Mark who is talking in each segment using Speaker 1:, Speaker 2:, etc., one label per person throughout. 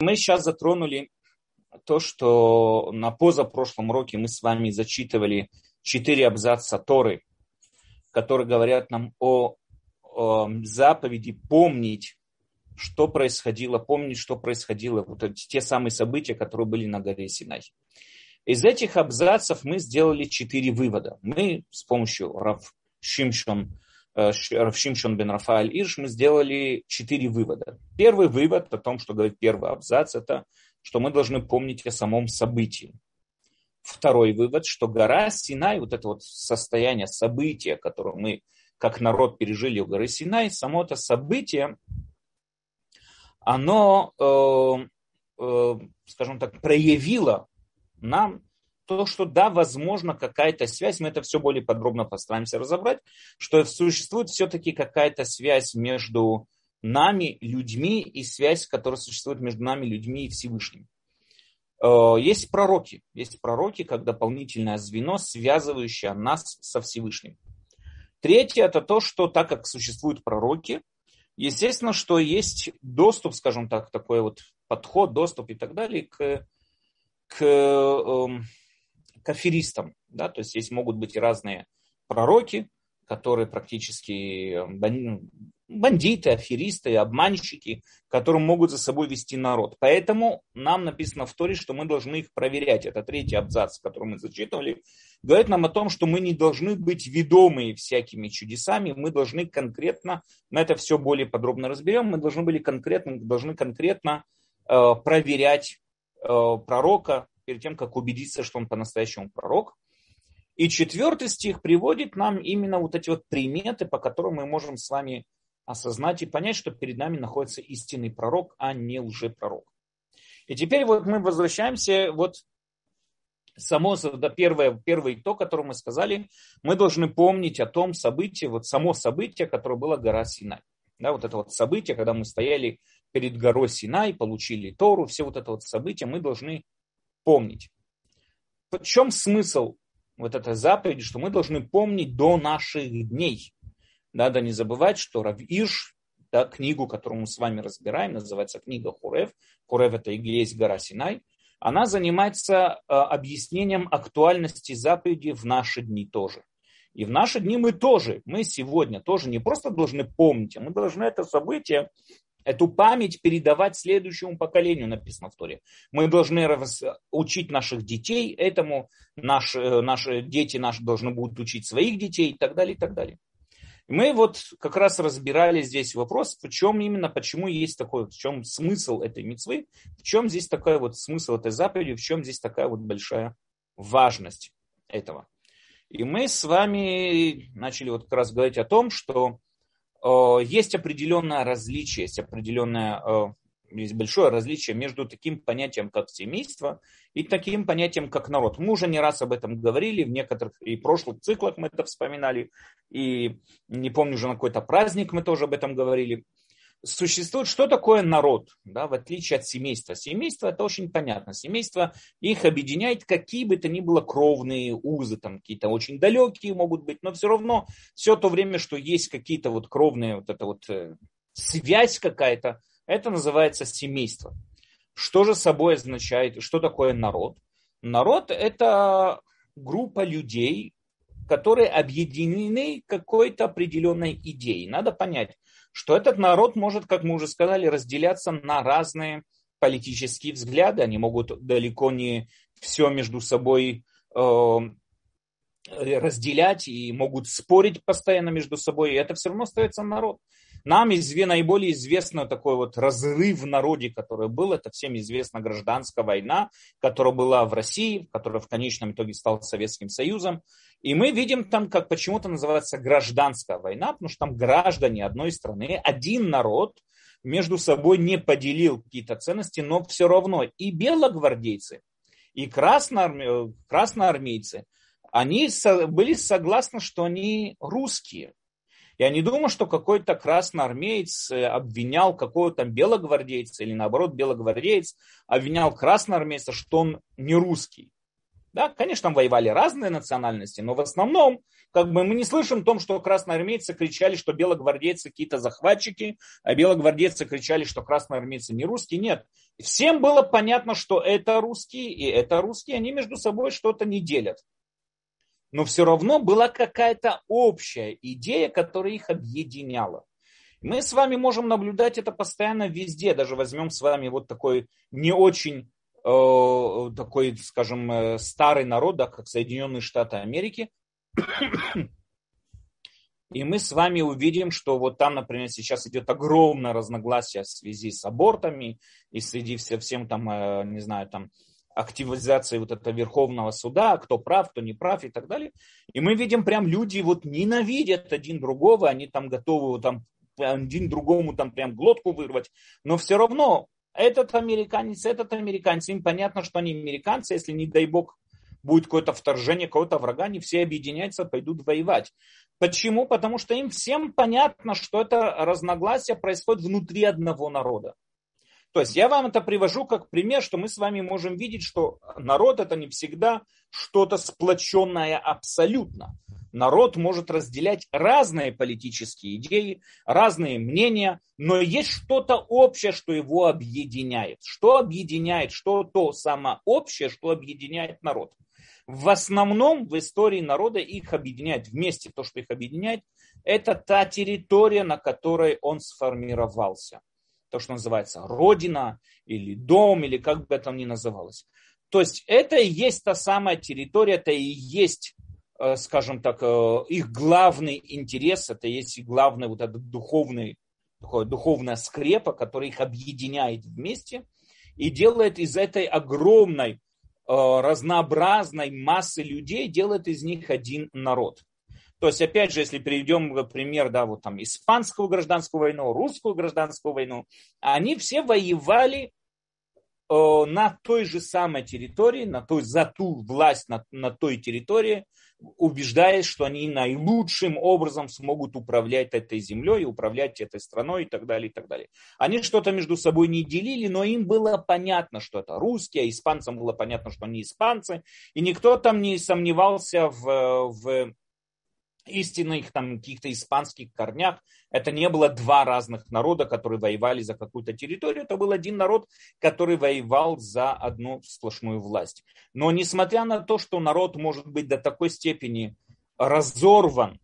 Speaker 1: Мы сейчас затронули то, что на позапрошлом уроке мы с вами зачитывали четыре абзаца Торы, которые говорят нам о, о заповеди помнить, что происходило, помнить, что происходило, вот эти, те самые события, которые были на горе Синай. Из этих абзацев мы сделали четыре вывода. Мы с помощью Рав Шимшон Э, Равшимшон бен Рафаэль Ирш, мы сделали четыре вывода. Первый вывод о том, что говорит первый абзац, это что мы должны помнить о самом событии. Второй вывод, что гора Синай, вот это вот состояние, события, которое мы как народ пережили у горы Синай, само это событие, оно, э, э, скажем так, проявило нам то, что да, возможно, какая-то связь, мы это все более подробно постараемся разобрать, что существует все-таки какая-то связь между нами, людьми, и связь, которая существует между нами, людьми и Всевышним. Э, есть пророки, есть пророки, как дополнительное звено, связывающее нас со Всевышним. Третье – это то, что так как существуют пророки, естественно, что есть доступ, скажем так, такой вот подход, доступ и так далее к, к эм, к. Да? То есть здесь могут быть разные пророки, которые практически э, бандиты, аферисты, обманщики, которые могут за собой вести народ. Поэтому нам написано в Торе, что мы должны их проверять. Это третий абзац, который мы зачитывали. Говорит нам о том, что мы не должны быть ведомые всякими чудесами, мы должны конкретно, мы это все более подробно разберем, мы должны были конкретно, должны конкретно э, проверять э, пророка, перед тем, как убедиться, что он по-настоящему пророк. И четвертый стих приводит нам именно вот эти вот приметы, по которым мы можем с вами осознать и понять, что перед нами находится истинный пророк, а не лжепророк. И теперь вот мы возвращаемся вот само да, первое, первый итог, который мы сказали, мы должны помнить о том событии, вот само событие, которое было гора Синай. Да, вот это вот событие, когда мы стояли перед горой Синай, получили Тору, все вот это вот событие мы должны помнить. В чем смысл вот этой заповеди, что мы должны помнить до наших дней. Надо не забывать, что Равиш, да, книгу, которую мы с вами разбираем, называется книга Хурев. Хурев это и есть гора Синай. Она занимается э, объяснением актуальности заповеди в наши дни тоже. И в наши дни мы тоже, мы сегодня тоже не просто должны помнить, а мы должны это событие эту память передавать следующему поколению, написано в Торе. Мы должны учить наших детей этому, наши, э, наши дети наши должны будут учить своих детей и так далее, и так далее. Мы вот как раз разбирали здесь вопрос, в чем именно, почему есть такой, в чем смысл этой мецвы, в чем здесь такой вот смысл этой заповеди, в чем здесь такая вот большая важность этого. И мы с вами начали вот как раз говорить о том, что есть определенное различие, есть определенное, э, есть большое различие между таким понятием, как семейство, и таким понятием, как народ. Мы уже не раз об этом говорили, в некоторых и прошлых циклах мы это вспоминали, и не помню уже на какой-то праздник мы тоже об этом говорили существует, что такое народ, да, в отличие от семейства. Семейство это очень понятно. Семейство их объединяет какие бы то ни было кровные узы, там какие-то очень далекие могут быть, но все равно все то время, что есть какие-то вот кровные, вот это вот э, связь какая-то, это называется семейство. Что же собой означает, что такое народ? Народ это группа людей, которые объединены какой-то определенной идеей. Надо понять, что этот народ может, как мы уже сказали, разделяться на разные политические взгляды. Они могут далеко не все между собой э, разделять и могут спорить постоянно между собой, и это все равно остается народ. Нам изве, наиболее известно такой вот разрыв в народе, который был, это всем известна гражданская война, которая была в России, которая в конечном итоге стала Советским Союзом. И мы видим там, как почему-то называется гражданская война, потому что там граждане одной страны, один народ между собой не поделил какие-то ценности, но все равно и белогвардейцы, и красноарме... красноармейцы, они были согласны, что они русские. Я не думаю, что какой-то красноармеец э, обвинял какого-то белогвардейца или наоборот белогвардеец обвинял красноармейца, что он не русский. Да, конечно, там воевали разные национальности, но в основном как бы мы не слышим о том, что красноармейцы кричали, что белогвардейцы какие-то захватчики, а белогвардейцы кричали, что красноармейцы не русские. Нет. Всем было понятно, что это русские и это русские, они между собой что-то не делят. Но все равно была какая-то общая идея, которая их объединяла. Мы с вами можем наблюдать это постоянно везде. Даже возьмем с вами вот такой не очень такой, скажем, э, старый народ, да, как Соединенные Штаты Америки. И мы с вами увидим, что вот там, например, сейчас идет огромное разногласие в связи с абортами и среди всем там, э, не знаю, там активизации вот этого Верховного суда, кто прав, кто не прав и так далее. И мы видим прям люди вот ненавидят один другого, они там готовы там один другому там прям глотку вырвать, но все равно этот американец, этот американец, им понятно, что они американцы, если не дай бог будет какое-то вторжение какого-то врага, они все объединяются, пойдут воевать. Почему? Потому что им всем понятно, что это разногласие происходит внутри одного народа. То есть я вам это привожу как пример, что мы с вами можем видеть, что народ это не всегда что-то сплоченное абсолютно. Народ может разделять разные политические идеи, разные мнения, но есть что-то общее, что его объединяет. Что объединяет, что то самое общее, что объединяет народ. В основном в истории народа их объединяет вместе, то, что их объединяет, это та территория, на которой он сформировался. То, что называется родина или дом, или как бы это ни называлось. То есть это и есть та самая территория, это и есть, э, скажем так, э, их главный интерес, это и есть главный вот этот духовный, такое духовная скрепа, которая их объединяет вместе и делает из этой огромной Э, разнообразной массы людей делает из них один народ. То есть, опять же, если приведем пример, да, вот там испанскую гражданскую войну, русскую гражданскую войну, они все воевали э, на той же самой территории, на той, за ту власть на, на той территории, убеждаясь, что они наилучшим образом смогут управлять этой землей, управлять этой страной и так далее, и так далее. Они что-то между собой не делили, но им было понятно, что это русские, а испанцам было понятно, что они испанцы, и никто там не сомневался в, в истинных там каких-то испанских корнях. Это не было два разных народа, которые воевали за какую-то территорию. Это был один народ, который воевал за одну сплошную власть. Но несмотря на то, что народ может быть до такой степени разорван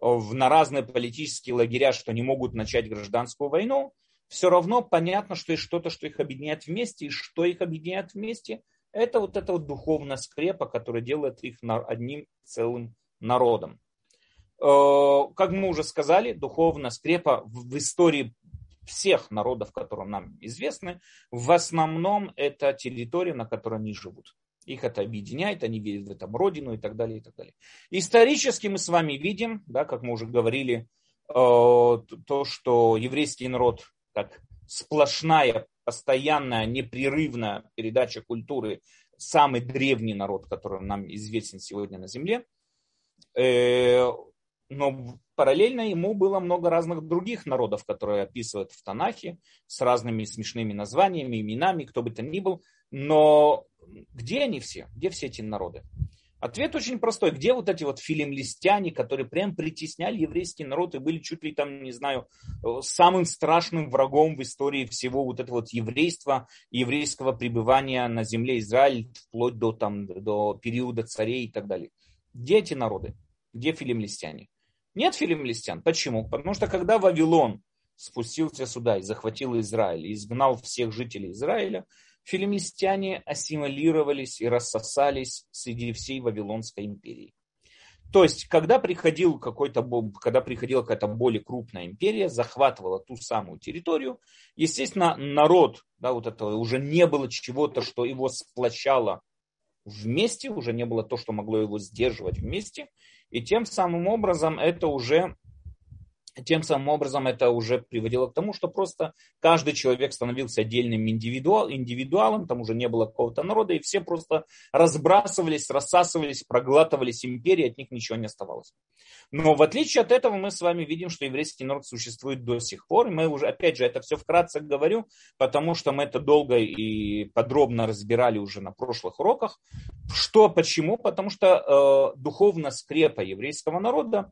Speaker 1: в, на разные политические лагеря, что не могут начать гражданскую войну, все равно понятно, что есть что-то, что их объединяет вместе, и что их объединяет вместе, это вот эта вот духовная скрепа, которая делает их одним целым народом. Э, как мы уже сказали, духовная скрепа в истории всех народов, которые нам известны, в основном это территория, на которой они живут. Их это объединяет, они видят в этом родину и так далее, и так далее. Исторически мы с вами видим, да, как мы уже говорили, э, то, что еврейский народ как сплошная, постоянная, непрерывная передача культуры, самый древний народ, который нам известен сегодня на Земле, э, но параллельно ему было много разных других народов, которые описывают в Танахе с разными смешными названиями, именами, кто бы то ни был. Но где они все? Где все эти народы? Ответ очень простой. Где вот эти вот филимлистяне, которые прям притесняли еврейский народ и были чуть ли там, не знаю, самым страшным врагом в истории всего вот этого вот еврейства, еврейского пребывания на земле Израиль, вплоть до, там, до периода царей и так далее. Где эти народы? Где филимлистяне? Нет филимлистян. Почему? Потому что когда Вавилон спустился сюда и захватил Израиль, и изгнал всех жителей Израиля, филимлистяне ассимилировались и рассосались среди всей Вавилонской империи. То есть, когда, приходил какой-то, когда приходила какая-то более крупная империя, захватывала ту самую территорию, естественно, народ, да, вот это уже не было чего-то, что его сплощало вместе, уже не было то, что могло его сдерживать вместе, и тем самым образом это уже тем самым образом это уже приводило к тому, что просто каждый человек становился отдельным индивидуал, индивидуалом, там уже не было какого-то народа, и все просто разбрасывались, рассасывались, проглатывались империи, от них ничего не оставалось. Но в отличие от этого мы с вами видим, что еврейский народ существует до сих пор. И мы уже, опять же, это все вкратце говорю, потому что мы это долго и подробно разбирали уже на прошлых уроках. Что, почему? Потому что э, духовная скрепа еврейского народа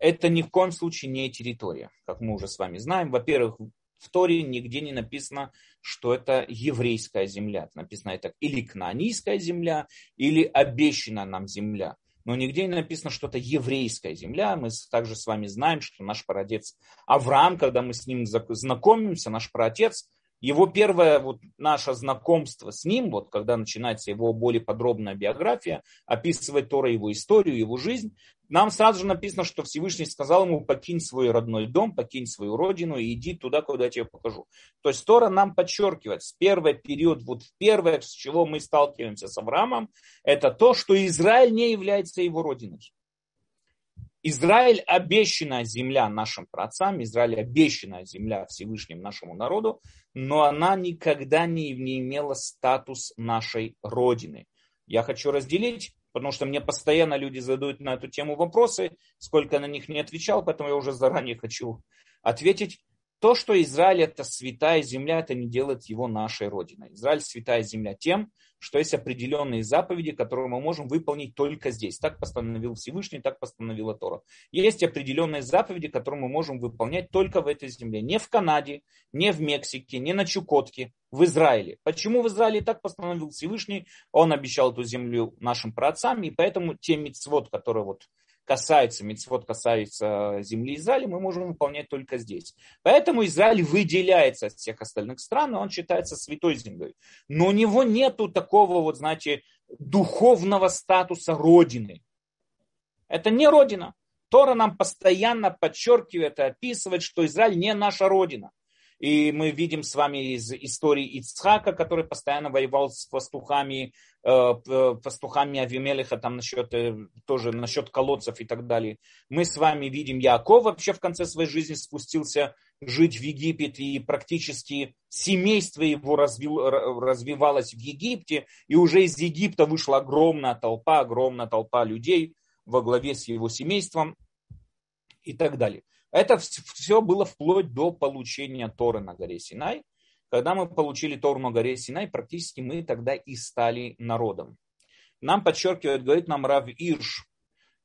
Speaker 1: это ни в коем случае не территория, как мы уже с вами знаем. Во-первых, в Торе нигде не написано, что это еврейская земля. Написано это или кнаанийская земля, или обещанная нам земля. Но нигде не написано, что это еврейская земля. Мы также с вами знаем, что наш праотец Авраам, когда мы с ним знакомимся, наш праотец – его первое вот наше знакомство с ним, вот когда начинается его более подробная биография, описывает Тора его историю, его жизнь, нам сразу же написано, что Всевышний сказал ему, покинь свой родной дом, покинь свою родину и иди туда, куда я тебе покажу. То есть Тора нам подчеркивает, с первый период, вот первое, с чего мы сталкиваемся с Авраамом, это то, что Израиль не является его родиной. Израиль обещанная земля нашим праотцам, Израиль обещанная земля Всевышним нашему народу, но она никогда не, не имела статус нашей родины. Я хочу разделить, потому что мне постоянно люди задают на эту тему вопросы, сколько на них не отвечал, поэтому я уже заранее хочу ответить. То, что Израиль это святая земля, это не делает его нашей родиной. Израиль святая земля тем, что есть определенные заповеди, которые мы можем выполнить только здесь. Так постановил Всевышний, так постановила Тора. Есть определенные заповеди, которые мы можем выполнять только в этой земле. Не в Канаде, не в Мексике, не на Чукотке, в Израиле. Почему в Израиле так постановил Всевышний? Он обещал эту землю нашим праотцам, и поэтому те мецвод, которые вот касается, мецвод касается земли Израиля, мы можем выполнять только здесь. Поэтому Израиль выделяется от всех остальных стран, и он считается святой землей. Но у него нету такого, вот знаете, духовного статуса родины. Это не родина. Тора нам постоянно подчеркивает и описывает, что Израиль не наша родина. И мы видим с вами из истории Ицхака, который постоянно воевал с пастухами, э, пастухами Авимелиха, там насчет, э, тоже насчет колодцев и так далее. Мы с вами видим Яков вообще в конце своей жизни спустился жить в Египет, и практически семейство его развил, развивалось в Египте, и уже из Египта вышла огромная толпа, огромная толпа людей во главе с его семейством и так далее. Это все было вплоть до получения Торы на горе Синай. Когда мы получили Тору на горе Синай, практически мы тогда и стали народом. Нам подчеркивает, говорит нам Рав Ирш,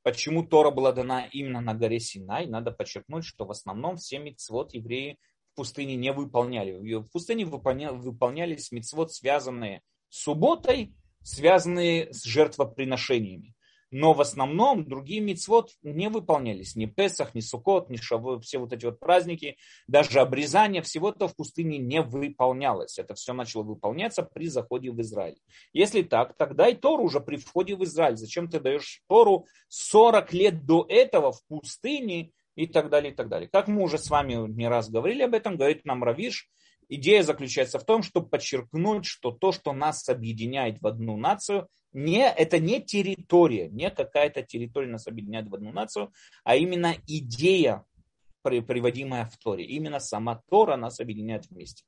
Speaker 1: почему Тора была дана именно на горе Синай. Надо подчеркнуть, что в основном все мицвод евреи в пустыне не выполняли. В пустыне выполнялись мицвод, связанные с субботой, связанные с жертвоприношениями но в основном другие мицвод не выполнялись. Ни Песах, ни Сукот, ни Шаву, все вот эти вот праздники, даже обрезание, всего этого в пустыне не выполнялось. Это все начало выполняться при заходе в Израиль. Если так, тогда и Тору уже при входе в Израиль. Зачем ты даешь Тору 40 лет до этого в пустыне и так далее, и так далее. Как мы уже с вами не раз говорили об этом, говорит нам Равиш, идея заключается в том, чтобы подчеркнуть, что то, что нас объединяет в одну нацию, не, это не территория, не какая-то территория нас объединяет в одну нацию, а именно идея, приводимая в Торе. Именно сама Тора нас объединяет вместе.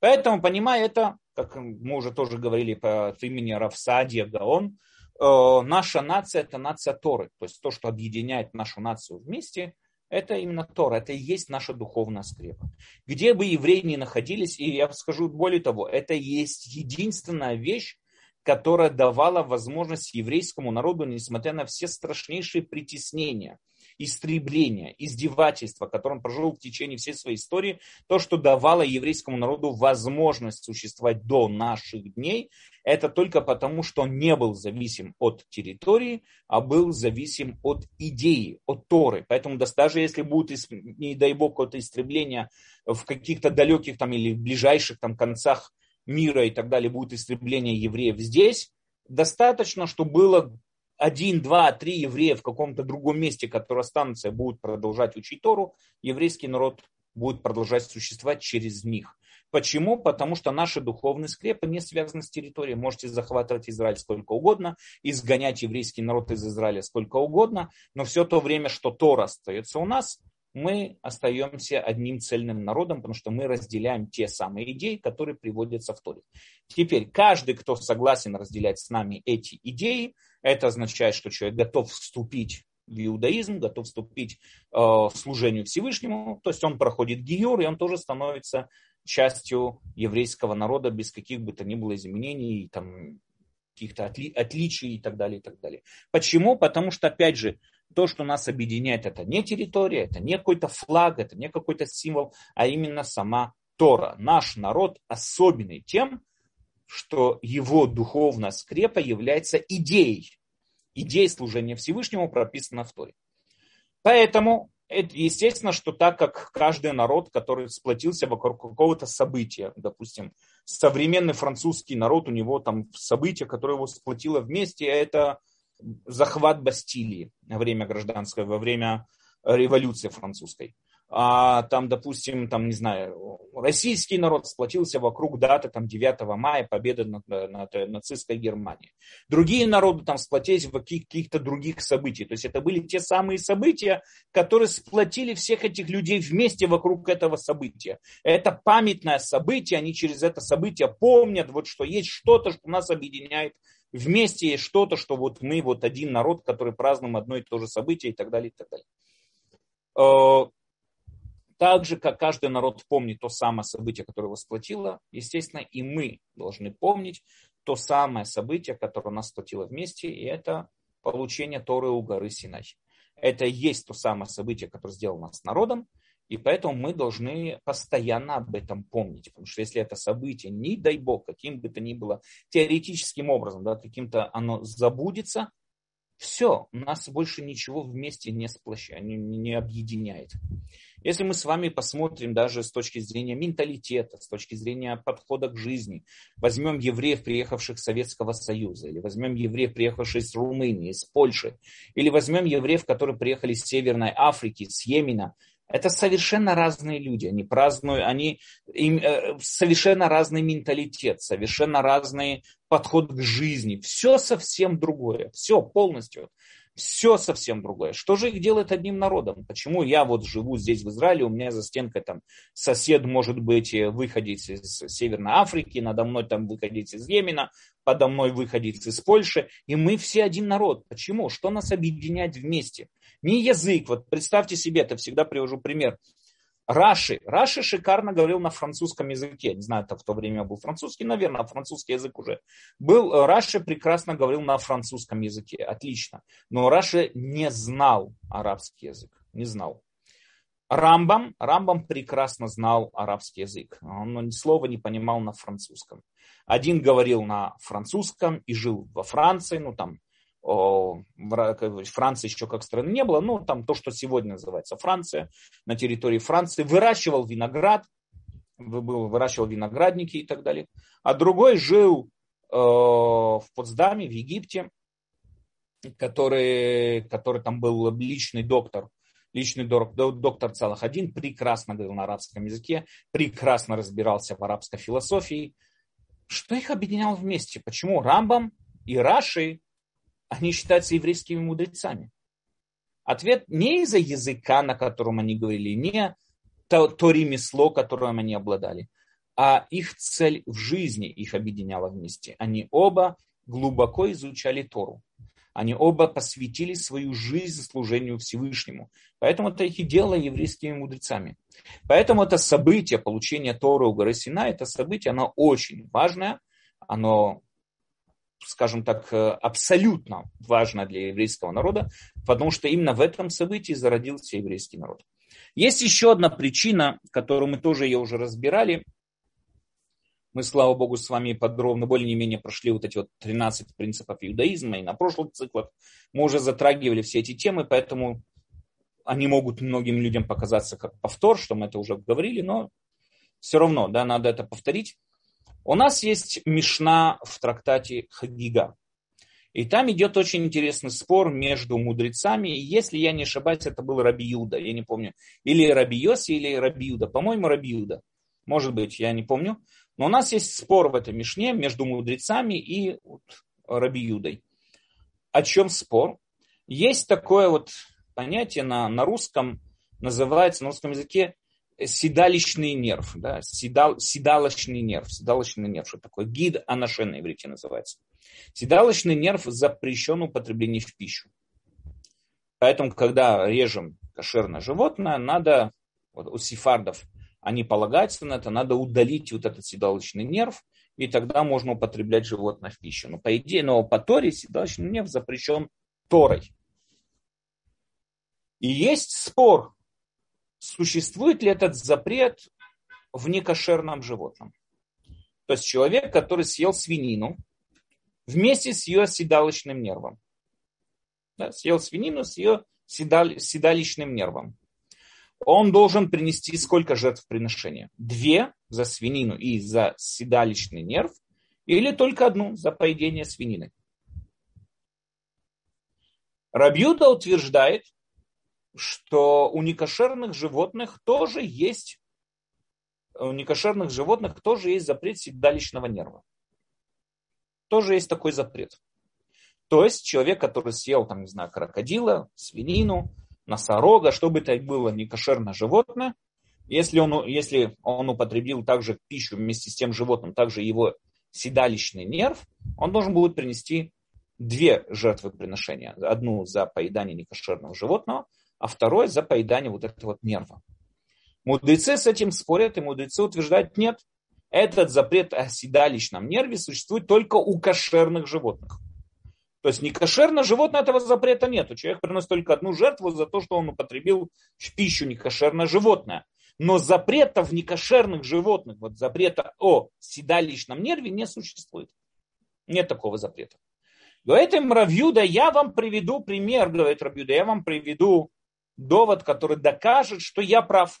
Speaker 1: Поэтому, понимая это, как мы уже тоже говорили по имени Равсадия Гаон, э, наша нация это нация Торы. То есть то, что объединяет нашу нацию вместе, это именно Тора, это и есть наша духовная скрепа. Где бы евреи ни находились, и я скажу более того, это есть единственная вещь, которая давала возможность еврейскому народу, несмотря на все страшнейшие притеснения, истребления, издевательства, которые он прожил в течение всей своей истории, то, что давало еврейскому народу возможность существовать до наших дней, это только потому, что он не был зависим от территории, а был зависим от идеи, от Торы. Поэтому даже если будет, не дай бог, какое-то истребление в каких-то далеких там или ближайших там концах мира и так далее будет истребление евреев здесь, достаточно, что было один, два, три еврея в каком-то другом месте, которые останутся и будут продолжать учить Тору, еврейский народ будет продолжать существовать через них. Почему? Потому что наши духовные скрепы не связаны с территорией. Можете захватывать Израиль сколько угодно, изгонять еврейский народ из Израиля сколько угодно, но все то время, что Тора остается у нас, мы остаемся одним цельным народом, потому что мы разделяем те самые идеи, которые приводятся в Торе. Теперь, каждый, кто согласен разделять с нами эти идеи, это означает, что человек готов вступить в иудаизм, готов вступить э, в служению Всевышнему, то есть он проходит гиюр, и он тоже становится частью еврейского народа без каких бы то ни было изменений, там, каких-то отли, отличий и так далее, и так далее. Почему? Потому что, опять же, то, что нас объединяет, это не территория, это не какой-то флаг, это не какой-то символ, а именно сама Тора, наш народ особенный тем, что его духовная скрепа является идеей. Идея служения Всевышнему прописана в Торе. Поэтому это естественно, что так как каждый народ, который сплотился вокруг какого-то события, допустим, современный французский народ, у него там событие, которое его сплотило вместе, это захват Бастилии во время гражданской, во время революции французской а, там, допустим, там, не знаю, российский народ сплотился вокруг даты там, 9 мая, победы над, над нацистской Германией. Другие народы там сплотились в каких-то других событиях. То есть это были те самые события, которые сплотили всех этих людей вместе вокруг этого события. Это памятное событие, они через это событие помнят, вот что есть что-то, что нас объединяет вместе, есть что-то, что вот мы вот один народ, который празднуем одно и то же событие и так далее, и так далее э, так же, как каждый народ помнит то самое событие, которое его сплотило, естественно, и мы должны помнить то самое событие, которое нас сплотило вместе, и это получение Торы у горы Синай. Это и есть то самое событие, которое сделало нас народом, и поэтому мы должны постоянно об этом помнить. Потому что если это событие, не дай бог, каким бы то ни было теоретическим образом, да, каким-то оно забудется, все, нас больше ничего вместе не сплощает, не, не объединяет. Если мы с вами посмотрим даже с точки зрения менталитета, с точки зрения подхода к жизни, возьмем евреев, приехавших из Советского Союза, или возьмем евреев, приехавших из Румынии, из Польши, или возьмем евреев, которые приехали из Северной Африки, с Йемена, это совершенно разные люди, они празднуют, они им, э, совершенно разный менталитет, совершенно разный подход к жизни, все совсем другое, все полностью все совсем другое. Что же их делает одним народом? Почему я вот живу здесь в Израиле, у меня за стенкой там сосед может быть э, выходить из Северной Африки, надо мной там выходить из Йемена, подо мной выходить из Польши, и мы все один народ. Почему? Что нас объединяет вместе? Не язык, вот представьте себе, это всегда привожу пример. Раши. Раши шикарно говорил на французском языке. Не знаю, это в то время был французский, наверное, французский язык уже. Был, Раши прекрасно говорил на французском языке. Отлично. Но Раши не знал арабский язык. Не знал. Рамбам, Рамбам прекрасно знал арабский язык. Он ни слова не понимал на французском. Один говорил на французском и жил во Франции, ну там Франции еще как страны не было, ну там то, что сегодня называется Франция, на территории Франции, выращивал виноград, был, выращивал виноградники и так далее. А другой жил э, в Потсдаме, в Египте, который, который там был личный доктор, личный доктор Цалах один, прекрасно говорил на арабском языке, прекрасно разбирался в арабской философии. Что их объединяло вместе? Почему Рамбам и Раши они считаются еврейскими мудрецами? Ответ не из-за языка, на котором они говорили, не то, то ремесло, которым они обладали, а их цель в жизни их объединяла вместе. Они оба глубоко изучали Тору. Они оба посвятили свою жизнь служению Всевышнему. Поэтому это их и делало еврейскими мудрецами. Поэтому это событие получения Торы у горы Сина, это событие, оно очень важное, оно скажем так, э, абсолютно важно для еврейского народа, потому что именно в этом событии зародился еврейский народ. Есть еще одна причина, которую мы тоже ее уже разбирали. Мы, слава богу, с вами подробно, более-менее прошли вот эти вот 13 принципов иудаизма, и на прошлых циклах мы уже затрагивали все эти темы, поэтому они могут многим людям показаться как повтор, что мы это уже говорили, но все равно, да, надо это повторить. У нас есть Мишна в трактате Хагига. И там идет очень интересный спор между мудрецами. Если я не ошибаюсь, это был Раби Юда, я не помню. Или Раби Йоси, или Раби Юда. По-моему, Раби Юда. Может быть, я не помню. Но у нас есть спор в этой Мишне между мудрецами и вот, Раби Юдой. О чем спор? Есть такое вот понятие на, на русском, называется на русском языке седалищный нерв, да, седал, седалочный нерв, седалочный нерв, что такое? Гид анашен на иврите называется. Седалочный нерв запрещен употребление в пищу. Поэтому, когда режем кошерное животное, надо, вот у сефардов, они полагаются на это, надо удалить вот этот седалочный нерв, и тогда можно употреблять животное в пищу. Но по идее, но по Торе седалочный нерв запрещен Торой. И есть спор, существует ли этот запрет в некошерном животном. То есть человек, который съел свинину вместе с ее седалищным нервом. Да, съел свинину с ее седаль, седалищным нервом. Он должен принести сколько жертв приношения? Две за свинину и за седалищный нерв, или только одну за поедение свинины. Рабьюда утверждает, что у некошерных животных тоже есть у некошерных животных тоже есть запрет седалищного нерва. Тоже есть такой запрет. То есть человек, который съел, там, не знаю, крокодила, свинину, носорога, что бы то было некошерное животное, если он, если он употребил также пищу вместе с тем животным, также его седалищный нерв, он должен будет принести две жертвы приношения. Одну за поедание некошерного животного, а второй за поедание вот этого вот нерва. Мудрецы с этим спорят, и мудрецы утверждают, нет, этот запрет о седалищном нерве существует только у кошерных животных. То есть некошерное животное этого запрета нет. Человек приносит только одну жертву за то, что он употребил в пищу некошерное животное. Но запрета в некошерных животных, вот запрета о седалищном нерве не существует. Нет такого запрета. Говорит им Равьюда, я вам приведу пример, говорит Равьюда, я вам приведу довод, который докажет, что я прав.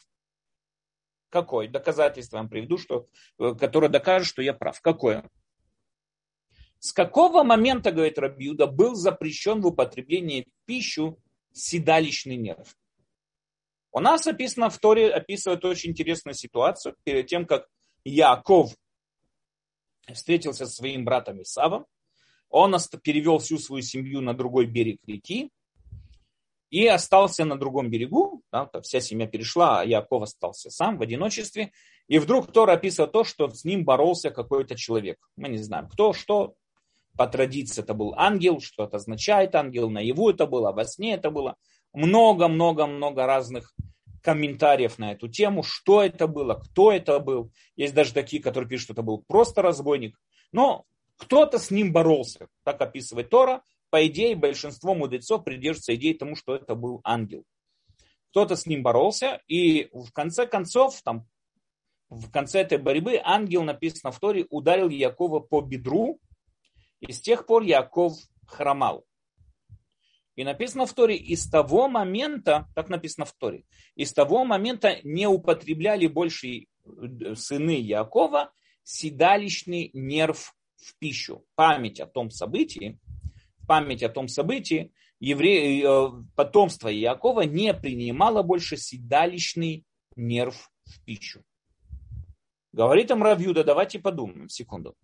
Speaker 1: Какой? Доказательство вам приведу, что, э, которое докажет, что я прав. Какое? С какого момента, говорит Рабиуда, был запрещен в употреблении пищу седалищный нерв? У нас описано в Торе, описывает очень интересную ситуацию. Перед тем, как Яков встретился со своим братом Исавом, он перевел всю свою семью на другой берег реки, и остался на другом берегу, да, вся семья перешла, а Яков остался сам в одиночестве, и вдруг Тор описывает то, что с ним боролся какой-то человек. Мы не знаем, кто, что. По традиции это был ангел, что это означает ангел, наяву это было, во сне это было. Много-много-много разных комментариев на эту тему, что это было, кто это был. Есть даже такие, которые пишут, что это был просто разбойник. Но кто-то с ним боролся, так описывает Тора, по идее, большинство мудрецов придерживается идеи тому, что это был ангел. Кто-то с ним боролся, и в конце концов, там, в конце этой борьбы ангел, написано в Торе, ударил Якова по бедру, и с тех пор Яков хромал. И написано в Торе, и с того момента, так написано в Торе, и с того момента не употребляли больше э, сыны Якова седалищный нерв в пищу. Память о том событии, память о том событии, евре... Э, потомство Якова не принимало больше седалищный нерв в пищу. Говорит им Равьюда, давайте подумаем, секунду.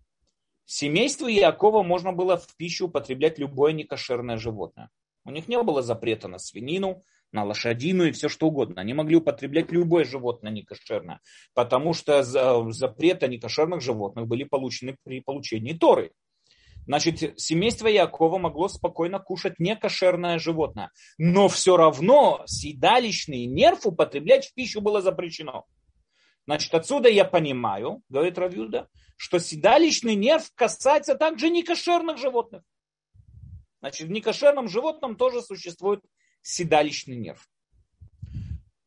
Speaker 1: Семейству Якова можно было в пищу употреблять любое некошерное животное. У них не было запрета на свинину, на лошадину и все что угодно. Они могли употреблять любое животное некошерное, потому что запреты некошерных животных были получены при получении Торы. Значит, семейство Якова могло спокойно кушать некошерное животное. Но все равно седалищный нерв употреблять в пищу было запрещено. Значит, отсюда я понимаю, говорит Равюда, что седалищный нерв касается также некошерных животных. Значит, в некошерном животном тоже существует седалищный нерв.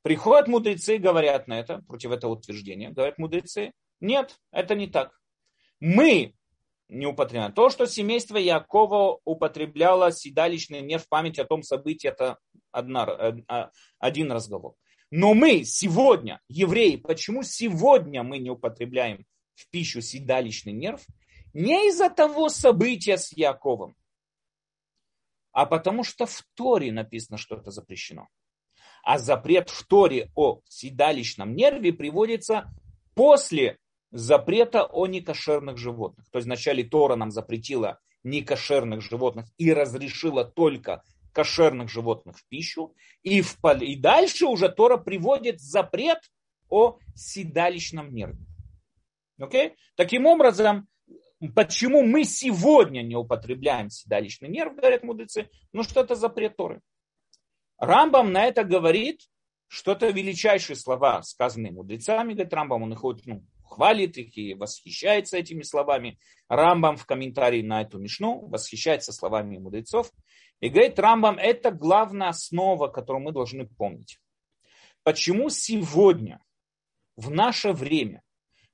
Speaker 1: Приходят мудрецы и говорят на это, против этого утверждения, говорят мудрецы, нет, это не так. Мы не употребляем. То, что семейство Якова употребляло седалищный нерв в память о том событии, это одна, э, один разговор. Но мы сегодня, евреи, почему сегодня мы не употребляем в пищу седалищный нерв? Не из-за того события с Яковом, а потому что в Торе написано, что это запрещено. А запрет в Торе о седалищном нерве приводится после запрета о некошерных животных. То есть вначале Тора нам запретила некошерных животных и разрешила только кошерных животных в пищу. И, в, и дальше уже Тора приводит запрет о седалищном нерве. Okay? Таким образом, почему мы сегодня не употребляем седалищный нерв, говорят мудрецы, ну что это запрет Торы. Рамбам на это говорит, что это величайшие слова, сказанные мудрецами, говорит Рамбам, он их ну, хвалит их и восхищается этими словами. Рамбам в комментарии на эту мишну восхищается словами мудрецов. И говорит, Рамбам, это главная основа, которую мы должны помнить. Почему сегодня в наше время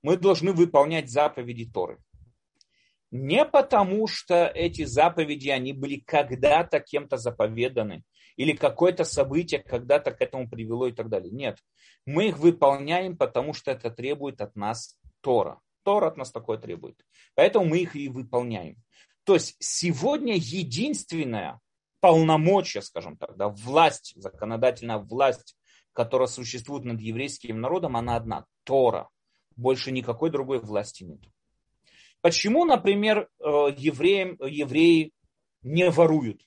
Speaker 1: мы должны выполнять заповеди Торы. Не потому, что эти заповеди, они были когда-то кем-то заповеданы, или какое-то событие когда-то к этому привело и так далее. Нет. Мы их выполняем, потому что это требует от нас Тора. Тора от нас такое требует. Поэтому мы их и выполняем. То есть сегодня единственная полномочия, скажем так, да, власть, законодательная власть, которая существует над еврейским народом, она одна – Тора. Больше никакой другой власти нет. Почему, например, э, евреям, евреи не воруют?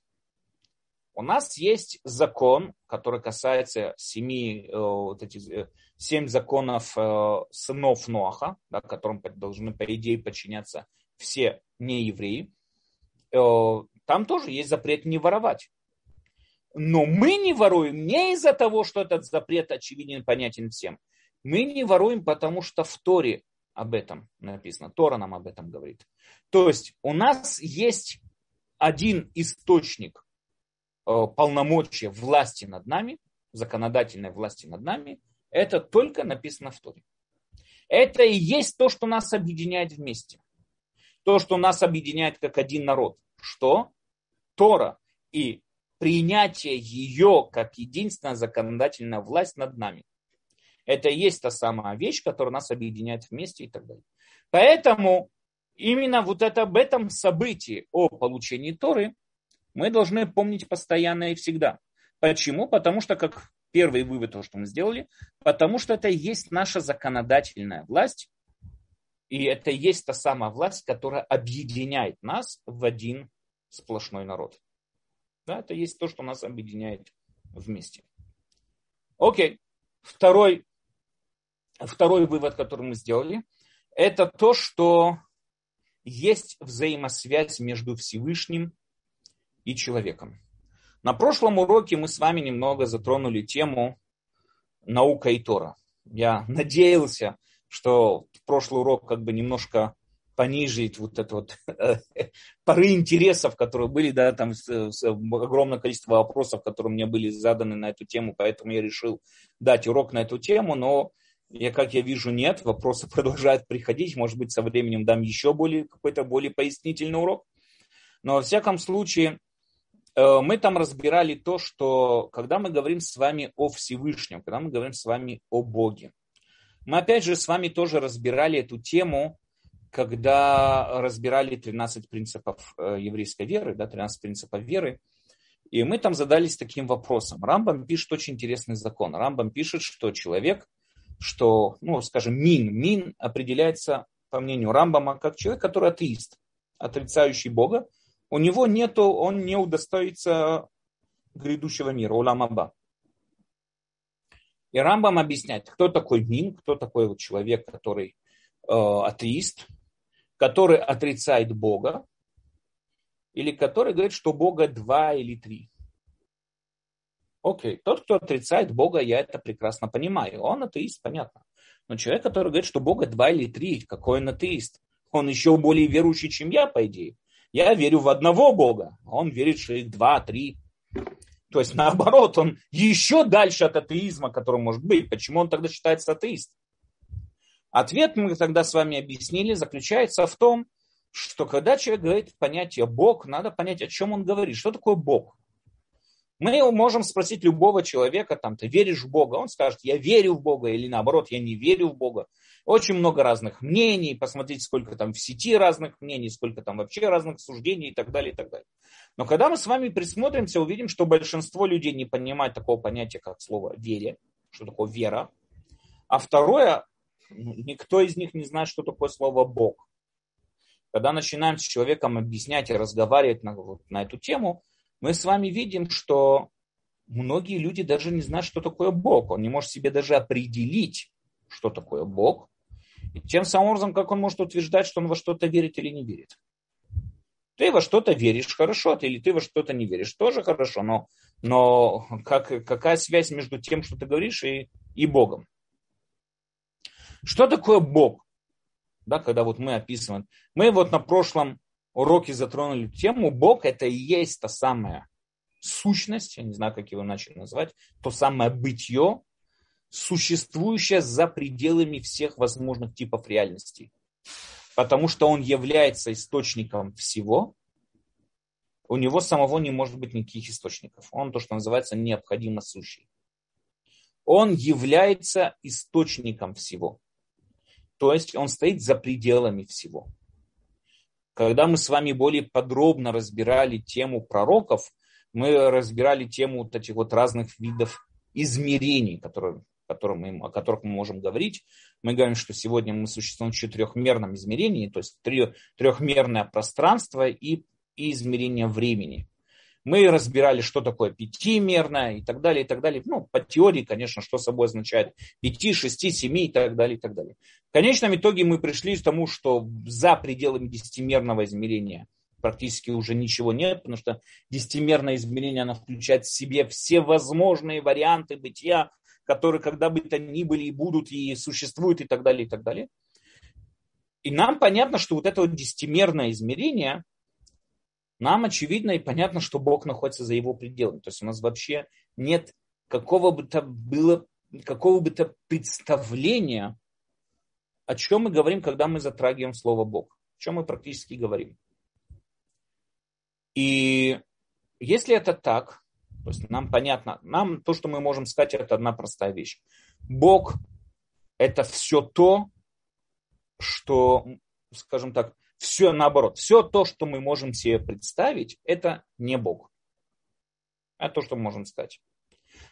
Speaker 1: У нас есть закон, который касается семи, э, вот эти, э, семь законов сынов Ноаха, да, которым должны, по идее, подчиняться все неевреи. Там тоже есть запрет не воровать. Но мы не воруем не из-за того, что этот запрет очевиден и понятен всем. Мы не воруем, потому что в Торе об этом написано. Тора нам об этом говорит. То есть у нас есть один источник э, полномочия власти над нами, законодательной власти над нами, это только написано в Торе. Это и есть то, что нас объединяет вместе. То, что нас объединяет как один народ. Что? Тора и принятие ее как единственная законодательная власть над нами. Это и есть та самая вещь, которая нас объединяет вместе и так далее. Поэтому именно вот это об этом событии о получении Торы мы должны помнить постоянно и всегда. Почему? Потому что, как первый вывод, то, что мы сделали, потому что это есть наша законодательная власть, и это есть та самая власть, которая объединяет нас в один сплошной народ. Да, это есть то, что нас объединяет вместе. Окей. Второй второй вывод, который мы сделали, это то, что есть взаимосвязь между Всевышним и человеком. На прошлом уроке мы с вами немного затронули тему наука и Тора. Я надеялся, что прошлый урок как бы немножко понижит вот это вот пары интересов, которые были, да, там с, с, огромное количество вопросов, которые мне были заданы на эту тему, поэтому я решил дать урок на эту тему, но я, как я вижу, нет. Вопросы продолжают приходить. Может быть, со временем дам еще более, какой-то более пояснительный урок. Но во всяком случае, э, мы там разбирали то, что когда мы говорим с вами о Всевышнем, когда мы говорим с вами о Боге, мы опять же с вами тоже разбирали эту тему, когда разбирали 13 принципов э, еврейской веры, да, 13 принципов веры, и мы там задались таким вопросом. Рамбам пишет очень интересный закон. Рамбам пишет, что человек – что, ну, скажем, мин, мин определяется, по мнению Рамбама, как человек, который атеист, отрицающий Бога. У него нету, он не удостоится грядущего мира, уламаба. И Рамбам объясняет, кто такой мин, кто такой вот человек, который э, атеист, который отрицает Бога, или который говорит, что Бога два или три. Окей, тот, кто отрицает Бога, я это прекрасно понимаю. Он атеист, понятно. Но человек, который говорит, что Бога два или три, какой он атеист? Он еще более верующий, чем я, по идее. Я верю в одного Бога, он верит, что их два, три. То есть наоборот, он еще дальше от атеизма, который может быть. Почему он тогда считается атеист? Ответ мы тогда с вами объяснили, заключается в том, что когда человек говорит понятие Бог, надо понять, о чем он говорит. Что такое Бог? Мы можем спросить любого человека, там, ты веришь в Бога? Он скажет, я верю в Бога, или наоборот, я не верю в Бога. Очень много разных мнений, посмотрите, сколько там в сети разных мнений, сколько там вообще разных суждений и так далее, и так далее. Но когда мы с вами присмотримся, увидим, что большинство людей не понимает такого понятия, как слово «вере», что такое «вера». А второе, никто из них не знает, что такое слово «бог». Когда начинаем с человеком объяснять и разговаривать на, вот, на эту тему, мы с вами видим, что многие люди даже не знают, что такое Бог. Он не может себе даже определить, что такое Бог. Тем самым образом, как он может утверждать, что он во что-то верит или не верит. Ты во что-то веришь, хорошо, или ты во что-то не веришь, тоже хорошо, но, но как, какая связь между тем, что ты говоришь, и, и Богом? Что такое Бог? Да, когда вот мы описываем. Мы вот на прошлом уроки затронули тему, Бог это и есть та самая сущность, я не знаю, как его иначе назвать, то самое бытие, существующее за пределами всех возможных типов реальности. Потому что он является источником всего, у него самого не может быть никаких источников. Он то, что называется необходимо сущий. Он является источником всего. То есть он стоит за пределами всего. Когда мы с вами более подробно разбирали тему пророков, мы разбирали тему вот этих вот разных видов измерений, которые, которые мы, о которых мы можем говорить. Мы говорим, что сегодня мы существуем в четырехмерном измерении, то есть трехмерное пространство и, и измерение времени. Мы разбирали, что такое пятимерное и так далее, и так далее. Ну, по теории, конечно, что собой означает пяти, шести, семи и так далее, и так далее. В конечном итоге мы пришли к тому, что за пределами десятимерного измерения практически уже ничего нет, потому что десятимерное измерение, оно включает в себе все возможные варианты бытия, которые когда бы то ни были и будут, и существуют, и так далее, и так далее. И нам понятно, что вот это вот десятимерное измерение, нам очевидно и понятно, что Бог находится за его пределами. То есть у нас вообще нет какого бы то было, какого бы то представления, о чем мы говорим, когда мы затрагиваем слово Бог. О чем мы практически говорим. И если это так, то есть нам понятно, нам то, что мы можем сказать, это одна простая вещь. Бог – это все то, что, скажем так, все наоборот. Все то, что мы можем себе представить, это не Бог. Это то, что мы можем сказать.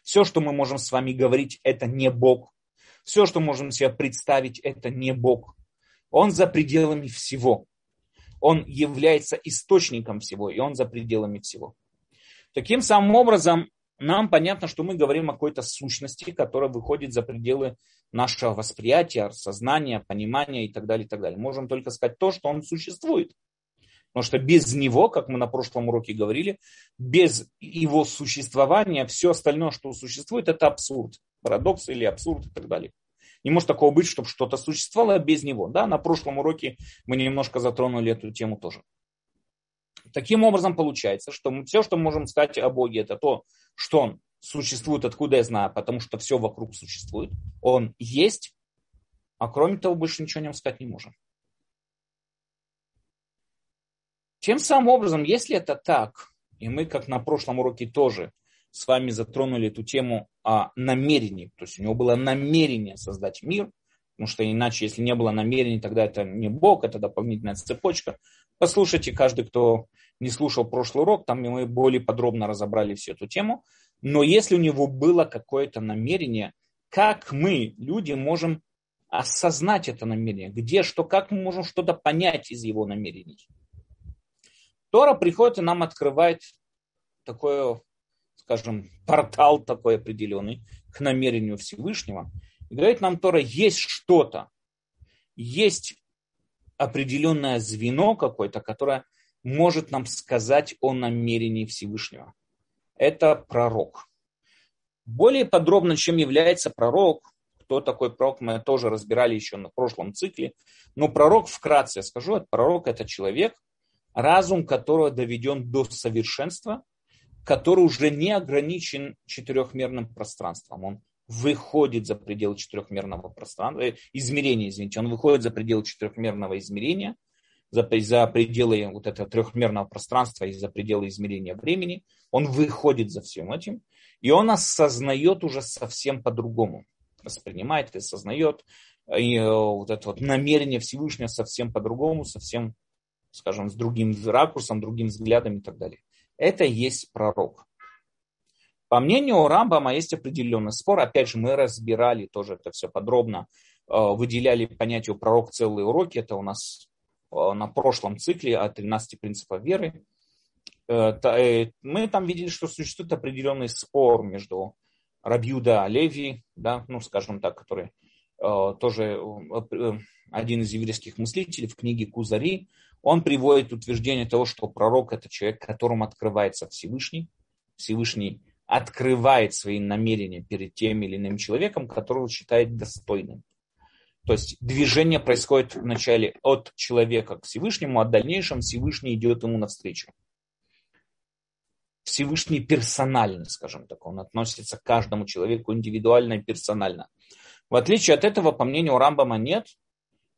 Speaker 1: Все, что мы можем с вами говорить, это не Бог. Все, что можем себе представить, это не Бог. Он за пределами всего. Он является источником всего, и он за пределами всего. Таким самым образом, нам понятно, что мы говорим о какой-то сущности, которая выходит за пределы нашего восприятия, сознания, понимания и так далее, и так далее. Можем только сказать то, что он существует. Потому что без него, как мы на прошлом уроке говорили, без его существования все остальное, что существует, это абсурд. Парадокс или абсурд и так далее. Не может такого быть, чтобы что-то существовало без него. Да, на прошлом уроке мы немножко затронули эту тему тоже. Таким образом получается, что мы, все, что мы можем сказать о Боге, это то, что Он существует, откуда я знаю, потому что все вокруг существует. Он есть, а кроме того больше ничего о нем сказать не можем. Тем самым образом, если это так, и мы, как на прошлом уроке тоже с вами затронули эту тему о намерении, то есть у него было намерение создать мир, потому что иначе, если не было намерений, тогда это не Бог, это дополнительная цепочка. Послушайте, каждый, кто не слушал прошлый урок, там мы более подробно разобрали всю эту тему. Но если у него было какое-то намерение, как мы, люди, можем осознать это намерение? Где, что, как мы можем что-то понять из его намерений? Тора приходит и нам открывает такой, скажем, портал такой определенный к намерению Всевышнего. И говорит нам Тора, есть что-то, есть определенное звено какое-то, которое может нам сказать о намерении Всевышнего это пророк. Более подробно, чем является пророк, кто такой пророк, мы тоже разбирали еще на прошлом цикле. Но пророк, вкратце я скажу, пророк это человек, разум которого доведен до совершенства, который уже не ограничен четырехмерным пространством. Он выходит за пределы четырехмерного пространства, э, измерения, извините, он выходит за пределы четырехмерного измерения, за, за пределы вот этого трехмерного пространства и за пределы измерения времени – он выходит за всем этим, и он осознает уже совсем по-другому. Воспринимает и осознает. И э, вот это вот намерение Всевышнего совсем по-другому, совсем, скажем, с другим ракурсом, другим взглядом и так далее. Это есть пророк. По мнению Рамбама есть определенный спор. Опять же, мы разбирали тоже это все подробно, э, выделяли понятие пророк целые уроки. Это у нас на прошлом цикле о 13 принципах веры. Э, э, мы там видели, что существует определенный спор между Рабьюда Леви, да, ну, скажем так, который э, тоже один из еврейских мыслителей в книге Кузари, он приводит утверждение того, что пророк это человек, которому открывается Всевышний. Всевышний открывает свои намерения перед тем или иным человеком, которого считает достойным. То есть движение происходит вначале от человека к Всевышнему, а в дальнейшем Всевышний идет ему навстречу. Всевышний персональный, скажем так. Он относится к каждому человеку индивидуально и персонально. В отличие от этого, по мнению Рамбама, нет.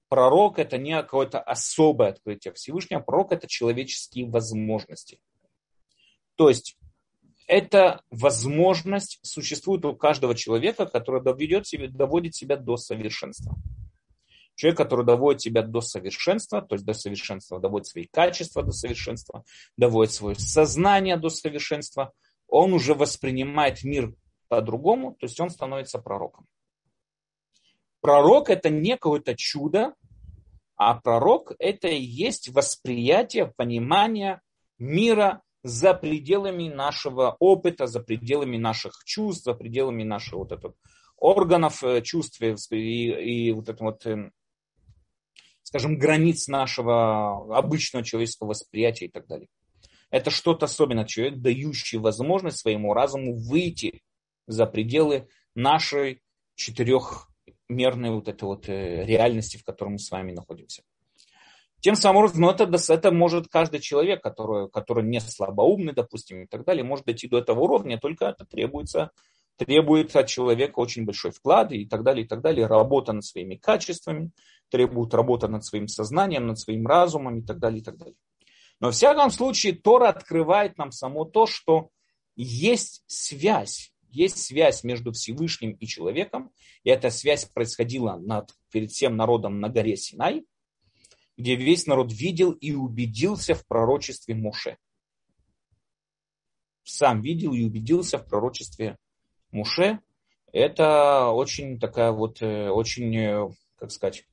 Speaker 1: Пророк – это не какое-то особое открытие Всевышнего. Пророк – это человеческие возможности. То есть, эта возможность существует у каждого человека, который доведет себя, доводит себя до совершенства. Человек, который доводит себя до совершенства, то есть до совершенства, доводит свои качества до совершенства, доводит свое сознание до совершенства, он уже воспринимает мир по-другому, то есть он становится пророком. Пророк это не какое-то чудо, а пророк это и есть восприятие, понимание мира за пределами нашего опыта, за пределами наших чувств, за пределами наших вот этого органов э, чувств и, и вот это вот эм, скажем, границ нашего обычного человеческого восприятия и так далее. Это что-то особенное. Человек, дающий возможность своему разуму выйти за пределы нашей четырехмерной вот этой вот э, реальности, в которой мы с вами находимся. Тем самым образом, ну, это, это может каждый человек, который, который не слабоумный, допустим, и так далее, может дойти до этого уровня, только это требуется, требует от человека очень большой вклад и так далее, и так далее, работа над своими качествами, требует работы над своим сознанием, над своим разумом и так далее, и так далее. Но, в всяком случае, Тора открывает нам само то, что есть связь, есть связь между Всевышним и человеком, и эта связь происходила над, перед всем народом на горе Синай, где весь народ видел и убедился в пророчестве Муше. Сам видел и убедился в пророчестве Муше. Это очень такая вот, э, очень, э, как сказать,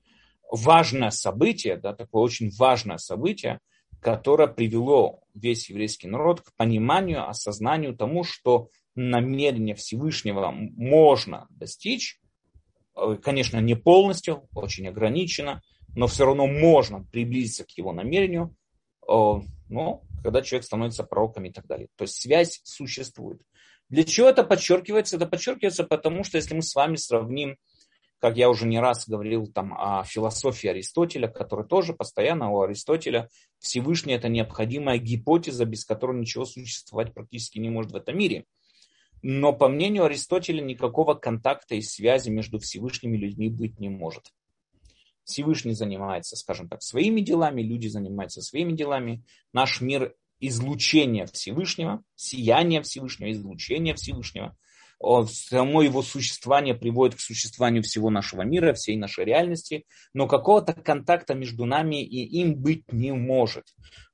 Speaker 1: важное событие, да, такое очень важное событие, которое привело весь еврейский народ к пониманию, осознанию тому, что намерение Всевышнего можно достичь, э, конечно, не полностью, очень ограничено, но все равно можно приблизиться к его намерению, э, но когда человек становится пророком и так далее. То есть связь существует. Для чего это подчеркивается? Это подчеркивается потому, что если мы с вами сравним как я уже не раз говорил там о философии Аристотеля, который тоже постоянно у Аристотеля Всевышний это необходимая гипотеза, без которой ничего существовать практически не может в этом мире. Но по мнению Аристотеля никакого контакта и связи между Всевышними людьми быть не может. Всевышний занимается, скажем так, своими делами, люди занимаются своими делами. Наш мир излучение Всевышнего, сияние Всевышнего, излучение Всевышнего – само его существование приводит к существованию всего нашего мира, всей нашей реальности, но какого-то контакта между нами и им быть не может.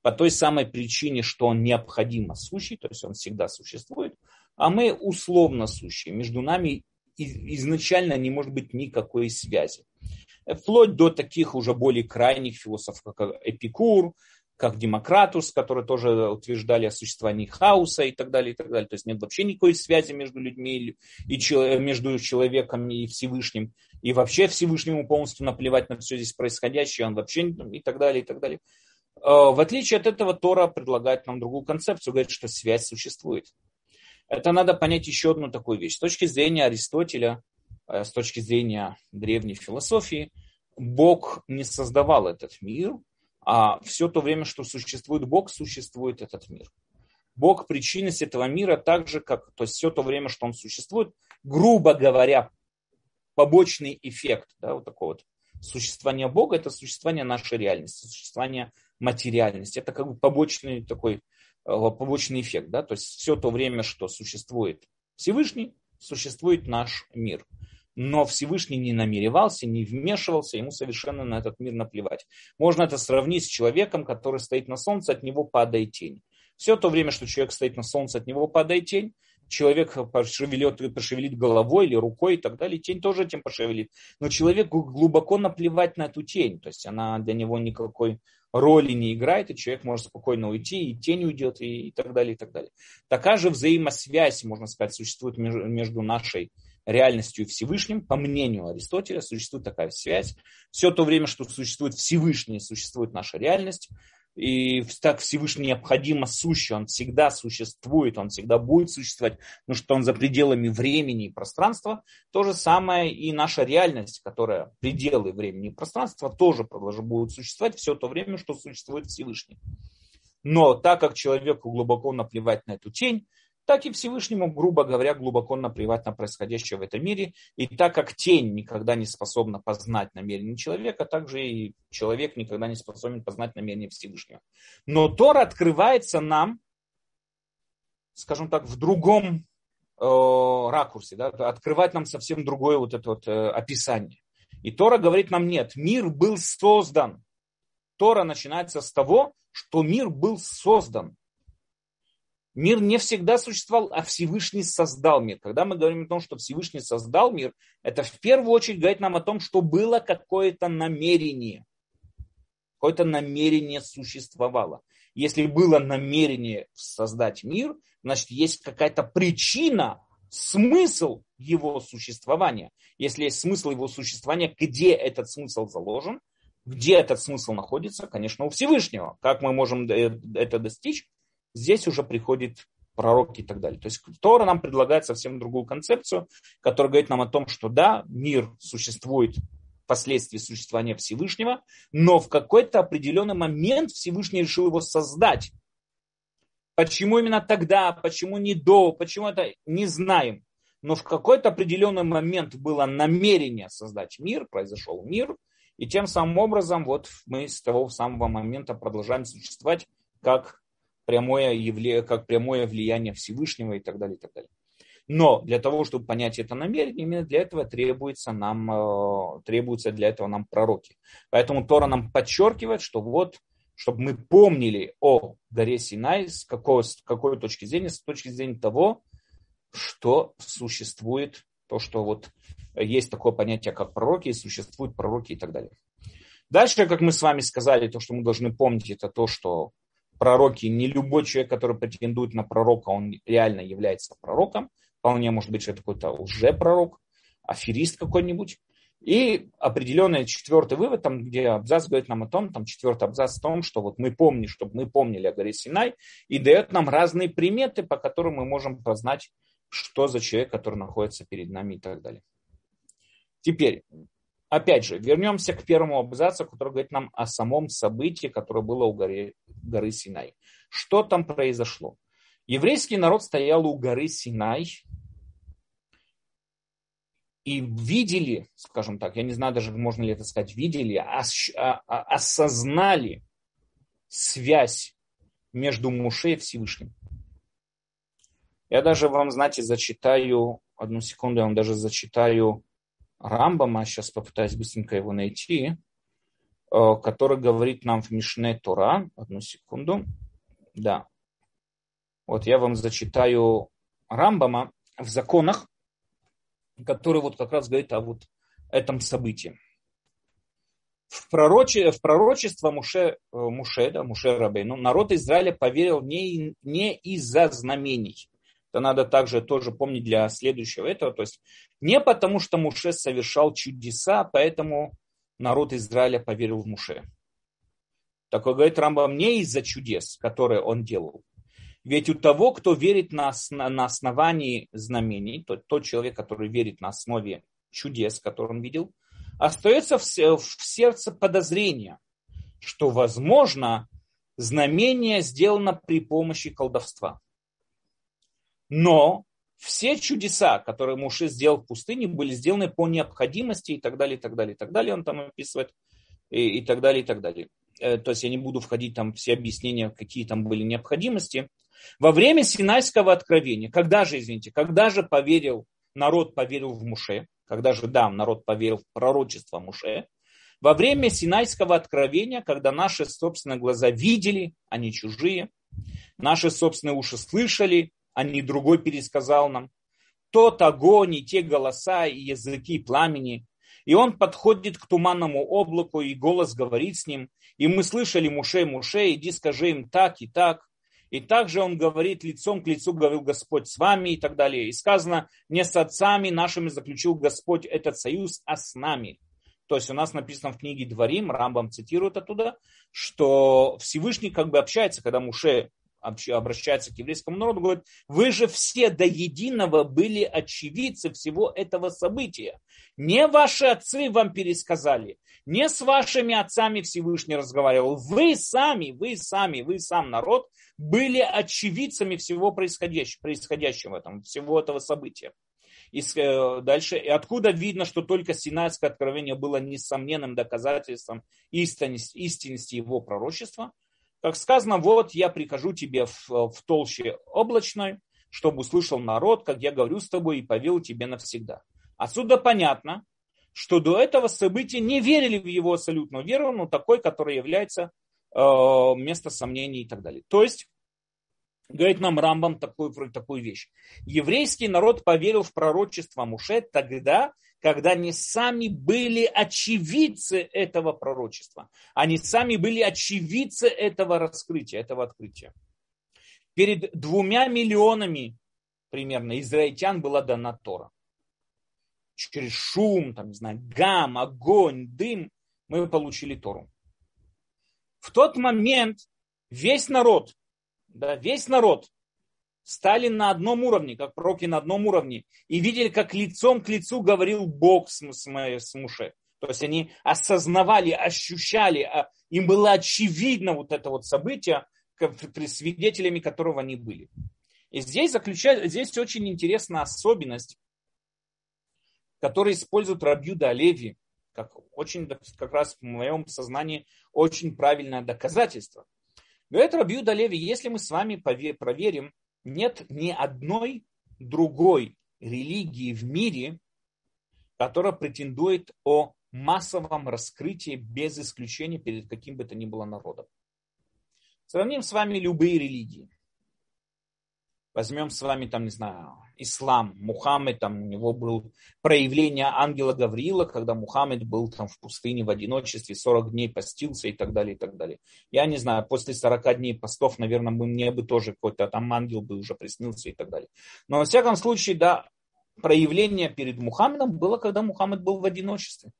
Speaker 1: По той самой причине, что он необходимо сущий, то есть он всегда существует, а мы условно сущие. Между нами изначально не может быть никакой связи. Вплоть до таких уже более крайних философов, как Эпикур, как Демократус, которые тоже утверждали о существовании хаоса и так далее, и так далее. То есть нет вообще никакой связи между людьми и между человеком и Всевышним. И вообще Всевышнему полностью наплевать на все здесь происходящее, он вообще и так далее, и так далее. А, в отличие от этого, Тора предлагает нам другую концепцию, говорит, что связь существует. Это надо понять еще одну такую вещь. С точки зрения Аристотеля, с точки зрения древней философии, Бог не создавал этот мир, а все то время, что существует Бог, существует этот мир. Бог причинность этого мира так же, как то есть все то время, что он существует, грубо говоря, побочный эффект да, вот такого вот существования Бога, это существование нашей реальности, существование материальности. Это как бы побочный такой э, побочный эффект. Да? То есть все то время, что существует Всевышний, существует наш мир но Всевышний не намеревался, не вмешивался, ему совершенно на этот мир наплевать. Можно это сравнить с человеком, который стоит на солнце, от него падает тень. Все то время, что человек стоит на солнце, от него падает тень, человек пошевелит, пошевелит головой или рукой и так далее, тень тоже этим пошевелит. Но человеку глубоко наплевать на эту тень, то есть она для него никакой роли не играет, и человек может спокойно уйти, и тень уйдет, и, и так далее, и так далее. Такая же взаимосвязь, можно сказать, существует между нашей реальностью и Всевышним, по мнению Аристотеля, существует такая связь. Все то время, что существует Всевышний, существует наша реальность. И так Всевышний необходимо сущий, он всегда существует, он всегда будет существовать, потому что он за пределами времени и пространства. То же самое и наша реальность, которая пределы времени и пространства, тоже продолжит будет существовать все то время, что существует Всевышний. Но так как человеку глубоко наплевать на эту тень, так и Всевышнему, грубо говоря, глубоко наплевать на происходящее в этом мире. И так как тень никогда не способна познать намерение человека, так же и человек никогда не способен познать намерение Всевышнего. Но Тора открывается нам, скажем так, в другом э, ракурсе, да, открывает нам совсем другое вот это вот э, описание. И Тора говорит нам, нет, мир был создан. Тора начинается с того, что мир был создан. Мир не всегда существовал, а Всевышний создал мир. Когда мы говорим о том, что Всевышний создал мир, это в первую очередь говорит нам о том, что было какое-то намерение. Какое-то намерение существовало. Если было намерение создать мир, значит, есть какая-то причина, смысл его существования. Если есть смысл его существования, где этот смысл заложен, где этот смысл находится, конечно, у Всевышнего. Как мы можем это достичь? Здесь уже приходит пророк и так далее. То есть Тора нам предлагает совсем другую концепцию, которая говорит нам о том, что да, мир существует впоследствии существования Всевышнего, но в какой-то определенный момент Всевышний решил его создать. Почему именно тогда, почему не до, почему это, не знаем. Но в какой-то определенный момент было намерение создать мир, произошел мир, и тем самым образом вот мы с того самого момента продолжаем существовать как прямое явление, как прямое влияние Всевышнего и так далее, и так далее. Но для того, чтобы понять это намерение, именно для этого требуется нам, э, требуется для этого нам пророки. Поэтому Тора нам подчеркивает, что вот, чтобы мы помнили о горе Синай, с какой, с какой точки зрения, с точки зрения того, что существует, то, что вот есть такое понятие, как пророки, существуют пророки и так далее. Дальше, как мы с вами сказали, то, что мы должны помнить, это то, что пророки, не любой человек, который претендует на пророка, он реально является пророком. Вполне может быть, что это какой-то лже-пророк, аферист какой-нибудь. И определенный четвертый вывод, там, где абзац говорит нам о том, там четвертый абзац о том, что вот мы помним, чтобы мы помнили о горе Синай, и дает нам разные приметы, по которым мы можем познать, что за человек, который находится перед нами и так далее. Теперь, опять же, вернемся к первому абзацу, который говорит нам о самом событии, которое было у горы, горы Синай. Что там произошло? Еврейский народ стоял у горы Синай и видели, скажем так, я не знаю даже, можно ли это сказать, видели, ос, а, а, осознали связь между Муше и Всевышним. Я даже вам, знаете, зачитаю, одну секунду, я вам даже зачитаю Рамбама, сейчас попытаюсь быстренько его найти, э, который говорит нам в Мишне Тора. Одну секунду. Да. Вот я вам зачитаю Рамбама в законах, который вот как раз говорит о вот этом событии. В, пророче, в пророчество Муше, э, Муше, да, Муше Рабейну народ Израиля поверил не, не из-за знамений, это надо также тоже помнить для следующего этого. То есть не потому, что Муше совершал чудеса, поэтому народ Израиля поверил в Муше. Такой говорит Рамбам не из-за чудес, которые он делал. Ведь у того, кто верит на, на основании знамений, тот, тот человек, который верит на основе чудес, которые он видел, остается в, в сердце подозрение, что, возможно, знамение сделано при помощи колдовства. Но все чудеса, которые Муше сделал в пустыне, были сделаны по необходимости и так далее, и так далее, и так далее. Он там описывает и, и так далее, и так далее. Э, то есть я не буду входить там все объяснения, какие там были необходимости. Во время Синайского откровения, когда же, извините, когда же поверил, народ поверил в Муше, когда же, да, народ поверил в пророчество Муше, во время Синайского откровения, когда наши собственные глаза видели, а не чужие, наши собственные уши слышали, а не другой пересказал нам. Тот огонь и те голоса и языки пламени. И он подходит к туманному облаку, и голос говорит с ним. И мы слышали Муше, Муше, иди скажи им так и так. И также он говорит лицом к лицу, говорил Господь с вами и так далее. И сказано, не с отцами нашими заключил Господь этот союз, а с нами. То есть у нас написано в книге Дворим, Рамбам цитирует оттуда, что Всевышний как бы общается, когда Муше обращается к еврейскому народу, говорит, вы же все до единого были очевидцы всего этого события. Не ваши отцы вам пересказали, не с вашими отцами Всевышний разговаривал. Вы сами, вы сами, вы сам народ были очевидцами всего происходящего, происходящего этом, всего этого события. И э, дальше, и откуда видно, что только Синайское откровение было несомненным доказательством истинности, истинности его пророчества. Как сказано, вот я прихожу тебе в, в толще облачной, чтобы услышал народ, как я говорю с тобой и повел тебе навсегда. Отсюда понятно, что до этого события не верили в его абсолютную веру, но такой, который является э, место сомнений и так далее. То есть, говорит нам Рамбам такую, такую вещь. Еврейский народ поверил в пророчество Муше тогда, когда они сами были очевидцы этого пророчества. Они сами были очевидцы этого раскрытия, этого открытия. Перед двумя миллионами примерно израильтян была дана Тора через шум, там, не знаю, гам, огонь, дым, мы получили Тору. В тот момент весь народ, да, весь народ стали на одном уровне, как пророки на одном уровне, и видели, как лицом к лицу говорил Бог с, с, с Муше. То есть они осознавали, ощущали, а им было очевидно вот это вот событие, свидетелями которого они были. И здесь заключается, здесь очень интересная особенность который использует Рабьюда Леви, как очень, как раз в моем сознании, очень правильное доказательство. Говорит Рабьюда Леви, если мы с вами проверим, нет ни одной другой религии в мире, которая претендует о массовом раскрытии без исключения перед каким бы то ни было народом. Сравним с вами любые религии. Возьмем с вами, там, не знаю, ислам, Мухаммед, там у него был проявление ангела Гавриила, когда Мухаммед был там в пустыне в одиночестве, 40 дней постился и так далее, и так далее. Я не знаю, после 40 дней постов, наверное, мне бы тоже какой-то там ангел бы уже приснился и так далее. Но во всяком случае, да, проявление перед Мухаммедом было, когда Мухаммед был в одиночестве.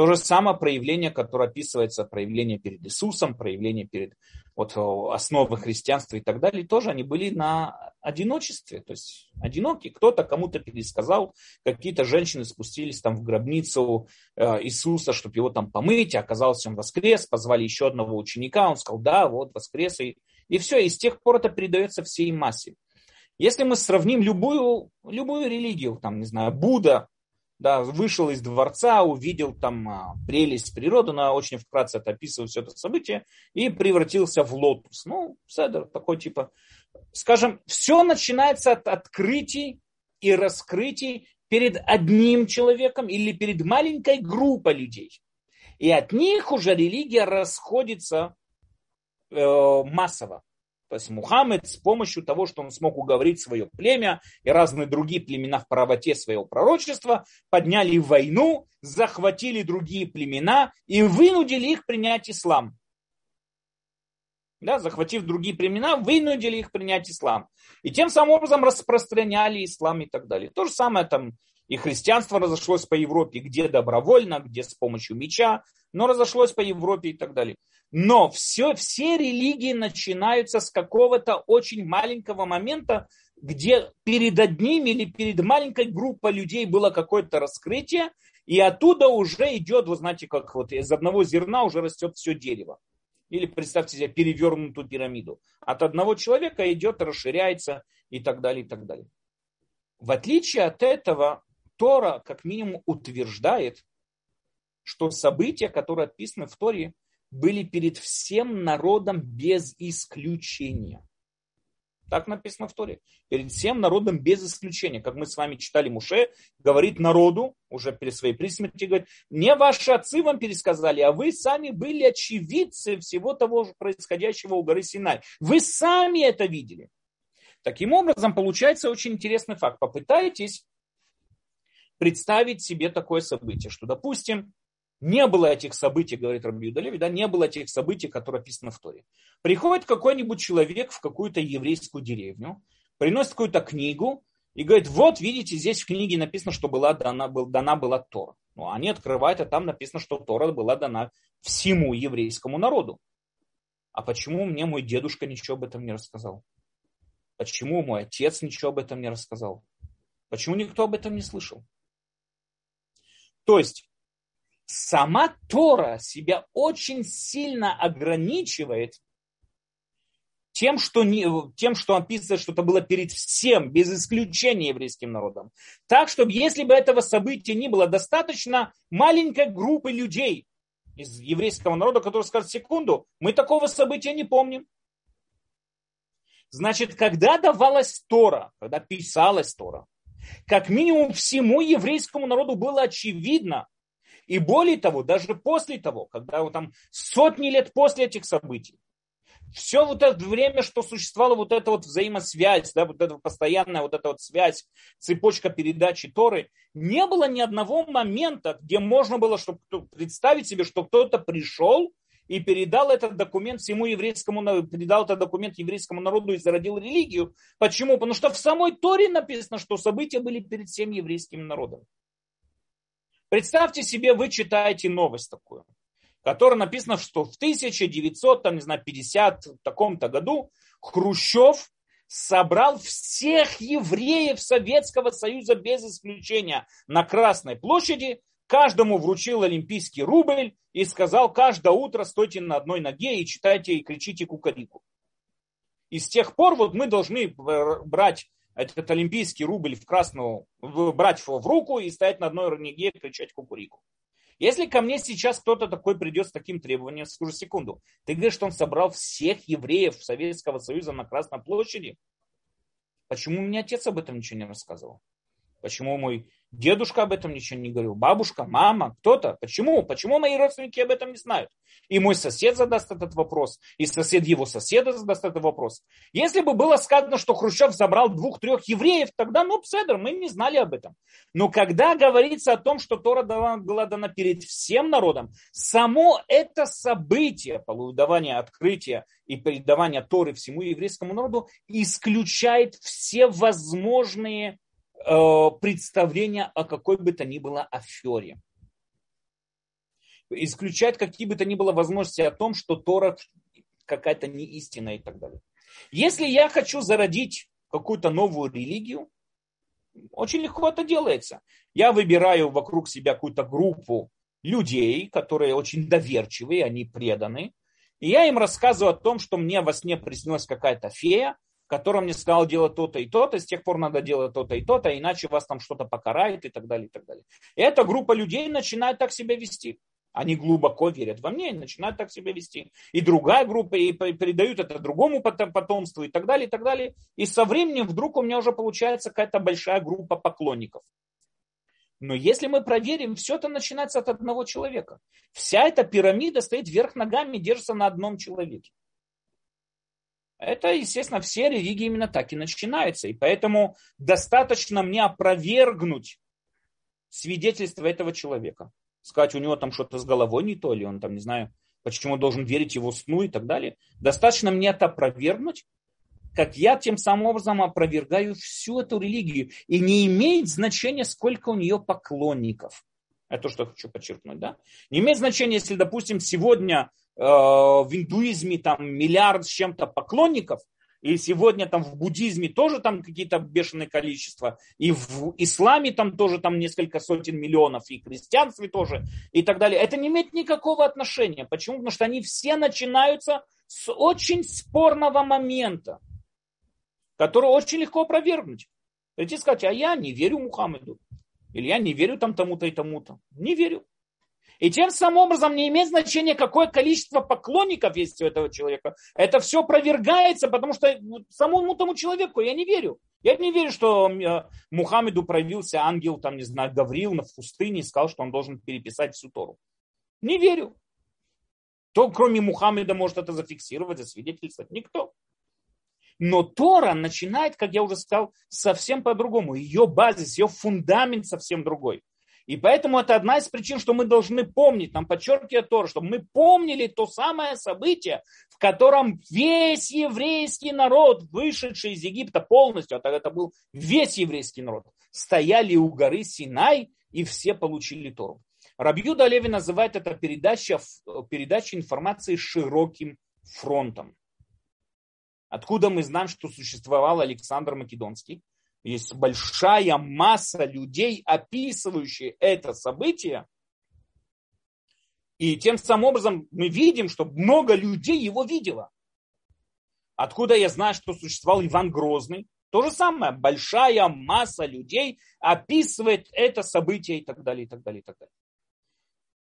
Speaker 1: То же самое проявление, которое описывается, проявление перед Иисусом, проявление перед вот, основы христианства и так далее, тоже они были на одиночестве, то есть одиноки. Кто-то кому-то пересказал, какие-то женщины спустились там в гробницу э, Иисуса, чтобы его там помыть, а оказалось, он воскрес, позвали еще одного ученика, он сказал, да, вот воскрес, и, и все, и с тех пор это передается всей массе. Если мы сравним любую, любую религию, там, не знаю, Будда, да, вышел из дворца, увидел там а, прелесть природы, но очень вкратце это описывает все это событие, и превратился в лотус. Ну, סדר, такой типа, скажем, все начинается от открытий и раскрытий перед одним человеком или перед маленькой группой людей. И от них уже религия расходится э, массово. То есть Мухаммед с помощью того, что он смог уговорить свое племя и разные другие племена в правоте своего пророчества, подняли войну, захватили другие племена и вынудили их принять ислам. Да, захватив другие племена, вынудили их принять ислам. И тем самым образом распространяли ислам и так далее. То же самое там и христианство разошлось по Европе, где добровольно, где с помощью меча, но разошлось по Европе и так далее. Но все, все религии начинаются с какого-то очень маленького момента, где перед одним или перед маленькой группой людей было какое-то раскрытие, и оттуда уже идет, вы знаете, как вот из одного зерна уже растет все дерево. Или представьте себе перевернутую пирамиду. От одного человека идет, расширяется и так далее, и так далее. В отличие от этого, Тора как минимум утверждает, что события, которые описаны в Торе, были перед всем народом без исключения. Так написано в Торе. Перед всем народом без исключения. Как мы с вами читали Муше, говорит народу, уже перед своей присмертью, говорит, не ваши отцы вам пересказали, а вы сами были очевидцы всего того же происходящего у горы Синай. Вы сами это видели. Таким образом, получается очень интересный факт. Попытайтесь представить себе такое событие, что, допустим, не было этих событий, говорит Раби Леви, да, не было этих событий, которые описаны в Торе. Приходит какой-нибудь человек в какую-то еврейскую деревню, приносит какую-то книгу и говорит, вот, видите, здесь в книге написано, что была дана, был, дана была Тора. Ну, они открывают, а там написано, что Тора была дана всему еврейскому народу. а почему мне мой дедушка ничего об этом не рассказал? Почему мой отец ничего об этом не рассказал? Почему никто об этом не слышал? То есть сама Тора себя очень сильно ограничивает тем, что, не, тем, что описано, что это было перед всем, без исключения еврейским народом. Так, чтобы если бы этого события не было, достаточно маленькой группы людей из еврейского народа, которые скажут, секунду, мы такого события не помним. Значит, когда давалась Тора, когда писалась Тора, как минимум всему еврейскому народу было очевидно, и более того, даже после того, когда вот там сотни лет после этих событий, все вот это время, что существовала вот эта вот взаимосвязь, да, вот эта постоянная вот эта вот связь, цепочка передачи Торы, не было ни одного момента, где можно было чтобы, представить себе, что кто-то пришел и передал этот документ всему еврейскому народу, передал этот документ еврейскому народу и зародил религию. Почему? Потому что в самой Торе написано, что события были перед всем еврейским народом. Представьте себе, вы читаете новость такую, которая написана, что в 1900, там, не знаю, 50 таком-то году Хрущев собрал всех евреев Советского Союза без исключения на Красной площади каждому вручил олимпийский рубль и сказал, каждое утро стойте на одной ноге и читайте и кричите кукарику. И с тех пор вот мы должны брать этот олимпийский рубль в красную, брать его в руку и стоять на одной ноге и кричать кукурику. Если ко мне сейчас кто-то такой придет с таким требованием, скажу секунду, ты говоришь, что он собрал всех евреев Советского Союза на Красной площади? Почему мне отец об этом ничего не рассказывал? Почему мой Дедушка об этом ничего не говорил. Бабушка, мама, кто-то. Почему? Почему мои родственники об этом не знают? И мой сосед задаст этот вопрос, и сосед его соседа задаст этот вопрос. Если бы было сказано, что Хрущев забрал двух-трех евреев, тогда, ну, Пседр, мы не знали об этом. Но когда говорится о том, что Тора была дана перед всем народом, само это событие, полудавания открытия и передавания Торы всему еврейскому народу исключает все возможные Э, представления о какой бы то ни было афере. Исключает какие бы то ни было возможности о том, что Тора какая-то не и так далее. Если я хочу зародить какую-то новую религию, очень легко это делается. Я выбираю вокруг себя какую-то группу людей, которые очень доверчивые, они преданы. И я им рассказываю о том, что мне во сне приснилась какая-то фея, который мне сказал делать то-то и то-то, с тех пор надо делать то-то и то-то, иначе вас там что-то покарает и так далее, и так далее. И эта группа людей начинает так себя вести. Они глубоко верят во мне и начинают так себя вести. И другая группа и передают это другому потомству и так далее, и так далее. И со временем вдруг у меня уже получается какая-то большая группа поклонников. Но если мы проверим, все это начинается от одного человека. Вся эта пирамида стоит вверх ногами, держится на одном человеке. Это, естественно, все религии именно так и начинаются. И поэтому достаточно мне опровергнуть свидетельство этого человека. Сказать, у него там что-то с головой не то, или он там, не знаю, почему должен верить его сну и так далее. Достаточно мне это опровергнуть, как я тем самым образом опровергаю всю эту религию. И не имеет значения, сколько у нее поклонников. Это то, что я хочу подчеркнуть. Да? Не имеет значения, если, допустим, сегодня в индуизме там миллиард с чем-то поклонников, и сегодня там в буддизме тоже там какие-то бешеные количества, и в исламе там тоже там несколько сотен миллионов, и христианстве тоже, и так далее. Это не имеет никакого отношения. Почему? Потому что они все начинаются с очень спорного момента, который очень легко опровергнуть. Прийти сказать, а я не верю Мухаммеду. Или я не верю там тому-то и тому-то. Не верю. И тем самым образом не имеет значения, какое количество поклонников есть у этого человека. Это все опровергается, потому что самому тому человеку я не верю. Я не верю, что э, Мухаммеду проявился ангел, там, не знаю, Гаврил на пустыне и сказал, что он должен переписать всю Тору. Не верю. Кто, кроме Мухаммеда, может это зафиксировать, засвидетельствовать? Никто. Но Тора начинает, как я уже сказал, совсем по-другому. Ее базис, ее фундамент совсем другой. И поэтому это одна из причин, что мы должны помнить, нам подчеркивает Тор, чтобы мы помнили то самое событие, в котором весь еврейский народ, вышедший из Египта полностью, а тогда это был весь еврейский народ, стояли у горы Синай и все получили Тору. Рабьюда Леви называет это передача, передача информации широким фронтом. Откуда мы знаем, что существовал Александр Македонский? Есть большая масса людей, описывающие это событие. И тем самым образом мы видим, что много людей его видело. Откуда я знаю, что существовал Иван Грозный? То же самое, большая масса людей описывает это событие и так далее, и так далее, и так далее.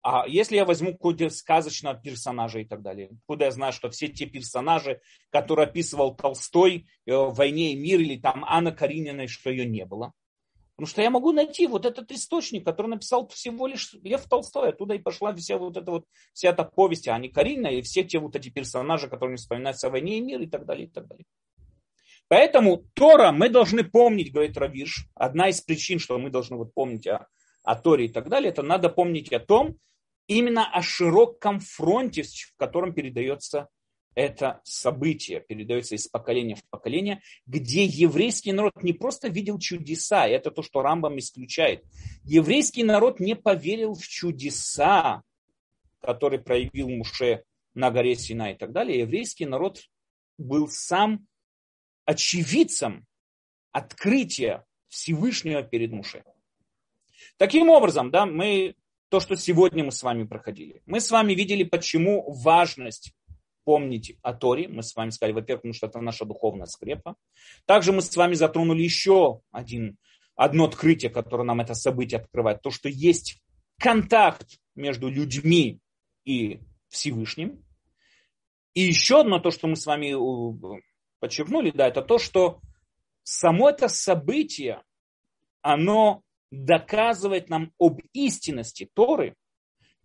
Speaker 1: А если я возьму какого-то сказочного персонажа и так далее, куда я знаю, что все те персонажи, которые описывал Толстой э, в «Войне и мир» или там Анна Каренина, что ее не было. Потому что я могу найти вот этот источник, который написал всего лишь Лев Толстой. Оттуда и пошла вся вот эта вот, вся эта повесть, а не Карина, и все те вот эти персонажи, которые вспоминаются о «Войне и мир» и так далее, и так далее. Поэтому Тора мы должны помнить, говорит Равирш, одна из причин, что мы должны вот помнить о, о Торе и так далее, это надо помнить о том, именно о широком фронте, в котором передается это событие, передается из поколения в поколение, где еврейский народ не просто видел чудеса, и это то, что Рамбам исключает. Еврейский народ не поверил в чудеса, которые проявил Муше на горе Сина и так далее. Еврейский народ был сам очевидцем открытия Всевышнего перед Муше. Таким образом, да, мы то, что сегодня мы с вами проходили. Мы с вами видели, почему важность помнить о Торе. Мы с вами сказали, во-первых, потому что это наша духовная скрепа. Также мы с вами затронули еще один, одно открытие, которое нам это событие открывает. То, что есть контакт между людьми и Всевышним. И еще одно, то, что мы с вами э, подчеркнули, да, это то, что само это событие, оно доказывает нам об истинности Торы,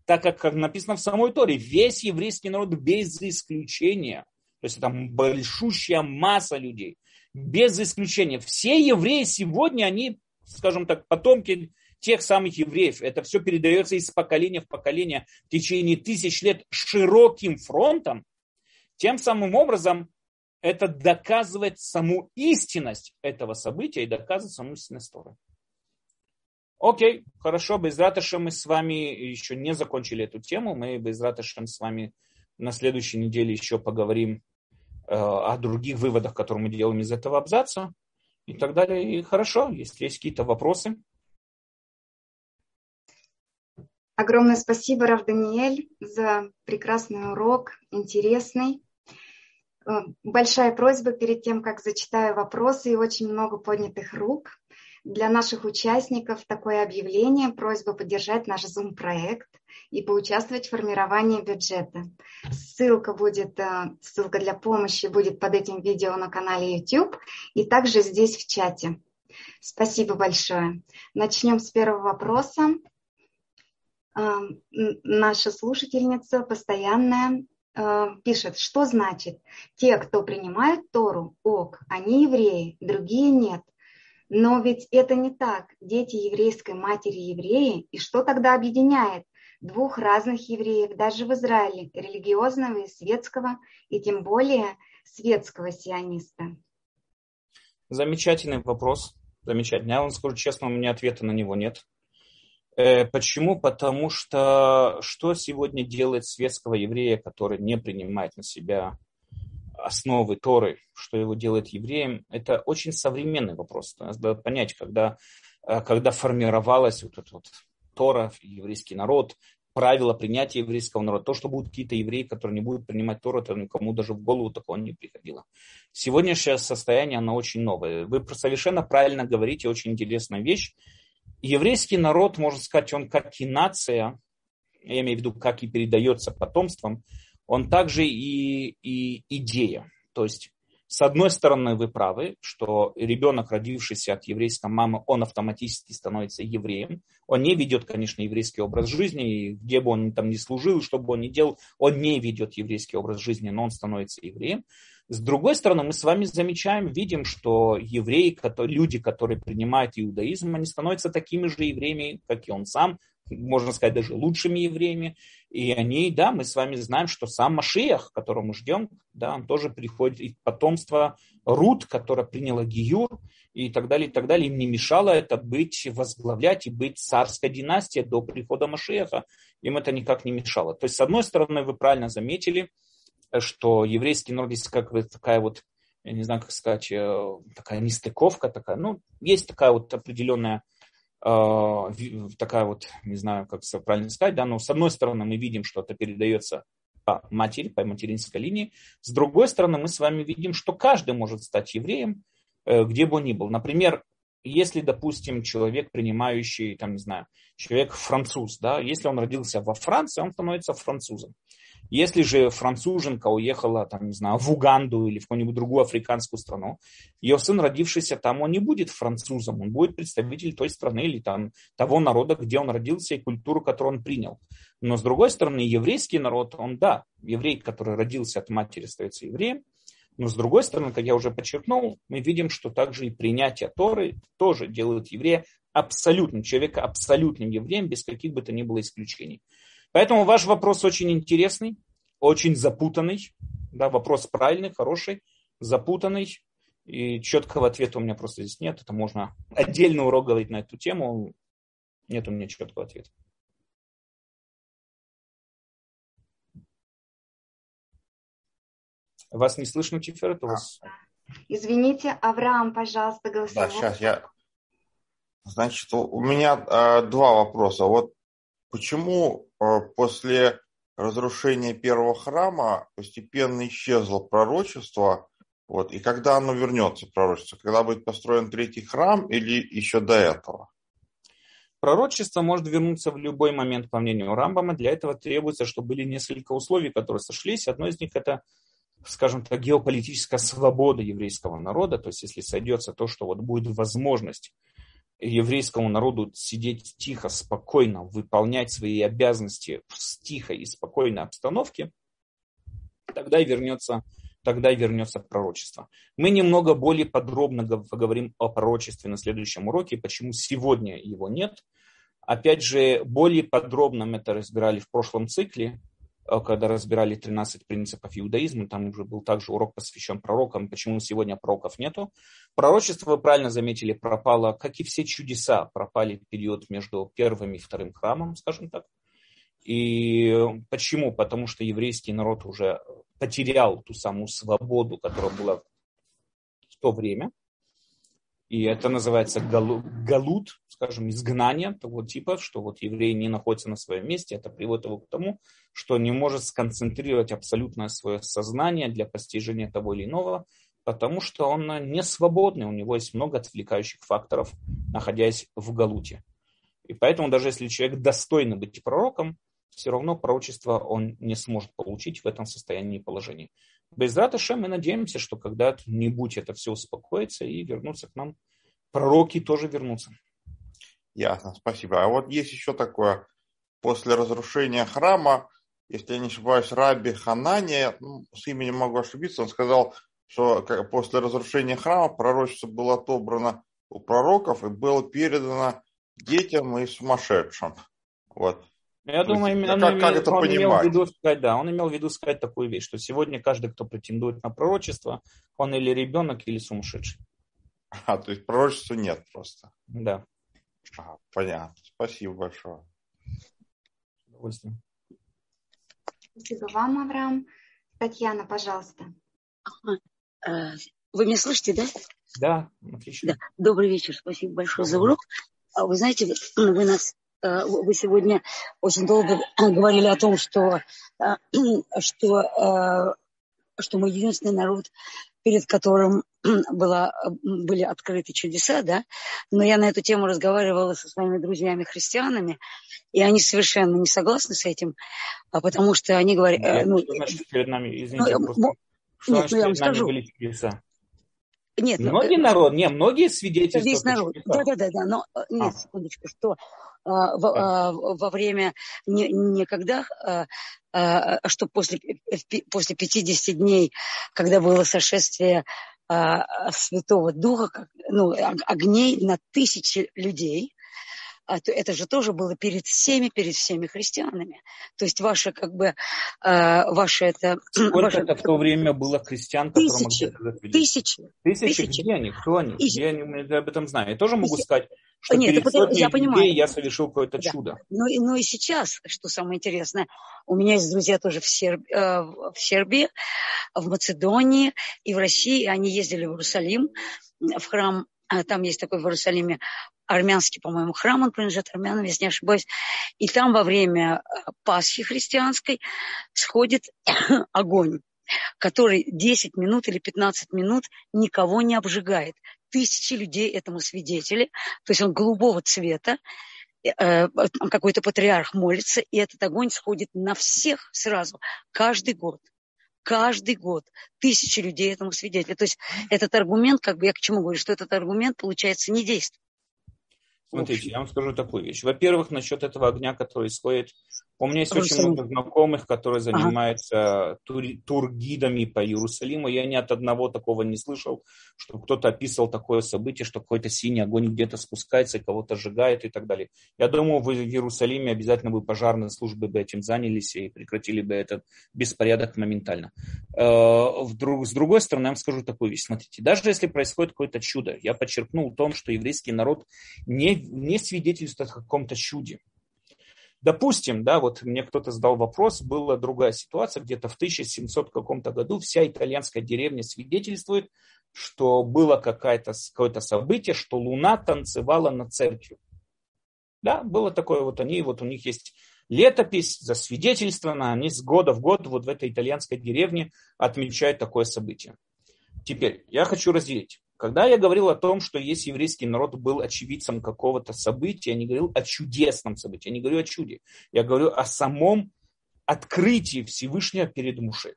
Speaker 1: так как, как написано в самой Торе, весь еврейский народ без исключения, то есть там большущая масса людей, без исключения. Все евреи сегодня, они, скажем так, потомки тех самых евреев. Это все передается из поколения в поколение в течение тысяч лет широким фронтом. Тем самым образом это доказывает саму истинность этого события и доказывает саму истинность Торы. Окей, хорошо, без раташа мы с вами еще не закончили эту тему. Мы без раташа с вами на следующей неделе еще поговорим э, о других выводах, которые мы делаем из этого абзаца и так далее. И хорошо, если есть какие-то вопросы.
Speaker 2: Огромное спасибо, Рав Даниэль, за прекрасный урок, интересный. Э, большая просьба перед тем, как зачитаю вопросы, и очень много поднятых рук – для наших участников такое объявление, просьба поддержать наш Zoom-проект и поучаствовать в формировании бюджета. Ссылка будет, э, ссылка для помощи будет под этим видео на канале YouTube и также здесь в чате. Спасибо большое. Начнем с первого вопроса. Э, наша слушательница постоянная э, пишет, что значит те, кто принимают Тору, ок, они евреи, другие нет. Но ведь это не так. Дети еврейской матери евреи. И что тогда объединяет двух разных евреев, даже в Израиле, религиозного и светского, и тем более светского сиониста?
Speaker 1: Замечательный вопрос. Замечательный. Я вам скажу честно, у меня ответа на него нет. Э, почему? Потому что что сегодня делает светского еврея, который не принимает на себя основы Торы, что его делает евреем, это очень современный вопрос. Надо понять, когда, э, когда формировалась вот эта вот Тора, еврейский народ, правила принятия еврейского народа. То, что будут какие-то евреи, которые не будут принимать Тору, это никому даже в голову такого не приходило. Сегодняшнее состояние, оно очень новое. Вы совершенно правильно говорите, очень интересная вещь. Еврейский народ, можно сказать, он как и нация, я имею в виду, как и передается потомством, он также и, и идея. То есть, с одной стороны, вы правы, что ребенок, родившийся от еврейской мамы, он автоматически становится евреем. Он не ведет, конечно, еврейский образ жизни, и где бы он там ни служил, что бы он ни делал, он не ведет еврейский образ жизни, но он становится евреем. С другой стороны, мы с вами замечаем, видим, что евреи, люди, которые принимают иудаизм, они становятся такими же евреями, как и он сам, можно сказать, даже лучшими евреями. И они, да, мы с вами знаем, что сам Машиях, которого мы ждем, да, он тоже приходит из потомства Рут, которая приняла Гиюр, и так далее, и так далее. Им не мешало это быть, возглавлять и быть царской династией до прихода Машиеха. Им это никак не мешало. То есть, с одной стороны, вы правильно заметили, что еврейский народ есть как бы такая вот, я не знаю, как сказать, э, такая нестыковка такая. Ну, есть такая вот определенная такая вот, не знаю, как правильно сказать, да, но с одной стороны мы видим, что это передается по матери, по материнской линии. С другой стороны, мы с вами видим, что каждый может стать евреем, э, где бы он ни был. Например, если, допустим, человек, принимающий, там, не знаю, человек француз, да, если он родился во Франции, он становится французом. Если же француженка уехала, там, не знаю, в Уганду или в какую-нибудь другую африканскую страну, ее сын, родившийся там, он не будет французом, он будет представитель той страны или там того народа, где он родился и культуру, которую он принял. Но с другой стороны, еврейский народ, он, да, еврей, который родился от матери, остается евреем, но с другой стороны, как я уже подчеркнул, мы видим, что также и принятие Торы тоже делают еврея абсолютным, человека абсолютным евреем, без каких бы то ни было исключений. Поэтому ваш вопрос очень интересный, очень запутанный. Да, вопрос правильный, хороший, запутанный. И четкого ответа у меня просто здесь нет. Это можно отдельно урок говорить на эту тему. Нет у меня четкого ответа. Вас не слышно, Тиферет? У вас...
Speaker 2: Извините, Авраам, пожалуйста, голосовой.
Speaker 3: Да, сейчас я... Значит, у меня э, два вопроса. Вот почему после разрушения первого храма постепенно исчезло пророчество, вот, и когда оно вернется, пророчество? Когда будет построен третий храм или еще до этого?
Speaker 1: Пророчество может вернуться в любой момент, по мнению Рамбама. Для этого требуется, чтобы были несколько условий, которые сошлись. Одно из них – это скажем так, геополитическая свобода еврейского народа, то есть если сойдется то, что вот будет возможность еврейскому народу сидеть тихо, спокойно, выполнять свои обязанности в тихой и спокойной обстановке, тогда и вернется, тогда и вернется пророчество. Мы немного более подробно поговорим о пророчестве на следующем уроке, почему сегодня его нет. Опять же, более подробно мы это разбирали в прошлом цикле, когда разбирали 13 принципов иудаизма, там уже был также урок посвящен пророкам, почему сегодня пророков нету. Пророчество, вы правильно заметили, пропало, как и все чудеса, пропали в период между первым и вторым храмом, скажем так. И почему? Потому что еврейский народ уже потерял ту самую свободу, которая была в то время. И это называется галут, скажем, изгнание того типа, что вот еврей не находится на своем месте. Это приводит его к тому, что не может сконцентрировать абсолютное свое сознание для постижения того или иного, потому что он не свободный, у него есть много отвлекающих факторов, находясь в галуте. И поэтому даже если человек достойно быть пророком, все равно пророчество он не сможет получить в этом состоянии положения. Без Раташа мы надеемся, что когда-нибудь это все успокоится и вернутся к нам. Пророки тоже вернутся.
Speaker 3: Ясно, спасибо. А вот есть еще такое, после разрушения храма, если я не ошибаюсь, Раби Ханания, ну, с именем могу ошибиться, он сказал, что после разрушения храма пророчество было отобрано у пророков и было передано детям и сумасшедшим. Вот.
Speaker 1: Я То думаю, именно как, как это он понимать? имел в виду сказать, да, он имел в виду сказать такую вещь, что сегодня каждый, кто претендует на пророчество, он или ребенок, или сумасшедший.
Speaker 3: А, то есть пророчества нет просто.
Speaker 1: Да.
Speaker 3: А, понятно. Спасибо большое.
Speaker 2: С удовольствием. Спасибо вам, Авраам. Татьяна, пожалуйста.
Speaker 4: Э, вы меня слышите, да?
Speaker 1: Да, отлично.
Speaker 4: Да. Добрый вечер, спасибо большое за урок. А вы знаете, вы нас вы сегодня очень долго говорили о том, что, э, что, э, что мы единственный народ, перед которым была, были открыты чудеса, да, но я на эту тему разговаривала со своими друзьями-христианами, и они совершенно не согласны с этим, а потому что они говорят...
Speaker 1: Ну, значит, перед нами, извините, ну, просто, что нет, значит, ну, я вам скажу. были чудеса? Нет, многие ну, народ, не, многие свидетельства.
Speaker 4: Весь народ, да, да, да, да, но нет, а. секундочку, что а, в, а, во время не, никогда, а, а, что после, после 50 дней, когда было сошествие Святого Духа, ну, огней на тысячи людей, а то это же тоже было перед всеми, перед всеми христианами. То есть ваше как бы, э, ваше это...
Speaker 1: Сколько ваше, это в то время было христиан,
Speaker 4: тысячи,
Speaker 1: тысячи, тысячи.
Speaker 4: Тысячи?
Speaker 1: Где они? Кто они? Тысячи. Где они? Я об этом знаю. Я тоже могу сказать, что
Speaker 4: Нет,
Speaker 1: перед сотней
Speaker 4: я
Speaker 1: людей
Speaker 4: понимаю.
Speaker 1: я совершил какое-то
Speaker 4: Да.
Speaker 1: чудо.
Speaker 4: Ну, и- ну и сейчас, что самое интересное, у меня есть друзья тоже в, Серб- э, в Сербии, в Македонии и в России. Они ездили в Иерусалим, в храм. а Там есть такой в Иерусалиме армянский, по-моему, храм, он принадлежит армянам, если не ошибаюсь. И там во время э, Пасхи христианской сходит огонь, который 10 минут или 15 минут никого не обжигает. Тысячи людей этому свидетели. То есть он голубого цвета, э, там какой-то патриарх молится, и этот огонь сходит на всех сразу, каждый год. Каждый год тысячи людей этому свидетели. То есть этот аргумент, как бы я к чему говорю, что этот аргумент, получается, не действует.
Speaker 1: Смотрите, я вам скажу такую вещь. Во-первых, насчет этого огня, который исходит. У меня есть очень много знакомых, которые занимаются тури- тургидами по Иерусалиму. Я ни от одного такого не слышал, что кто-то описывал такое событие, что какой-то синий огонь где-то спускается кого-то сжигает и так далее. Я думаю, вы в Иерусалиме обязательно бы пожарные службы бы этим занялись и прекратили бы этот беспорядок моментально. Э, С другой стороны, я вам скажу такую вещь. Смотрите, даже если происходит какое-то чудо, я подчеркнул в том, что еврейский народ не, не свидетельствует о каком-то чуде. Допустим, да, вот мне кто-то задал вопрос, была другая ситуация, где-то в 1700 каком-то году вся итальянская деревня свидетельствует, что было какое-то какое событие, что луна танцевала над церковью. Да, было такое, вот они, вот у них есть летопись, засвидетельствовано, они с года в год вот в этой итальянской деревне отмечают такое событие. Теперь, я хочу разделить. Когда я говорил о том, что есть еврейский народ был очевидцем какого-то события, я не говорил о чудесном событии, я не говорю о чуде. Я говорю о самом открытии Всевышнего перед Муше.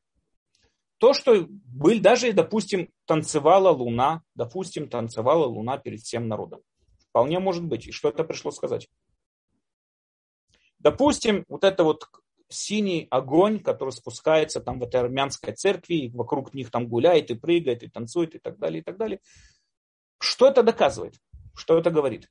Speaker 1: То, что был, даже, допустим, танцевала луна, допустим, танцевала луна перед всем народом. Вполне может быть. И что это пришло сказать? Допустим, вот это вот синий огонь, который спускается там в этой армянской церкви, и вокруг них там гуляет и прыгает, и танцует, и так далее, и так далее. Что это доказывает? Что это говорит?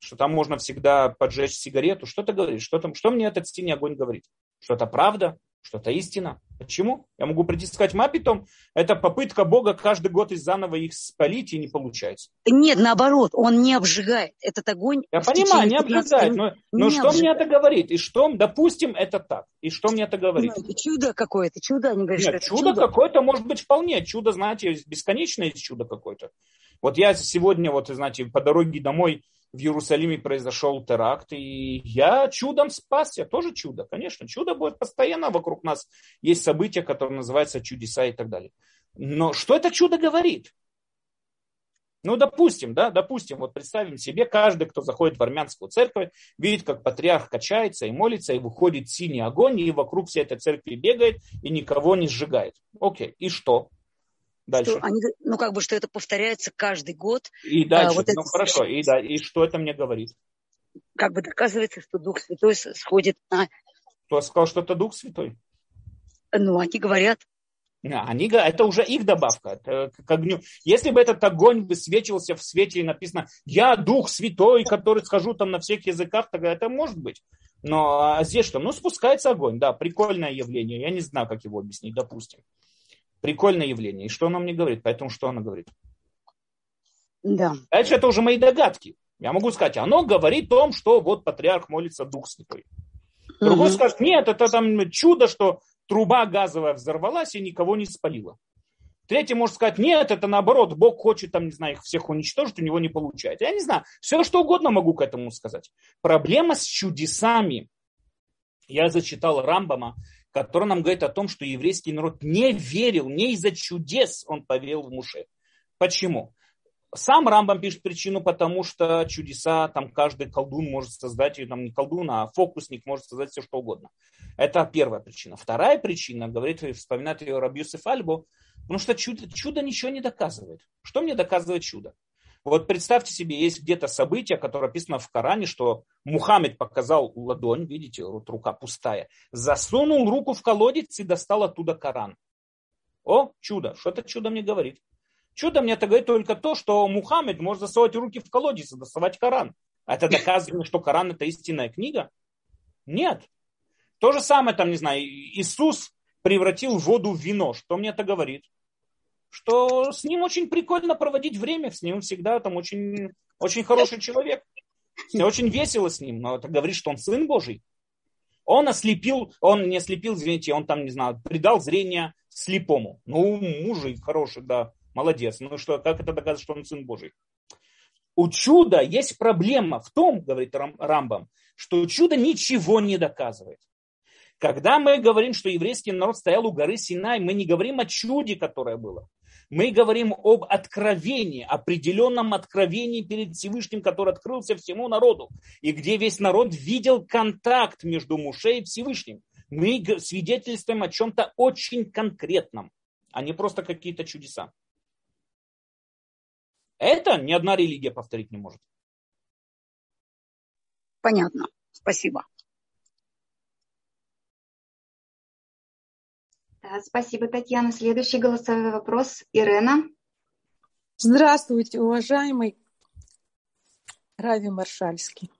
Speaker 1: Что там можно всегда поджечь сигарету? Что это говорит? Что, там, что мне этот синий огонь говорит? Что это правда? Что это истина? Почему? Я могу прийти и сказать, мапитом, это попытка Бога каждый год из заново их спалить, и не получается.
Speaker 4: Нет, наоборот, он не обжигает. Этот огонь...
Speaker 1: Я понимаю, не
Speaker 4: течение 15
Speaker 1: обжигает, но, но
Speaker 4: не
Speaker 1: что мне
Speaker 4: обжигает.
Speaker 1: это говорит? И что, допустим, это так. И что мне это говорит?
Speaker 4: Это чудо какое-то, чудо, они говорят,
Speaker 1: Нет,
Speaker 4: это
Speaker 1: чудо какое-то может быть вполне. Чудо, знаете, бесконечное чудо какое-то. Вот я сегодня, вот, знаете, по дороге домой в Иерусалиме произошел теракт, и я чудом спасся. Тоже чудо, конечно. Чудо будет постоянно вокруг нас. Есть события, которые называются чудеса и так далее. Но что это чудо говорит? Ну, допустим, да, допустим, вот представим себе, каждый, кто заходит в армянскую церковь, видит, как патриарх качается и молится, и выходит синий огонь, и вокруг всей этой церкви бегает, и никого не сжигает. Окей, и что? Дальше.
Speaker 4: Что они, ну, как бы, что это повторяется каждый год,
Speaker 1: И дальше,
Speaker 4: вот
Speaker 1: ну
Speaker 4: это
Speaker 1: хорошо, и, да, и что это мне говорит?
Speaker 4: как бы доказывается, что Дух Святой сходит на...
Speaker 1: Кто сказал, что это Дух Святой?
Speaker 4: Ну, они говорят,
Speaker 1: Не, Они, это уже их добавка. Это к огню. Если бы этот огонь высвечивался в свете и написано «Я Дух Святой, который схожу там на всех языках», тогда это может быть. Но а здесь что? Ну, спускается огонь, да, прикольное явление. Я не знаю, как его объяснить, допустим. Прикольное явление. И что оно мне говорит? Поэтому что оно говорит?
Speaker 4: да.
Speaker 1: Дальше это уже мои догадки. Я могу сказать, оно говорит о том, что вот патриарх молится Дух Святой. Другой
Speaker 4: Мгм.
Speaker 1: скажет, нет, это там чудо, что труба газовая взорвалась и никого не спалила. Третий может сказать, нет, это наоборот, Бог хочет там, не знаю, их всех уничтожить, у него не получается. Я не знаю, все что угодно могу к этому сказать. Проблема с чудесами. Я зачитал Рамбама, который нам говорит о том, что еврейский народ не верил, не из-за чудес он поверил в Муше. Почему? Сам Рамбам пишет причину, потому что чудеса там каждый колдун может создать, или там не колдун, а фокусник может создать все что угодно. Это первая причина. Вторая причина, говорит, и вспоминает ее Рабьюсеф Альбо, потому что чудо, чудо ничего не доказывает. Что мне доказывает чудо? Вот представьте себе, есть где-то событие, которое описано в Коране, что Мухаммед показал ладонь, видите, вот рука пустая, засунул руку в колодец и достал оттуда Коран. О, чудо. Что это чудо мне говорит? Чудо мне это говорит только то, что Мухаммед может засовывать руки в колодец и доставать Коран. А это доказывает, что Коран это истинная книга? Нет. То же самое, там, не знаю, Иисус превратил воду в вино. Что мне это говорит? Что с ним очень прикольно проводить время, с ним всегда там очень, очень хороший человек. Очень весело с ним, но это говорит, что он сын Божий. Он ослепил, он не ослепил, извините, он там, не знаю, придал зрение слепому. Ну, мужик хороший, да, молодец. Ну что, как это доказывает, что он сын Божий? У чуда есть проблема в том, говорит Рамбам, что чудо ничего не доказывает. Когда мы говорим, что еврейский народ стоял у горы Синай, мы не говорим о чуде, которое было. Мы говорим об откровении, определенном откровении перед Всевышним, который открылся всему народу, и где весь народ видел контакт между Муше и Всевышним. Мы свидетельствуем о чем-то очень конкретном, а не просто какие-то чудеса. Это ни одна религия повторить не может.
Speaker 4: Понятно. Спасибо.
Speaker 2: Спасибо, Татьяна. Следующий голосовой вопрос. Ирена.
Speaker 5: Здравствуйте, уважаемый Рави Маршальский.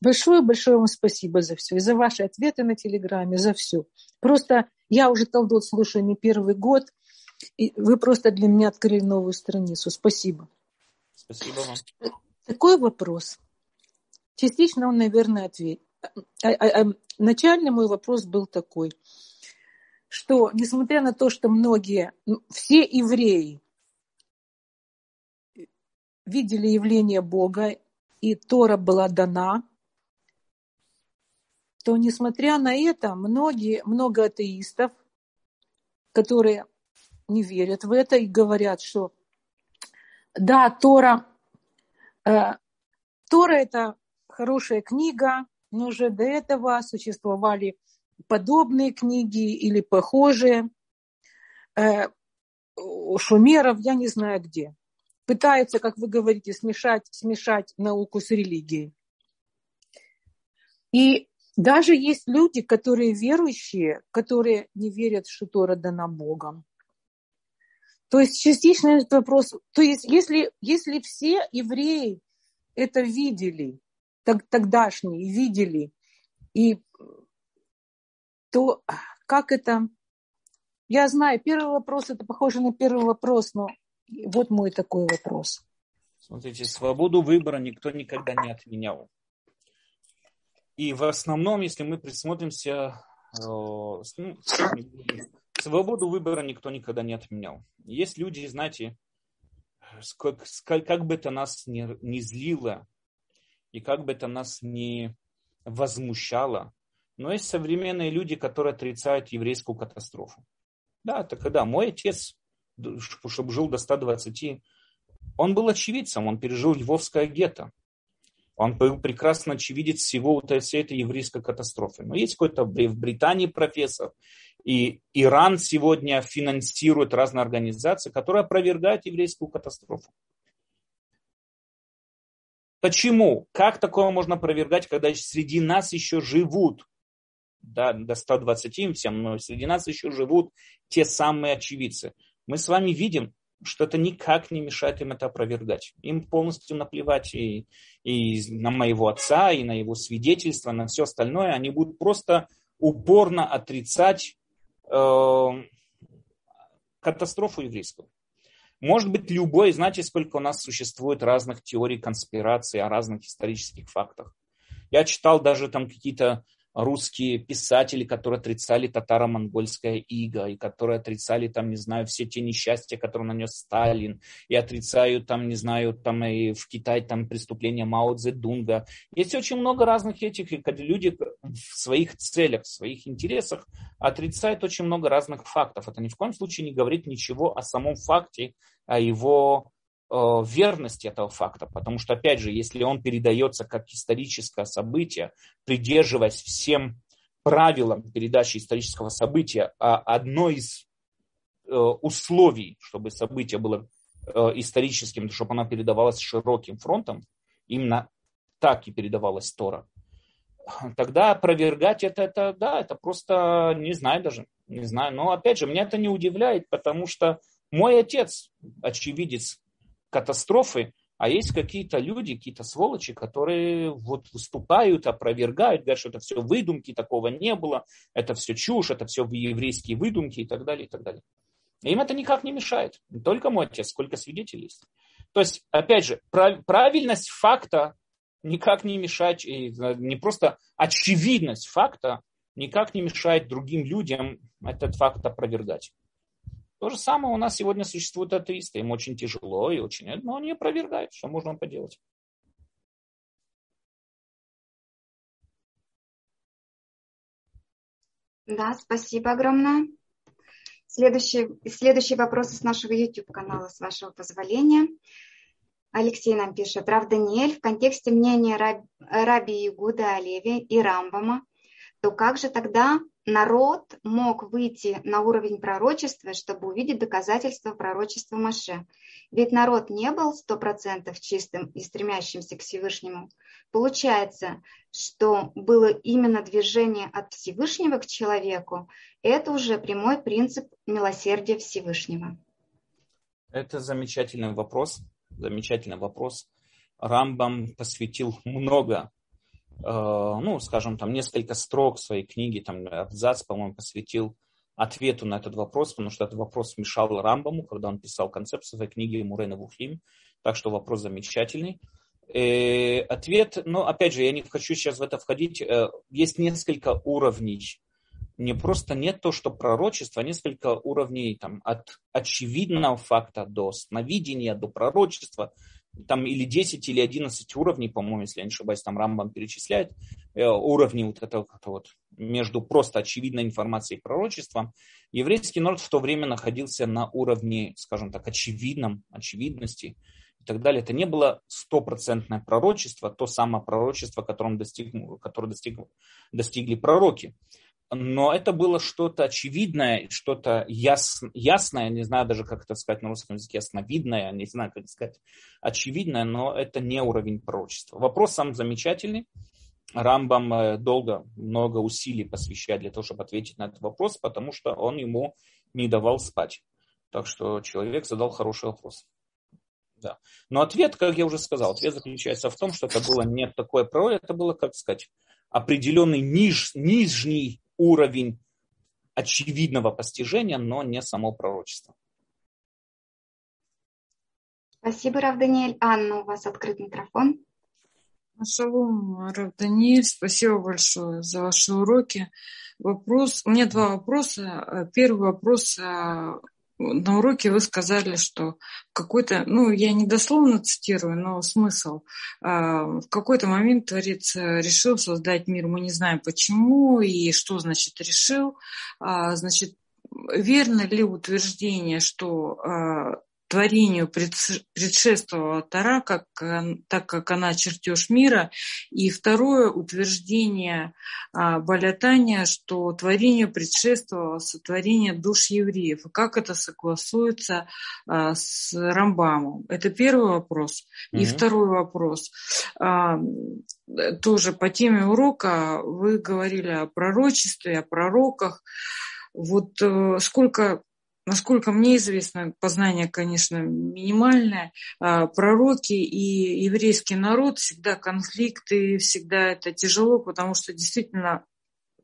Speaker 5: Большое-большое вам спасибо за все. И за ваши ответы на Телеграме, за все. Просто я уже Талдот слушаю не первый год. И вы просто для меня открыли новую страницу. Спасибо.
Speaker 1: Спасибо вам.
Speaker 5: Такой вопрос. Частично он, наверное, ответит. А, а, а, начальный мой вопрос был такой, что несмотря на то, что многие, все евреи видели явление Бога, и Тора была дана, то несмотря на это, многие, много атеистов, которые не верят в это и говорят, что да, Тора, э, Тора это хорошая книга, но уже до этого существовали подобные книги или похожие. Э, шумеров, я не знаю где. Пытаются, как вы говорите, смешать, смешать науку с религией. И даже есть люди, которые верующие, которые не верят, что Тора дана Богом. То есть частично этот вопрос, то есть если, если все евреи это видели, тогдашние видели, и то как это... Я знаю, первый вопрос, это похоже на первый вопрос, но вот мой такой вопрос.
Speaker 1: Смотрите, свободу выбора никто никогда не отменял. И в основном, если мы присмотримся, э, ну, свободу выбора никто никогда не отменял. Есть люди, знаете, как, как бы это нас не, не злило, и как бы это нас не возмущало, но есть современные люди, которые отрицают еврейскую катастрофу. Да, это когда мой отец, чтобы жил до 120, он был очевидцем, он пережил Львовское гетто. Он был прекрасно очевидец всего вот всей этой еврейской катастрофы. Но есть какой-то в Британии профессор, и Иран сегодня финансирует разные организации, которые опровергают еврейскую катастрофу. Почему? Как такое можно опровергать, когда среди нас еще живут, да, до 120 всем, но среди нас еще живут те самые очевидцы. Мы с вами видим, что это никак не мешает им это опровергать. Им полностью наплевать и, и на моего отца, и на его свидетельство, на все остальное. Они будут просто упорно отрицать э, катастрофу еврейскую. Может быть, любой, знаете, сколько у нас существует разных теорий конспирации о разных исторических фактах. Я читал даже там какие-то русские писатели, которые отрицали татаро-монгольское иго, и которые отрицали там, не знаю, все те несчастья, которые нанес Сталин, и отрицают там, не знаю, там и в Китае там преступления Мао Цзэдунга. Есть очень много разных этих, и люди в своих целях, в своих интересах отрицают очень много разных фактов. Это ни в коем случае не говорит ничего о самом факте, о его Э, верности этого факта, потому что, опять же, если он передается как историческое событие, придерживаясь всем правилам передачи исторического события, а одно из э, условий, чтобы событие было э, историческим, чтобы оно передавалось широким фронтом, именно так и передавалась Тора, тогда опровергать это, это, да, это просто, не знаю даже, не знаю. Но, опять же, меня это не удивляет, потому что мой отец, очевидец катастрофы, А есть какие-то люди, какие-то сволочи, которые вот выступают, опровергают, говорят, что это все выдумки, такого не было, это все чушь, это все еврейские выдумки и так далее, и так далее. Им это никак не мешает. Не только мой отец, сколько свидетелей есть. То есть, опять же, правильность факта никак не мешает, не просто очевидность факта никак не мешает другим людям этот факт опровергать. То же самое у нас сегодня существуют атеисты. Им очень тяжело и очень... Но они опровергают. Что можно поделать?
Speaker 2: Да, спасибо огромное. Следующий, следующий вопрос с нашего YouTube-канала, с вашего позволения. Алексей нам пишет. Рав Даниэль, в контексте мнения Раб, Раби Игуда Олеви и Рамбама, то как же тогда народ мог выйти на уровень пророчества, чтобы увидеть доказательства пророчества Маше? Ведь народ не был сто процентов чистым и стремящимся к Всевышнему. Получается, что было именно движение от Всевышнего к человеку. Это уже прямой принцип милосердия Всевышнего.
Speaker 1: Это замечательный вопрос. Замечательный вопрос. Рамбам посвятил много ну, скажем, там несколько строк своей книги, там абзац, по-моему, посвятил ответу на этот вопрос, потому что этот вопрос мешал Рамбаму, когда он писал концепцию своей книги Мурена Вухим, так что вопрос замечательный. Э, ответ, ну, опять же, я не хочу сейчас в это входить, э, есть несколько уровней. Не просто нет то, что пророчество, а несколько уровней там, от очевидного факта до сновидения, до пророчества, там или 10, или 11 уровней, по-моему, если я не ошибаюсь, там Рамбам перечисляет э, уровни вот этого вот между просто очевидной информацией и пророчеством. Еврейский народ в то время находился на уровне, скажем так, очевидном, очевидности и так далее. Это не было стопроцентное пророчество, то самое пророчество, которым достиг, которое достиг, достигли пророки но это было что-то очевидное, что-то яс, ясное, не знаю даже, как это сказать на русском языке, ясновидное, не знаю, как это сказать, очевидное, но это не уровень пророчества. Вопрос сам замечательный. Рамбам э, долго, много усилий посвящает для того, чтобы ответить на этот вопрос, потому что он ему не давал спать. Так что человек задал хороший вопрос. Да. Но ответ, как я уже сказал, ответ заключается в том, что это было не такое пророчество, это было, как сказать, определенный ниж, нижний уровень очевидного постижения, но не само пророчество.
Speaker 2: Спасибо, Рав Даниэль. Анна, у вас открыт микрофон.
Speaker 6: Шалом, Рав Даниэль, спасибо большое за ваши уроки. Вопрос, у меня два вопроса. Первый вопрос на уроке вы сказали, что какой-то, ну, я не дословно цитирую, но смысл. А, в какой-то момент Творец решил создать мир. Мы не знаем почему и что значит решил. А, значит, верно ли утверждение, что а, творению предшествовала Тара, как, так как она чертеж мира. И второе утверждение а, Балятания, что творению предшествовало сотворение душ евреев. И как это согласуется а, с Рамбамом? Это первый вопрос. И mm-hmm. второй вопрос. А, тоже по теме урока вы говорили о пророчестве, о пророках. Вот э, сколько насколько мне известно, познание, конечно, минимальное, а, пророки и еврейский народ всегда конфликты, всегда это тяжело, потому что действительно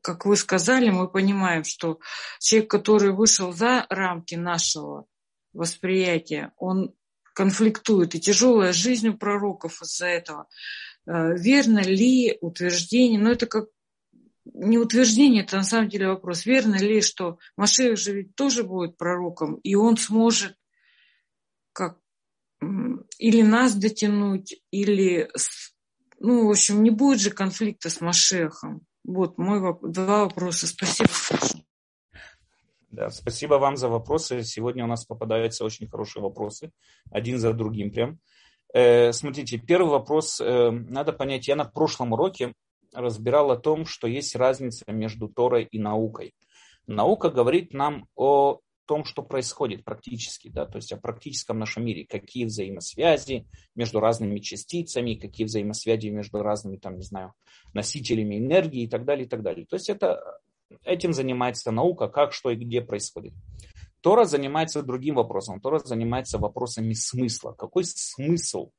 Speaker 6: как вы сказали, мы понимаем, что человек, который вышел за рамки нашего восприятия, он конфликтует, и тяжелая жизнь у пророков из-за этого. А, верно ли утверждение, но ну, это как не утверждение, это на самом деле вопрос. Верно ли, что Машех же ведь тоже будет пророком, и он сможет как или нас дотянуть, или, ну, в общем, не будет же конфликта с Машехом. Вот мой воп- два вопроса. Спасибо.
Speaker 1: Да, спасибо вам за вопросы. Сегодня у нас попадаются очень хорошие вопросы, один за другим прям. Э, смотрите, первый вопрос, э, надо понять, я на прошлом уроке разбирал о том, что есть разница между Торой и наукой. Наука говорит нам о том, что происходит практически, да, то есть о практическом нашем мире, какие взаимосвязи между разными частицами, какие взаимосвязи между разными, там, не знаю, носителями энергии и так далее, и так далее. То есть это, этим занимается наука, как, что и где происходит. Тора занимается другим вопросом. Тора занимается вопросами смысла. Какой смысл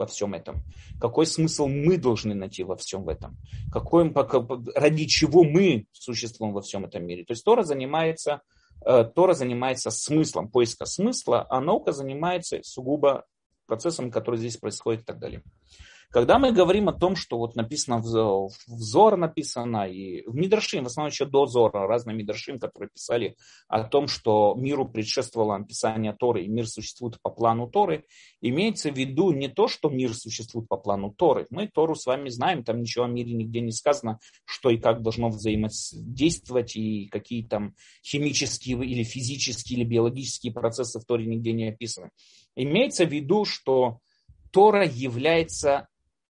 Speaker 1: во всем этом? Какой смысл мы должны найти во всем этом? Какой, ради чего мы существуем во всем этом мире? То есть Тора занимается, э, Тора занимается смыслом, поиска смысла, а наука занимается сугубо процессом, который здесь происходит и так далее. Когда мы говорим о том, что вот написано в Зор написано, и в Мидрашим, в основном еще до Зора, разные Мидрашим, которые писали о том, что миру предшествовало написание Торы, и мир существует по плану Торы, имеется в виду не то, что мир существует по плану Торы. Мы Тору с вами знаем, там ничего о мире нигде не сказано, что и как должно взаимодействовать, и какие там химические или физические или биологические процессы в Торе нигде не описаны. Имеется в виду, что Тора является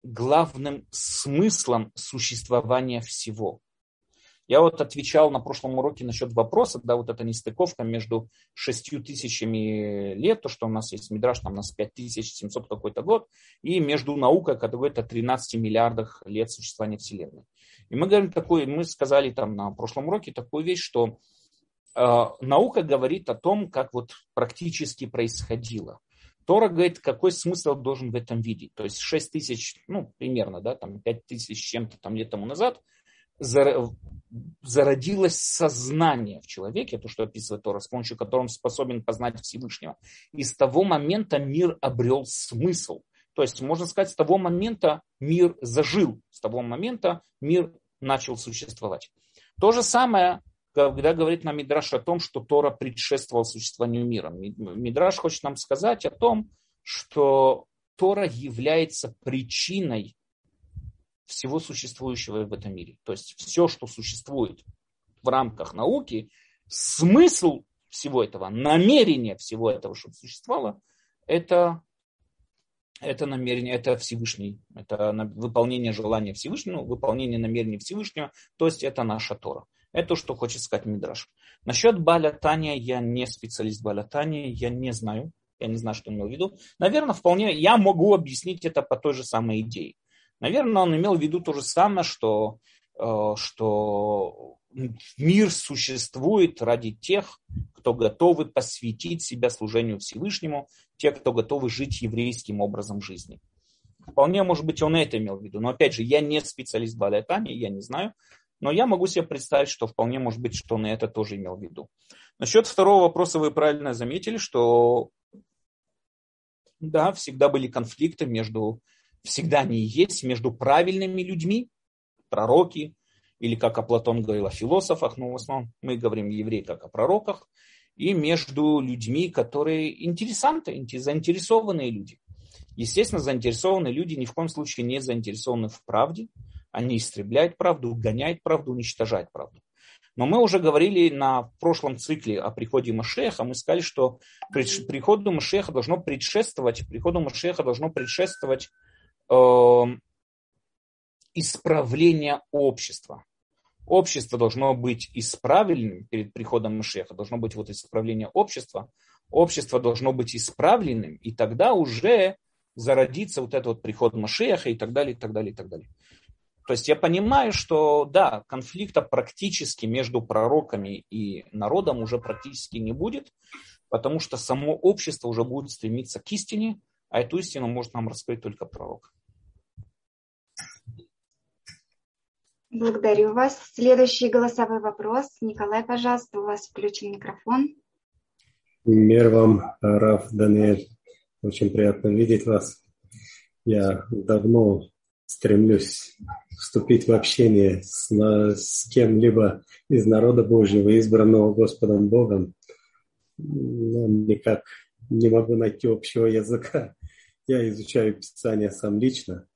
Speaker 1: главным смыслом существования всего. Я вот отвечал на прошлом уроке насчет вопроса, да, вот эта нестыковка между шестью тысячами лет, то, что у нас есть Мидраш, там у нас 5700 какой-то год, и между наукой, который говорит о 13 миллиардах лет существования Вселенной. И мы говорим такой, мы сказали там на прошлом уроке такую вещь, что э, наука говорит о том, как вот практически происходило. Тора говорит, какой смысл должен в этом видеть. То есть 6 тысяч, ну, примерно, да, там 5 тысяч чем-то там лет тому назад зародилось сознание в человеке, то, что описывает Тора, с помощью которого он способен познать Всевышнего. И с того момента мир обрел смысл. То есть, можно сказать, с того момента мир зажил, с того момента мир начал существовать. То же самое когда говорит нам Мидраш о том, что Тора предшествовал существованию мира. Мидраш хочет нам сказать о том, что Тора является причиной всего существующего в этом мире. То есть все, что существует в рамках науки, смысл всего этого, намерение всего этого, чтобы существовало, это, это намерение, это Всевышний, это выполнение желания Всевышнего, выполнение намерения Всевышнего, то есть это наша Тора. Это то, что хочет сказать Мидраш. Насчет Баля я не специалист Баля я не знаю. Я не знаю, что он имел в виду. Наверное, вполне я могу объяснить это по той же самой идее. Наверное, он имел в виду то же самое, что, э, что мир существует ради тех, кто готовы посвятить себя служению Всевышнему, те, кто готовы жить еврейским образом жизни. Вполне, может быть, он это имел в виду. Но, опять же, я не специалист Алятане, я не знаю. Но я могу себе представить, что вполне может быть, что он это тоже имел в виду. Насчет второго вопроса вы правильно заметили, что да, всегда были конфликты между, всегда они есть между правильными людьми, пророки, или как о Платон говорил о философах, но в основном мы говорим евреи как о пророках, и между людьми, которые интересанты, заинтересованные люди. Естественно, заинтересованные люди ни в коем случае не заинтересованы в правде, они истребляют правду, гоняют правду, уничтожают правду. Но мы уже говорили на прошлом цикле о приходе Машеха, мы сказали, что приходу Машеха должно предшествовать, приходу Машеха должно предшествовать э, исправление общества. Общество должно быть исправленным перед приходом Машеха, должно быть вот исправление общества. Общество должно быть исправленным, и тогда уже зародится вот этот вот приход Машеха и так далее, и так далее, и так далее. То есть я понимаю, что да, конфликта практически между пророками и народом уже практически не будет, потому что само общество уже будет стремиться к истине, а эту истину может нам раскрыть только пророк.
Speaker 2: Благодарю вас. Следующий голосовой вопрос. Николай, пожалуйста, у вас включен микрофон.
Speaker 7: Мир вам, Раф Даниэль. Очень приятно видеть вас. Я давно стремлюсь вступить в общение с, с кем-либо из народа Божьего, избранного Господом Богом, но никак не могу найти общего языка. Я изучаю Писание сам лично,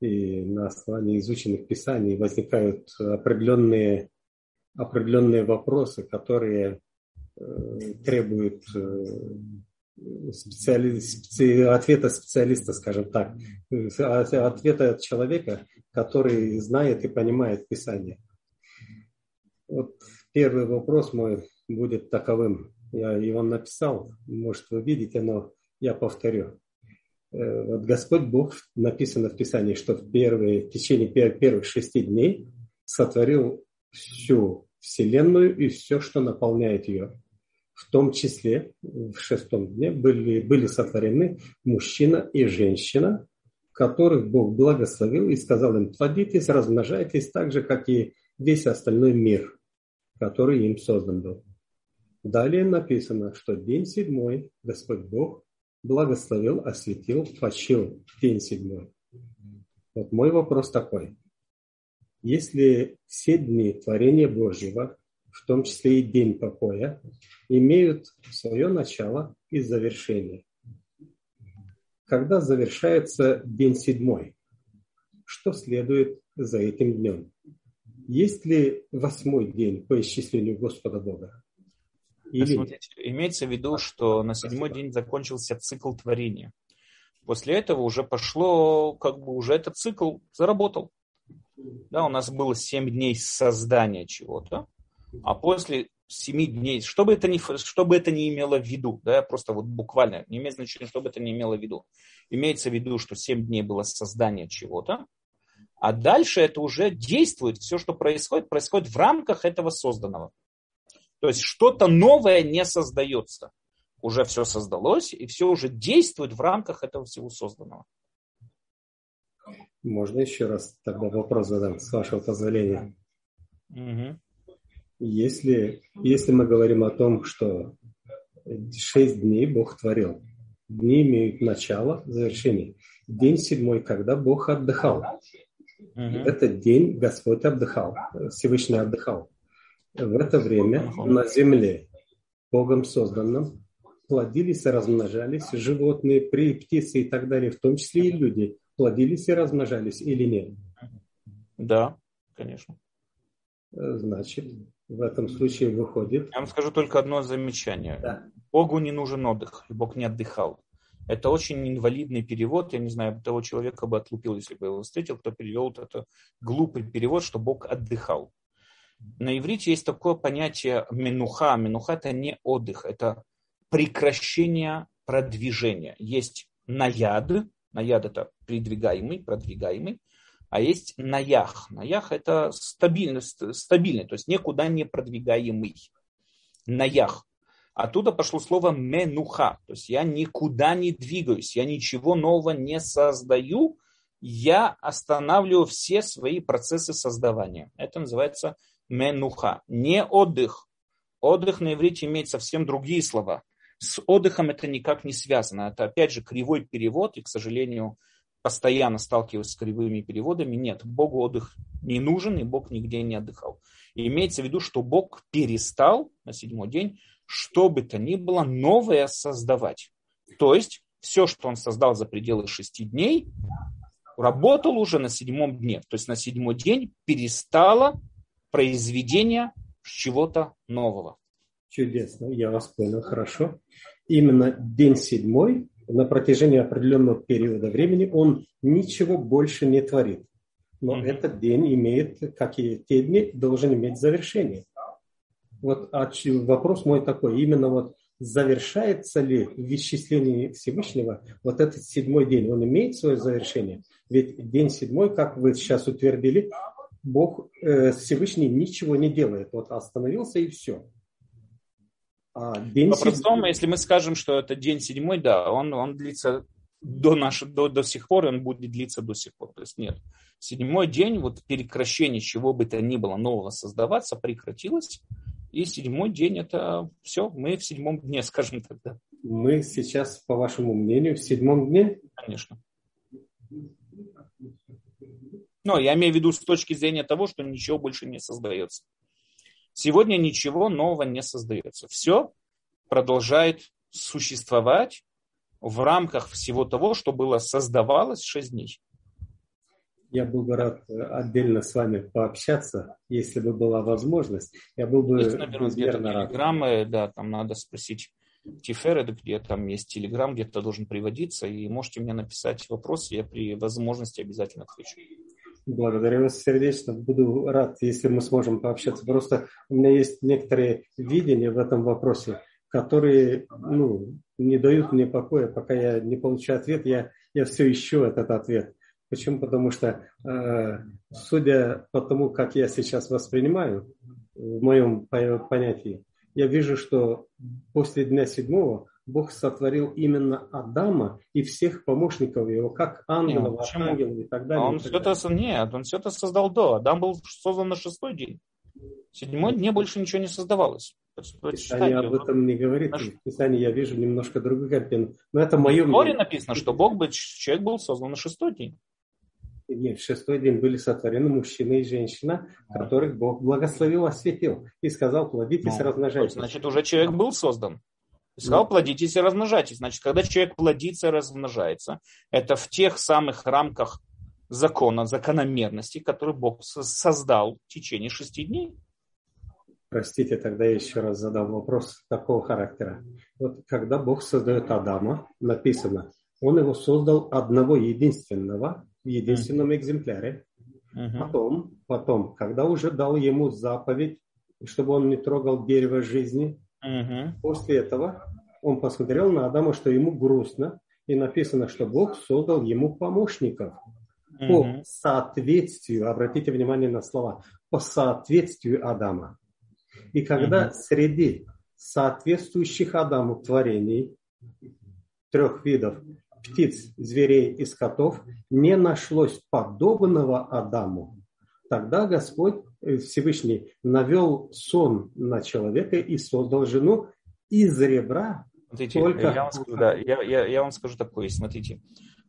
Speaker 7: и на основании изученных Писаний возникают определенные, определенные вопросы, которые э, требуют э, специали... специ... ответа специалиста, скажем так, ответа от человека, который знает и понимает Писание. Вот первый вопрос мой будет таковым. Я его написал, может вы видите, но я повторю. Э, вот Господь Бог, написано в Писании, что в, первые, в течение первых шести дней сотворил всю Вселенную и все, что наполняет ее в том числе в шестом дне были, были сотворены мужчина и женщина, которых Бог благословил и сказал им, плодитесь, размножайтесь так же, как и весь остальной мир, который им создан был. Далее написано, что день седьмой Господь Бог благословил, осветил, почил день седьмой. Вот мой вопрос такой. Если все дни творения Божьего, в том числе и день покоя, имеют свое начало и завершение, когда завершается день седьмой, что следует за этим днем? Есть ли восьмой день по исчислению Господа Бога?
Speaker 1: Или... Смотрите, имеется в виду, что на седьмой день закончился цикл творения. После этого уже пошло, как бы уже этот цикл заработал. Да, у нас было семь дней создания чего-то, а после семи дней, что бы это ни, что бы это ни имело в виду, да, просто вот буквально, не имеет значения, что бы это ни имело в виду. Имеется в виду, что семь дней было создание чего-то, а дальше это уже действует, все, что происходит, происходит в рамках этого созданного. То есть что-то новое не создается. Уже все создалось, и все уже действует в рамках этого всего созданного.
Speaker 7: Можно еще раз тогда вопрос задам, с вашего позволения. Угу. Если, если мы говорим о том, что шесть дней Бог творил, дни имеют начало, завершение. День седьмой, когда Бог отдыхал. В этот день Господь отдыхал, Всевышний отдыхал. В это время на земле, Богом созданном, плодились и размножались животные, птицы и так далее, в том числе и люди, плодились и размножались или нет?
Speaker 1: Да, конечно.
Speaker 7: Значит, в этом случае выходит...
Speaker 1: Я вам скажу только одно замечание. Да. Богу не нужен отдых, и Бог не отдыхал. Это очень инвалидный перевод. Я не знаю, того человека бы отлупил, если бы его встретил, кто перевел вот это глупый перевод, что Бог отдыхал. На иврите есть такое понятие менуха. Менуха это не отдых, это прекращение продвижения. Есть наяд, наяд это придвигаемый, продвигаемый, а есть наях. Наях это стабильный, стабильный, то есть никуда не продвигаемый. Наях. Оттуда пошло слово менуха, то есть я никуда не двигаюсь, я ничего нового не создаю, я останавливаю все свои процессы создавания. Это называется менуха, не отдых. Отдых на иврите имеет совсем другие слова. С отдыхом это никак не связано. Это опять же кривой перевод, и, к сожалению, постоянно сталкиваюсь с кривыми переводами. Нет, Богу отдых не нужен, и Бог нигде не отдыхал. И имеется в виду, что Бог перестал на седьмой день, что бы то ни было, новое создавать. То есть все, что он создал за пределы шести дней, работал уже на седьмом дне. То есть на седьмой день перестало произведение чего-то нового.
Speaker 7: Чудесно, я вас понял, хорошо. Именно день седьмой, на протяжении определенного периода времени, он ничего больше не творит. Но mm-hmm. этот день имеет, как и те дни, должен иметь завершение. Вот а вопрос мой такой, именно вот завершается ли в исчислении Всевышнего вот этот седьмой день, он имеет свое завершение? Ведь день седьмой, как вы сейчас утвердили, Бог э, Всевышний ничего не делает. Вот остановился и все.
Speaker 1: А день По-простому, если мы скажем, что это день седьмой, да, он, он длится до, наш, до, до сих пор, он будет длиться до сих пор. То есть нет. Седьмой день, вот прекращение чего бы то ни было нового создаваться, прекратилось. И седьмой день это все, мы в седьмом дне, скажем тогда.
Speaker 7: Мы сейчас, по вашему мнению, в седьмом дне?
Speaker 1: Конечно. Но я имею в виду с точки зрения того, что ничего больше не создается. Сегодня ничего нового не создается. Все продолжает существовать в рамках всего того, что было создавалось шесть дней.
Speaker 7: Я был бы рад отдельно с вами пообщаться, если бы была возможность. Я был бы есть, наверное,
Speaker 1: безмерно рад. Телеграммы, да, там надо спросить Тиферет, где там есть телеграм, где-то должен приводиться, и можете мне написать вопрос, я при возможности обязательно отвечу.
Speaker 7: Благодарю вас сердечно. Буду рад, если мы сможем пообщаться. Просто у меня есть некоторые видения в этом вопросе, которые ну, не дают мне покоя, пока я не получу ответ. Я, я все ищу этот ответ. Почему? Потому что, э, судя по тому, как я сейчас воспринимаю, в моем понятии, я вижу, что после дня седьмого Бог сотворил именно Адама и всех помощников его, как ангелов,
Speaker 1: Нет,
Speaker 7: архангелов и так далее.
Speaker 1: Он
Speaker 7: и
Speaker 1: все это, нет, он все это создал до. Адам был создан на шестой день. В седьмой дне больше ничего не создавалось.
Speaker 7: Писание об этом не говорит.
Speaker 1: Наш-
Speaker 7: В Писании я вижу немножко другую картину. Но это мое
Speaker 1: В Торе
Speaker 7: мнение.
Speaker 1: написано, что Бог, был- человек был создан на шестой день.
Speaker 7: Нет, в шестой день были сотворены мужчина и женщина, которых Бог благословил, осветил. И сказал, плодитесь,
Speaker 1: Ну,
Speaker 7: размножайтесь.
Speaker 1: Значит, уже человек был создан. И сказал, плодитесь и размножайтесь. Значит, когда человек плодится и размножается, это в тех самых рамках закона, закономерности, которые Бог со- создал в течение шести дней.
Speaker 7: Простите, тогда я еще раз задал вопрос такого характера. Вот когда Бог создает Адама, написано, Он его создал одного единственного, в единственном экземпляре.
Speaker 1: Мгм.
Speaker 7: Потом, потом, когда уже дал ему заповедь, чтобы он не трогал дерево жизни,
Speaker 1: Мгм.
Speaker 7: после этого он посмотрел на Адама, что ему грустно, и написано, что Бог создал ему помощников по
Speaker 1: Мгм.
Speaker 7: соответствию, обратите внимание на слова, по соответствию Адама. И когда
Speaker 1: Мгм.
Speaker 7: среди соответствующих Адаму творений трех видов птиц, зверей и скотов не нашлось подобного Адаму, тогда Господь Всевышний навел сон на человека и создал жену из ребра
Speaker 1: Смотрите,
Speaker 7: Только-
Speaker 1: я, вам скажу, да, я, я, я вам скажу такое, смотрите.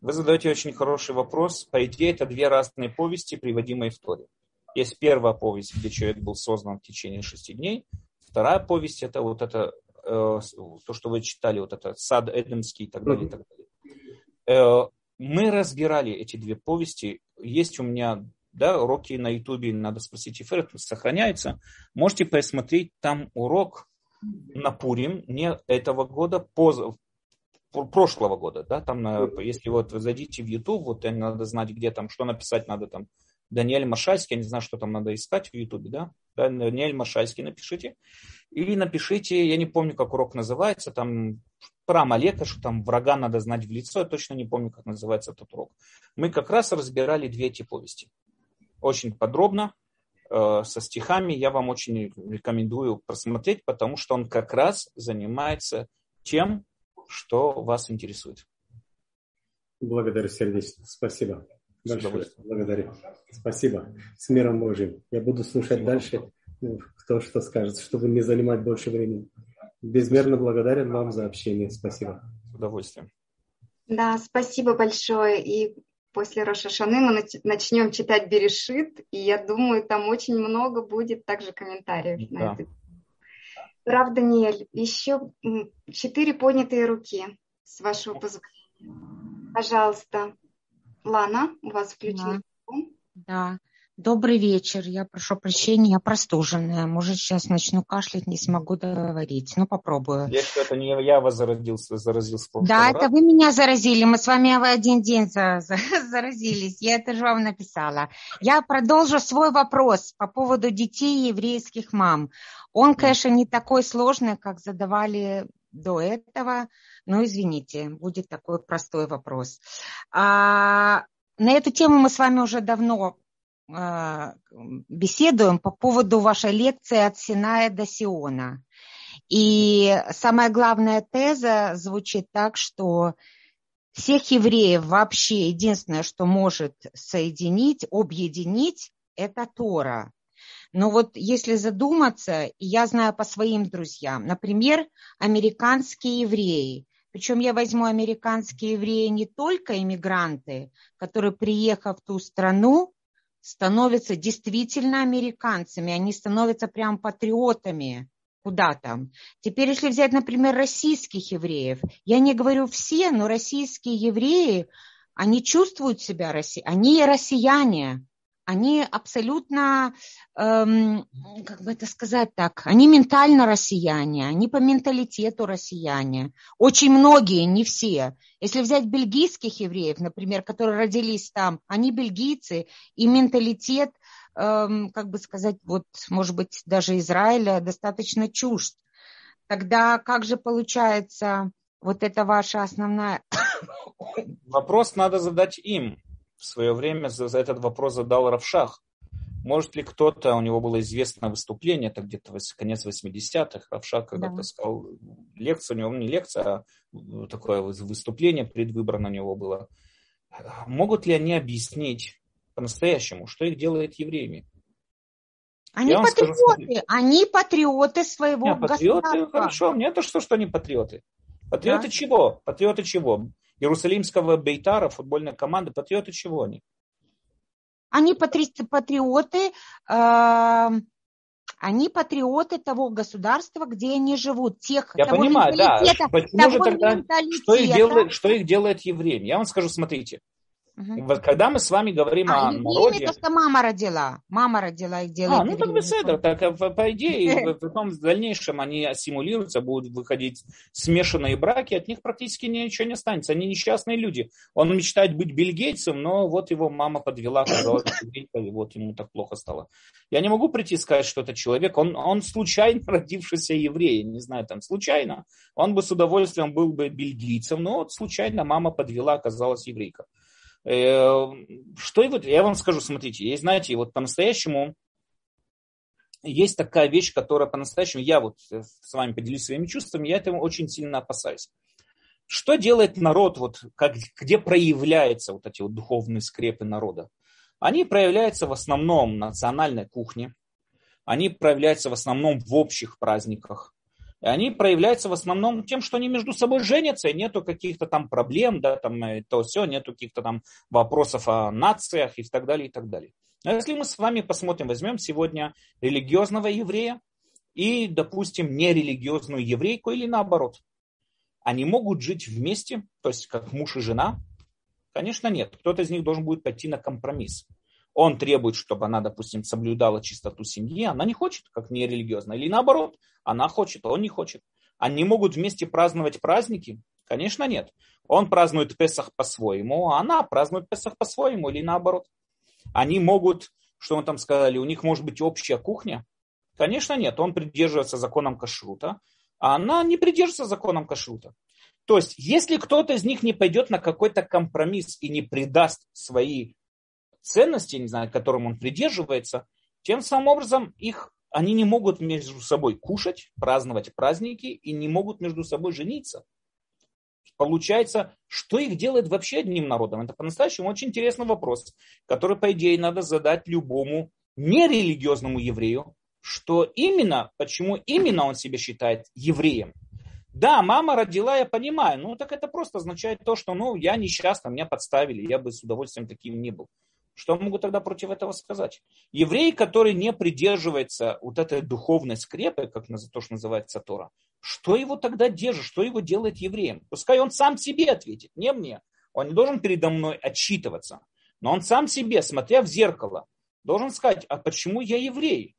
Speaker 1: Вы задаете очень хороший вопрос. По идее, это две разные повести, приводимые в Торе. Есть первая повесть, где человек был создан в течение шести дней. Вторая повесть, это вот это, э, то, что вы читали, вот это сад Эдемский и так далее. И так далее. Э, мы разбирали эти две повести. Есть у меня да, уроки на Ютубе, надо спросить, эфир сохраняется. Можете посмотреть там урок на Пурим не этого года, поз- пр- прошлого года, да, там, если вот вы зайдите в YouTube, вот надо знать, где там, что написать надо там, Даниэль Машальский, я не знаю, что там надо искать в YouTube, да, Да, Даниэль Машальский напишите, и напишите, я не помню, как урок называется, там про Амалека, что там врага надо знать в лицо, я точно не помню, как называется этот урок. Мы как раз разбирали две эти повести. Очень подробно, э, со стихами, я вам очень рекомендую просмотреть, потому что он как раз занимается тем, что вас интересует.
Speaker 7: Благодарю сердечно. Спасибо. Большое. Благодарю. Спасибо. С миром Божьим. Я буду слушать дальше, ну, кто что скажет, чтобы не занимать больше времени. Безмерно благодарен вам за общение. Спасибо.
Speaker 1: С удовольствием.
Speaker 2: Да, спасибо большое. И после Рошашаны мы нач- начнем читать Берешит, и я думаю, там очень много будет также комментариев
Speaker 1: Да.
Speaker 2: на это. Прав, Даниэль, еще четыре поднятые руки, с вашего позволения. Пожалуйста. Лана, у вас включен. микрофон.
Speaker 8: Да. Добрый вечер. Я прошу прощения, я простуженная. Может, сейчас начну кашлять, не смогу договорить. Ну, попробую.
Speaker 1: Если это не я вас заразился, заразился
Speaker 8: Да, это вы меня заразили. Мы с вами в один день за- за- заразились. Я это же вам написала. Я продолжу свой вопрос по поводу детей еврейских мам. Он, конечно, не такой сложный, как задавали до этого. Но извините, будет такой простой вопрос. А, на эту тему мы с вами уже давно беседуем по поводу вашей лекции от Синая до Сиона. И самая главная теза звучит так, что всех евреев вообще единственное, что может соединить, объединить, это Тора. Но вот если задуматься, я знаю по своим друзьям, например, американские евреи, причем я возьму американские евреи не только иммигранты, которые, приехав в ту страну, становятся действительно американцами, они становятся прям патриотами, куда там. Теперь, если взять, например, российских евреев, я не говорю все, но российские евреи, они чувствуют себя, росси... они россияне, они абсолютно, эм, как бы это сказать так, они ментально россияне, они по менталитету россияне. Очень многие, не все. Если взять бельгийских евреев, например, которые родились там, они бельгийцы, и менталитет, эм, как бы сказать, вот, может быть, даже Израиля достаточно чужд. Тогда как же получается вот это ваша основная...
Speaker 1: Вопрос надо задать им. В свое время за, за этот вопрос задал Равшах. Может ли кто-то, у него было известное выступление, это где-то конец 80-х, Равшак когда-то да. сказал, лекция у него, не лекция, а такое выступление предвыборное у него было. Могут ли они объяснить по-настоящему, что их делает евреями?
Speaker 8: Они патриоты, скажу, они патриоты своего Нет, патриоты, государства.
Speaker 1: Хорошо, мне то что, что они патриоты. Патриоты да? чего? Патриоты чего? Иерусалимского Бейтара, футбольной команды, патриоты чего они?
Speaker 8: Они патриоты, э, они патриоты того государства, где они живут, тех,
Speaker 1: Я понимаю, да. Почему же тогда, что их, делает, что их делает евреем? Я вам скажу, смотрите, Угу. Вот когда мы с вами говорим а, о народе...
Speaker 8: то, что мама родила. Мама родила их делает.
Speaker 1: А, ну так беседа. Так, э, по идее, потом в дальнейшем они ассимулируются, будут выходить смешанные браки, от них практически ничего не останется. Они несчастные люди. Он мечтает быть Билл Гейтсом, но вот его мама подвела, и вот ему так плохо стало. Я не могу прийти и сказать, что это человек. Он, он случайно родившийся еврей, не знаю, там, случайно. Он бы с удовольствием был бы Гейтсом, но вот случайно мама подвела, оказалась еврейка. Э, что и вот, я вам скажу, смотрите, есть, знаете, вот по-настоящему есть такая вещь, которая по-настоящему, я вот с вами поделюсь своими чувствами, я этому очень сильно опасаюсь. Что делает народ, вот, как, где проявляются вот эти вот духовные скрепы народа? Они проявляются в основном в национальной кухне, они проявляются в основном в общих праздниках, они проявляются в основном тем, что они между собой женятся, и нету каких-то там проблем, да, там э, то все, нету каких-то там вопросов о нациях и так далее, и так далее. А если мы с вами посмотрим, возьмем сегодня религиозного еврея и, допустим, нерелигиозную еврейку или наоборот, они могут жить вместе, то есть как муж и жена? Конечно, нет. Кто-то из них должен будет пойти на компромисс. Он требует, чтобы она, допустим, соблюдала чистоту семьи, она не хочет, как нерелигиозная. Или наоборот, она хочет, он не хочет. Они могут вместе праздновать праздники? Конечно, нет. Он празднует Песах по-своему, а она празднует Песах по-своему или наоборот. Они могут, что мы там сказали, у них может быть общая кухня? Конечно, нет. Он придерживается законом кашрута, а она не придерживается законом кашрута. То есть, если кто-то из них не пойдет на какой-то компромисс и не предаст свои ценности, не знаю, которым он придерживается, тем самым образом их, они не могут между собой кушать, праздновать праздники и не могут между собой жениться. Получается, что их делает вообще одним народом? Это по-настоящему очень интересный вопрос, который, по идее, надо задать любому нерелигиозному еврею, что именно, почему именно он себя считает евреем. Да, мама родила, я понимаю, ну так это просто означает то, что ну я несчастна, меня подставили, я бы с удовольствием таким не был. Что могу тогда против этого сказать? Еврей, который не придерживается вот этой духовной скрепы, как то, что называется Тора, что его тогда держит, что его делает евреем? Пускай он сам себе ответит, не мне. Он не должен передо мной отчитываться. Но он сам себе, смотря в зеркало, должен сказать, а почему я еврей?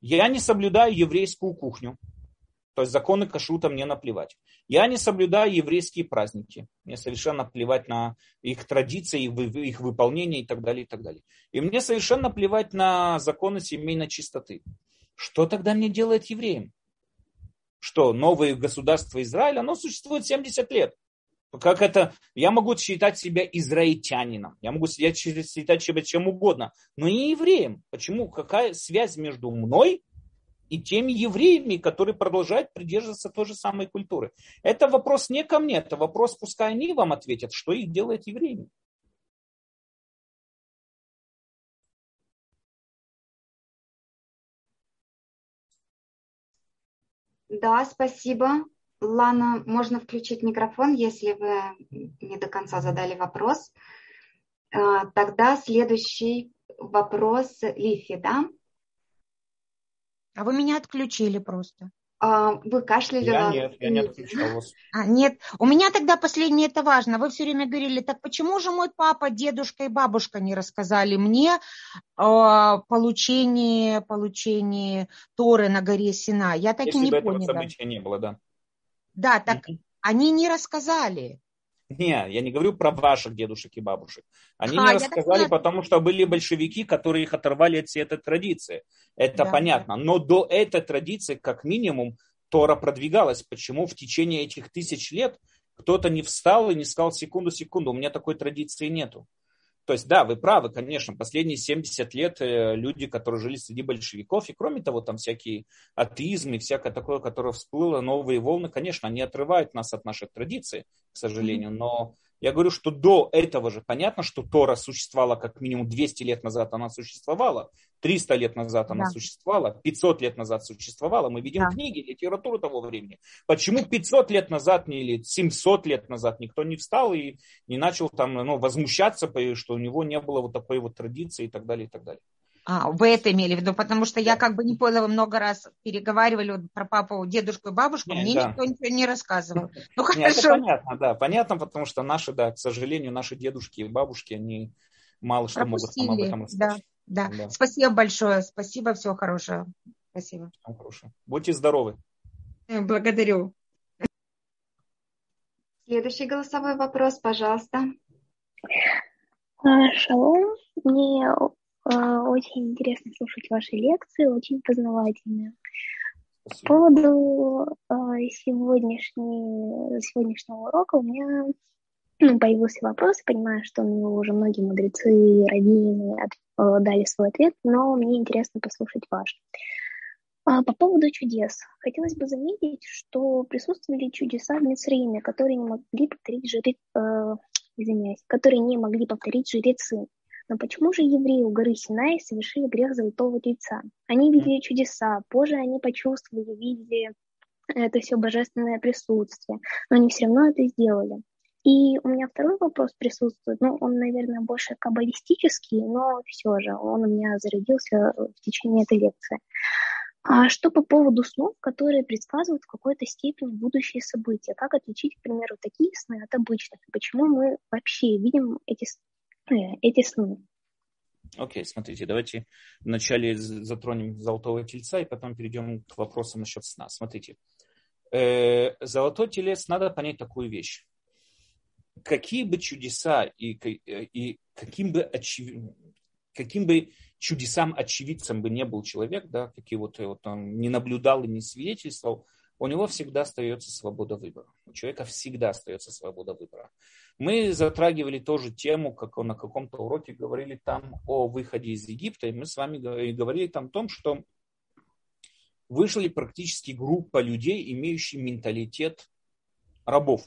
Speaker 1: Я не соблюдаю еврейскую кухню. То есть законы кашрута мне наплевать. Я не соблюдаю еврейские праздники. Мне совершенно плевать на их традиции, их выполнение и так далее, и так далее. И мне совершенно плевать на законы семейной чистоты. Что тогда мне делает евреем? Что новое государство Израиля, оно существует 70 лет. Как это? Я могу считать себя израильтянином, я могу считать себя чем угодно, но не евреем. Почему? Какая связь между мной и теми евреями, которые продолжают придерживаться той же самой культуры. Это вопрос не ко мне, это вопрос, пускай они вам ответят, что их делает евреями.
Speaker 2: Да, спасибо. Лана, можно включить микрофон, если вы не до конца задали вопрос. А, тогда следующий вопрос Лифи, да?
Speaker 8: А вы меня отключили просто.
Speaker 2: А, вы кашляли?
Speaker 1: Я нет, я не отключал вас.
Speaker 8: А, нет, у меня тогда последнее это важно. Вы все время говорили, так почему же мой папа, дедушка и бабушка не рассказали мне о получении, получении Торы на горе Сина? Я так
Speaker 1: Если
Speaker 8: и не
Speaker 1: бы
Speaker 8: поняла.
Speaker 1: этого события не было, да.
Speaker 8: Да, так mm-hmm. они не рассказали.
Speaker 1: Не, я не говорю про ваших дедушек и бабушек. Они а, не рассказали, потому что были большевики, которые их оторвали от всей этой традиции. Это да, понятно. Но до этой традиции, как минимум, Тора продвигалась. Почему в течение этих тысяч лет кто-то не встал и не сказал секунду-секунду, у меня такой традиции нету. То есть, да, вы правы, конечно, последние 70 лет э, люди, которые жили среди большевиков, и кроме того, там всякие атеизмы, всякое такое, которое всплыло, новые волны, конечно, они отрывают нас от наших традиций, к сожалению, но я говорю, что до этого же понятно, что Тора существовала как минимум 200 лет назад, она существовала, 300 лет назад она да. существовала, 500 лет назад существовала. Мы видим да. книги, литературу того времени. Почему 500 лет назад или 700 лет назад никто не встал и не начал там ну, возмущаться, что у него не было вот такой вот традиции и так далее, и так далее.
Speaker 8: А, вы это имели в виду, потому что я как бы не поняла, вы много раз переговаривали про папу, дедушку и бабушку, Нет, мне да. никто ничего не рассказывал.
Speaker 1: Ну хорошо. Нет, это понятно, да, понятно, потому что наши, да, к сожалению, наши дедушки и бабушки, они мало что Пропустили. могут нам об этом рассказать.
Speaker 8: Да, да, да. Спасибо большое, спасибо, всего хорошего. Спасибо.
Speaker 1: Всего хорошего. Будьте здоровы.
Speaker 8: Э, благодарю.
Speaker 2: Следующий голосовой вопрос, пожалуйста.
Speaker 9: А, шалом. Мне очень интересно слушать ваши лекции, очень познавательные. По поводу а, сегодняшней, сегодняшнего урока у меня ну, появился вопрос, понимаю, что на него уже многие мудрецы, раввины а, дали свой ответ, но мне интересно послушать ваш. По поводу чудес. Хотелось бы заметить, что присутствовали чудеса в Мицреиме, которые не могли повторить жрецы, э, извиняюсь, которые не могли повторить жрецы. Но почему же евреи у горы Синай совершили грех Золотого Тельца? Они видели чудеса, позже они почувствовали, видели это все божественное присутствие, но они все равно это сделали. И у меня второй вопрос присутствует, ну, он, наверное, больше каббалистический, но все же он у меня зародился в течение этой лекции. А что по поводу снов, которые предсказывают в какой-то степени будущие события? Как отличить, к примеру, такие сны от обычных? Почему мы вообще видим эти Э, эти сны.
Speaker 1: Окей, okay, смотрите, давайте вначале затронем золотого тельца и потом перейдем к вопросам насчет сна. Смотрите, э, золотой телец, надо понять такую вещь. Какие бы чудеса и, и каким бы очевид... каким бы чудесам очевидцем бы не был человек, да, какие вот, вот он не наблюдал и не свидетельствовал, у него всегда остается свобода выбора. У человека всегда остается свобода выбора. Мы затрагивали тоже тему, как на каком-то уроке говорили там о выходе из Египта, и мы с вами говорили там о том, что вышли практически группа людей, имеющие менталитет рабов.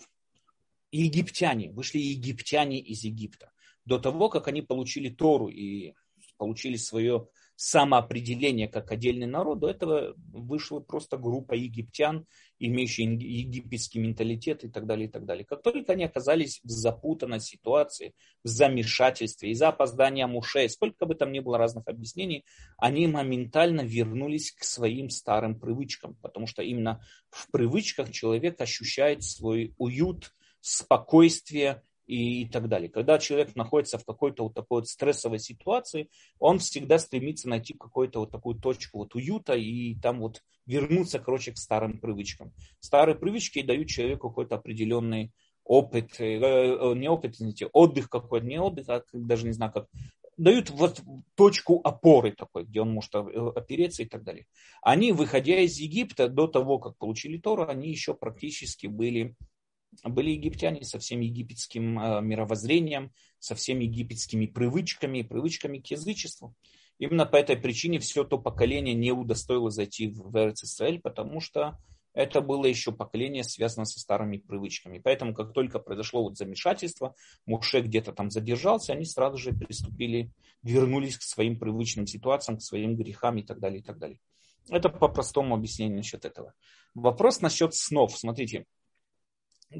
Speaker 1: Египтяне, вышли египтяне из Египта. До того, как они получили Тору и получили свое самоопределение как отдельный народ, до этого вышла просто группа египтян, имеющие египетский менталитет и так далее, и так далее. Как только они оказались в запутанной ситуации, в замешательстве, из-за опоздания мушей, сколько бы там ни было разных объяснений, они моментально вернулись к своим старым привычкам, потому что именно в привычках человек ощущает свой уют, спокойствие, и, и так далее. Когда человек находится в какой-то вот такой вот стрессовой ситуации, он всегда стремится найти какую-то вот такую точку вот уюта и там вот вернуться, короче, к старым привычкам. Старые привычки дают человеку какой-то определенный опыт, э, э, не опыт, извините, отдых какой-то, не отдых, а даже не знаю как, дают вот точку опоры такой, где он может опереться и так далее. Они, выходя из Египта, до того, как получили Тору, они еще практически были были египтяне со всем египетским э, мировоззрением, со всеми египетскими привычками, привычками к язычеству. Именно по этой причине все то поколение не удостоило зайти в Израиль, потому что это было еще поколение, связанное со старыми привычками. Поэтому, как только произошло вот замешательство, Муше где-то там задержался, они сразу же приступили, вернулись к своим привычным ситуациям, к своим грехам и так далее, и так далее. Это по простому объяснению насчет этого. Вопрос насчет снов. Смотрите,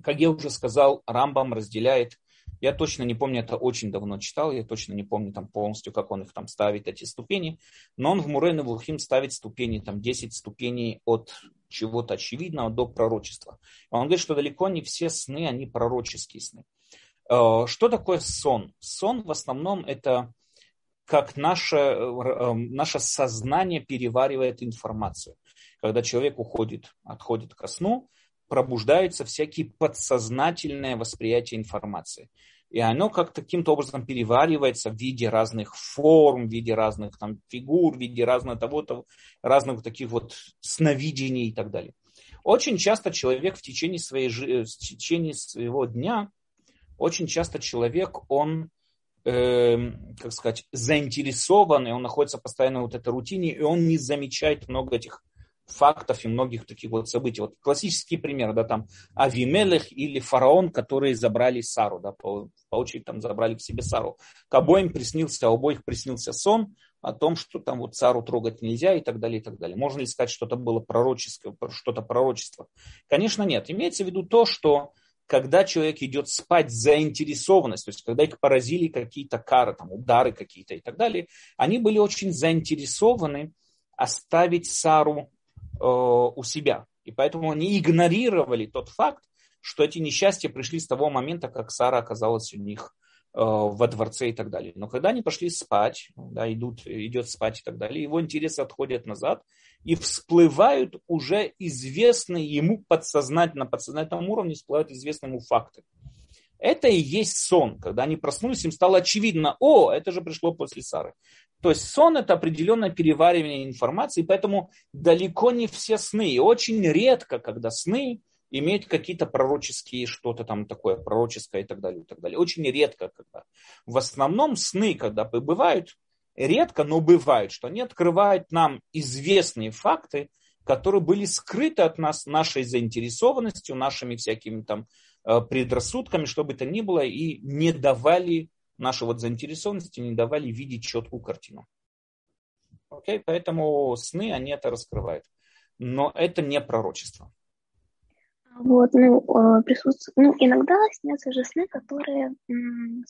Speaker 1: как я уже сказал, Рамбам разделяет, я точно не помню, это очень давно читал, я точно не помню там полностью, как он их там ставит, эти ступени, но он в Мурен и Вухим ставит ступени, там 10 ступеней от чего-то очевидного до пророчества. Он говорит, что далеко не все сны, они пророческие сны. Э, что такое сон? Сон в основном это как наше, э, э, наше сознание переваривает информацию. Когда человек уходит, отходит ко сну, пробуждаются всякие подсознательное восприятие информации. И оно как каким-то образом переваривается в виде разных форм, в виде разных там, фигур, в виде разного того, того, разных таких вот сновидений и так далее. Очень часто человек в течение, своей, в течение своего дня, очень часто человек, он э, как сказать, заинтересован, и он находится постоянно в вот этой рутине, и он не замечает много этих фактов и многих таких вот событий. Вот классический пример, да, там Авимелех или фараон, которые забрали Сару, да, по, по очереди там забрали к себе Сару. К обоим приснился, обоих приснился сон о том, что там вот Сару трогать нельзя и так далее, и так далее. Можно ли сказать, что это было пророческое, что-то пророчество? Конечно, нет. Имеется в виду то, что когда человек идет спать заинтересованность, то есть когда их поразили какие-то кары, там, удары какие-то и так далее, они были очень заинтересованы оставить Сару у себя. И поэтому они игнорировали тот факт, что эти несчастья пришли с того момента, как Сара оказалась у них э, во дворце и так далее. Но когда они пошли спать, да, идут, идет спать и так далее, его интересы отходят назад и всплывают уже известные ему подсознательно, на подсознательном уровне всплывают известные ему факты. Это и есть сон. Когда они проснулись, им стало очевидно, о, это же пришло после Сары. То есть сон это определенное переваривание информации, поэтому далеко не все сны. И очень редко, когда сны имеют какие-то пророческие, что-то там такое пророческое и так далее, и так далее. Очень редко, когда. В основном сны, когда бывают, редко, но бывают, что они открывают нам известные факты, которые были скрыты от нас нашей заинтересованностью, нашими всякими там э, предрассудками, что бы то ни было, и не давали наши вот заинтересованности не давали видеть четкую картину. Окей, поэтому сны, они это раскрывают. Но это не пророчество.
Speaker 9: Вот, ну, а, присутствует, ну, иногда снятся же сны, которые, ну,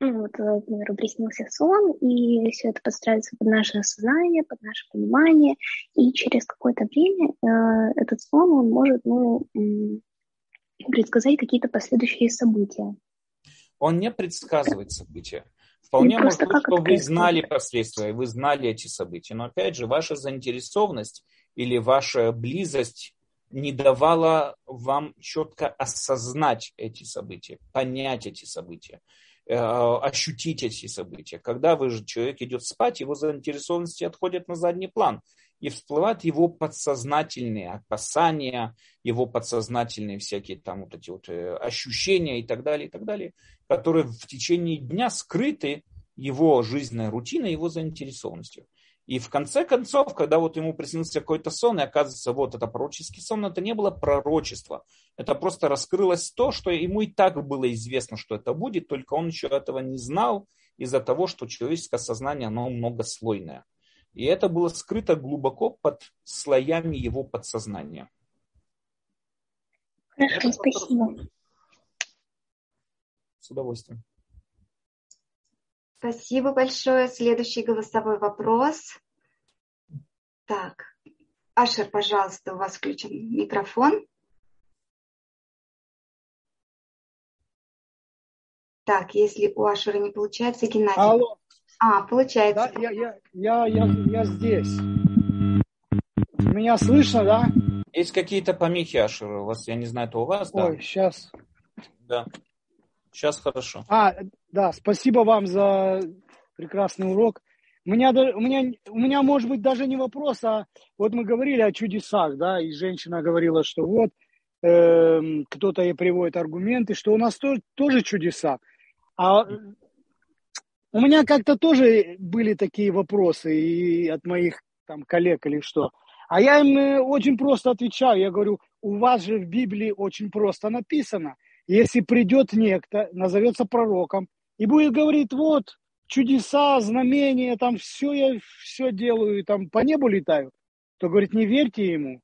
Speaker 9: вот, например, приснился сон, и все это подстраивается под наше сознание, под наше понимание, и через какое-то время э, этот сон, он может, ну, предсказать какие-то последующие события
Speaker 1: он не предсказывает события. Вполне может быть, что вы знали последствия, вы знали эти события. Но опять же, ваша заинтересованность или ваша близость не давала вам четко осознать эти события, понять эти события, э, ощутить эти события. Когда вы же, человек идет спать, его заинтересованности отходят на задний план и всплывают его подсознательные опасания, его подсознательные всякие там вот эти вот э, ощущения и так далее, и так далее, которые в течение дня скрыты его жизненной рутиной, его заинтересованностью. И в конце концов, когда вот ему приснился какой-то сон, и оказывается, вот это пророческий сон, это не было пророчество. Это просто раскрылось то, что ему и так было известно, что это будет, только он еще этого не знал из-за того, что человеческое сознание, оно многослойное. И это было скрыто глубоко под слоями его подсознания.
Speaker 9: Хорошо, это спасибо.
Speaker 1: С удовольствием.
Speaker 2: Спасибо большое. Следующий голосовой вопрос. Так, Ашер, пожалуйста, у вас включен микрофон. Так, если у Ашера не получается, Геннадий.
Speaker 10: Алло.
Speaker 2: А, получается.
Speaker 10: Да, я, я, я, я, я здесь. Меня слышно, да?
Speaker 1: Есть какие-то помехи, Ашер? У вас, я не знаю, это у вас,
Speaker 10: да? Ой, сейчас.
Speaker 1: Да. Сейчас хорошо.
Speaker 10: А, да, спасибо вам за прекрасный урок. У меня, у меня, у меня, может быть, даже не вопрос, а вот мы говорили о чудесах, да, и женщина говорила, что вот э, кто-то ей приводит аргументы, что у нас то, тоже чудеса. А у меня как-то тоже были такие вопросы и от моих там коллег или что. А я им э, очень просто отвечаю. Я говорю, у вас же в Библии очень просто написано. Если придет некто, назовется пророком, и будет говорить, вот, чудеса, знамения, там все я все делаю, там по небу летаю, то, говорит, не верьте ему.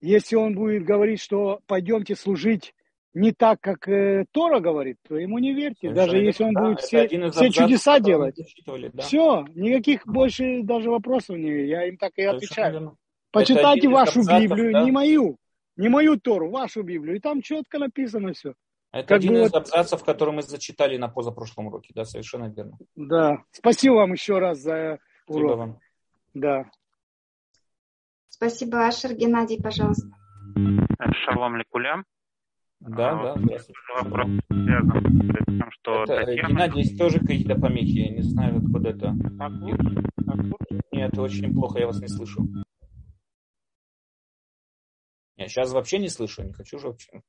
Speaker 10: Если он будет говорить, что пойдемте служить не так, как э, Тора говорит, то ему не верьте. Совершенно даже если он да, будет все, все чудеса делать. Да. Все, никаких больше даже вопросов не Я им так и Совершенно отвечаю. Верно. Почитайте вашу абзацев, Библию, да? не мою, не мою Тору, вашу Библию. И там четко написано все.
Speaker 1: Это как один из вот... абзацев, который мы зачитали на позапрошлом уроке, да, совершенно верно.
Speaker 10: Да. Спасибо вам еще раз за урок. Спасибо вам. Да.
Speaker 2: Спасибо, Ашер. Геннадий, пожалуйста.
Speaker 11: Шалом лекулям.
Speaker 1: Да, а, да.
Speaker 11: Вопрос связан с тем, что
Speaker 1: это, Татьяна... Геннадий, есть тоже какие-то помехи, я не знаю, откуда это.
Speaker 11: Лучше? Лучше?
Speaker 1: Нет, очень плохо, я вас не слышу. Я сейчас вообще не слышу, не хочу же вообще.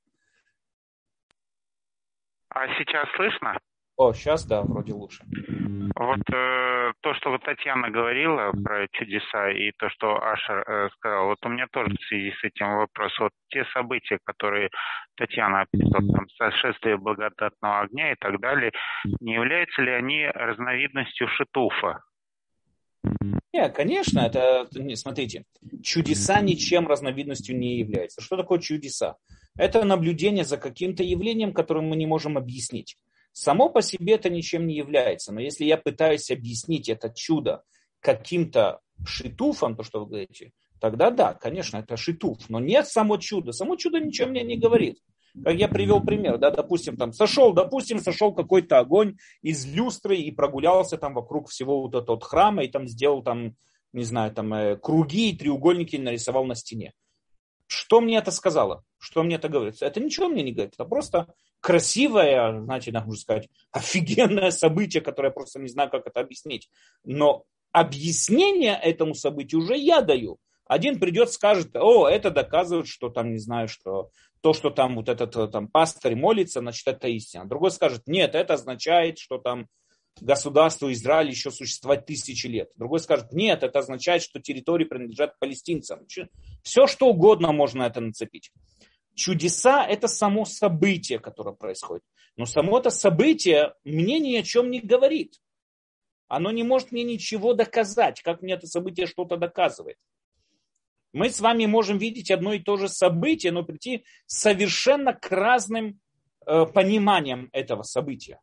Speaker 11: А сейчас слышно?
Speaker 1: О, сейчас, да, вроде лучше.
Speaker 11: Вот э, то, что вот Татьяна говорила про чудеса и то, что Аша э, сказал, вот у меня тоже в связи с этим вопрос. Вот те события, которые Татьяна описывала, там, сошествие благодатного огня и так далее, не являются ли они разновидностью шитуфа?
Speaker 1: Нет, конечно, это, смотрите, чудеса ничем разновидностью не являются. Что такое чудеса? Это наблюдение за каким-то явлением, которое мы не можем объяснить. Само по себе это ничем не является. Но если я пытаюсь объяснить это чудо каким-то шитуфом, то, что вы говорите, тогда да, конечно, это шитуф. Но нет само чудо. Само чудо ничего мне не говорит. Как я привел пример, да, допустим, там сошел, допустим, сошел какой-то огонь из люстры и прогулялся там вокруг всего вот этого храма и там сделал там, не знаю, там э, круги и треугольники нарисовал на стене. Что мне это сказало? Что мне это говорит? Это ничего мне не говорит. Это просто красивое, знаете, можно сказать, офигенное событие, которое я просто не знаю, как это объяснить. Но объяснение этому событию уже я даю. Один придет, скажет, о, это доказывает, что там, не знаю, что то, что там вот этот там пастырь молится, значит, это истина. Другой скажет, нет, это означает, что там государство Израиль еще существовать тысячи лет. Другой скажет, нет, это означает, что территории принадлежат палестинцам. Все, что угодно можно это нацепить. Чудеса – это само событие, которое происходит. Но само это событие мне ни о чем не говорит. Оно не может мне ничего доказать, как мне это событие что-то доказывает. Мы с вами можем видеть одно и то же событие, но прийти совершенно к разным э, пониманиям этого события.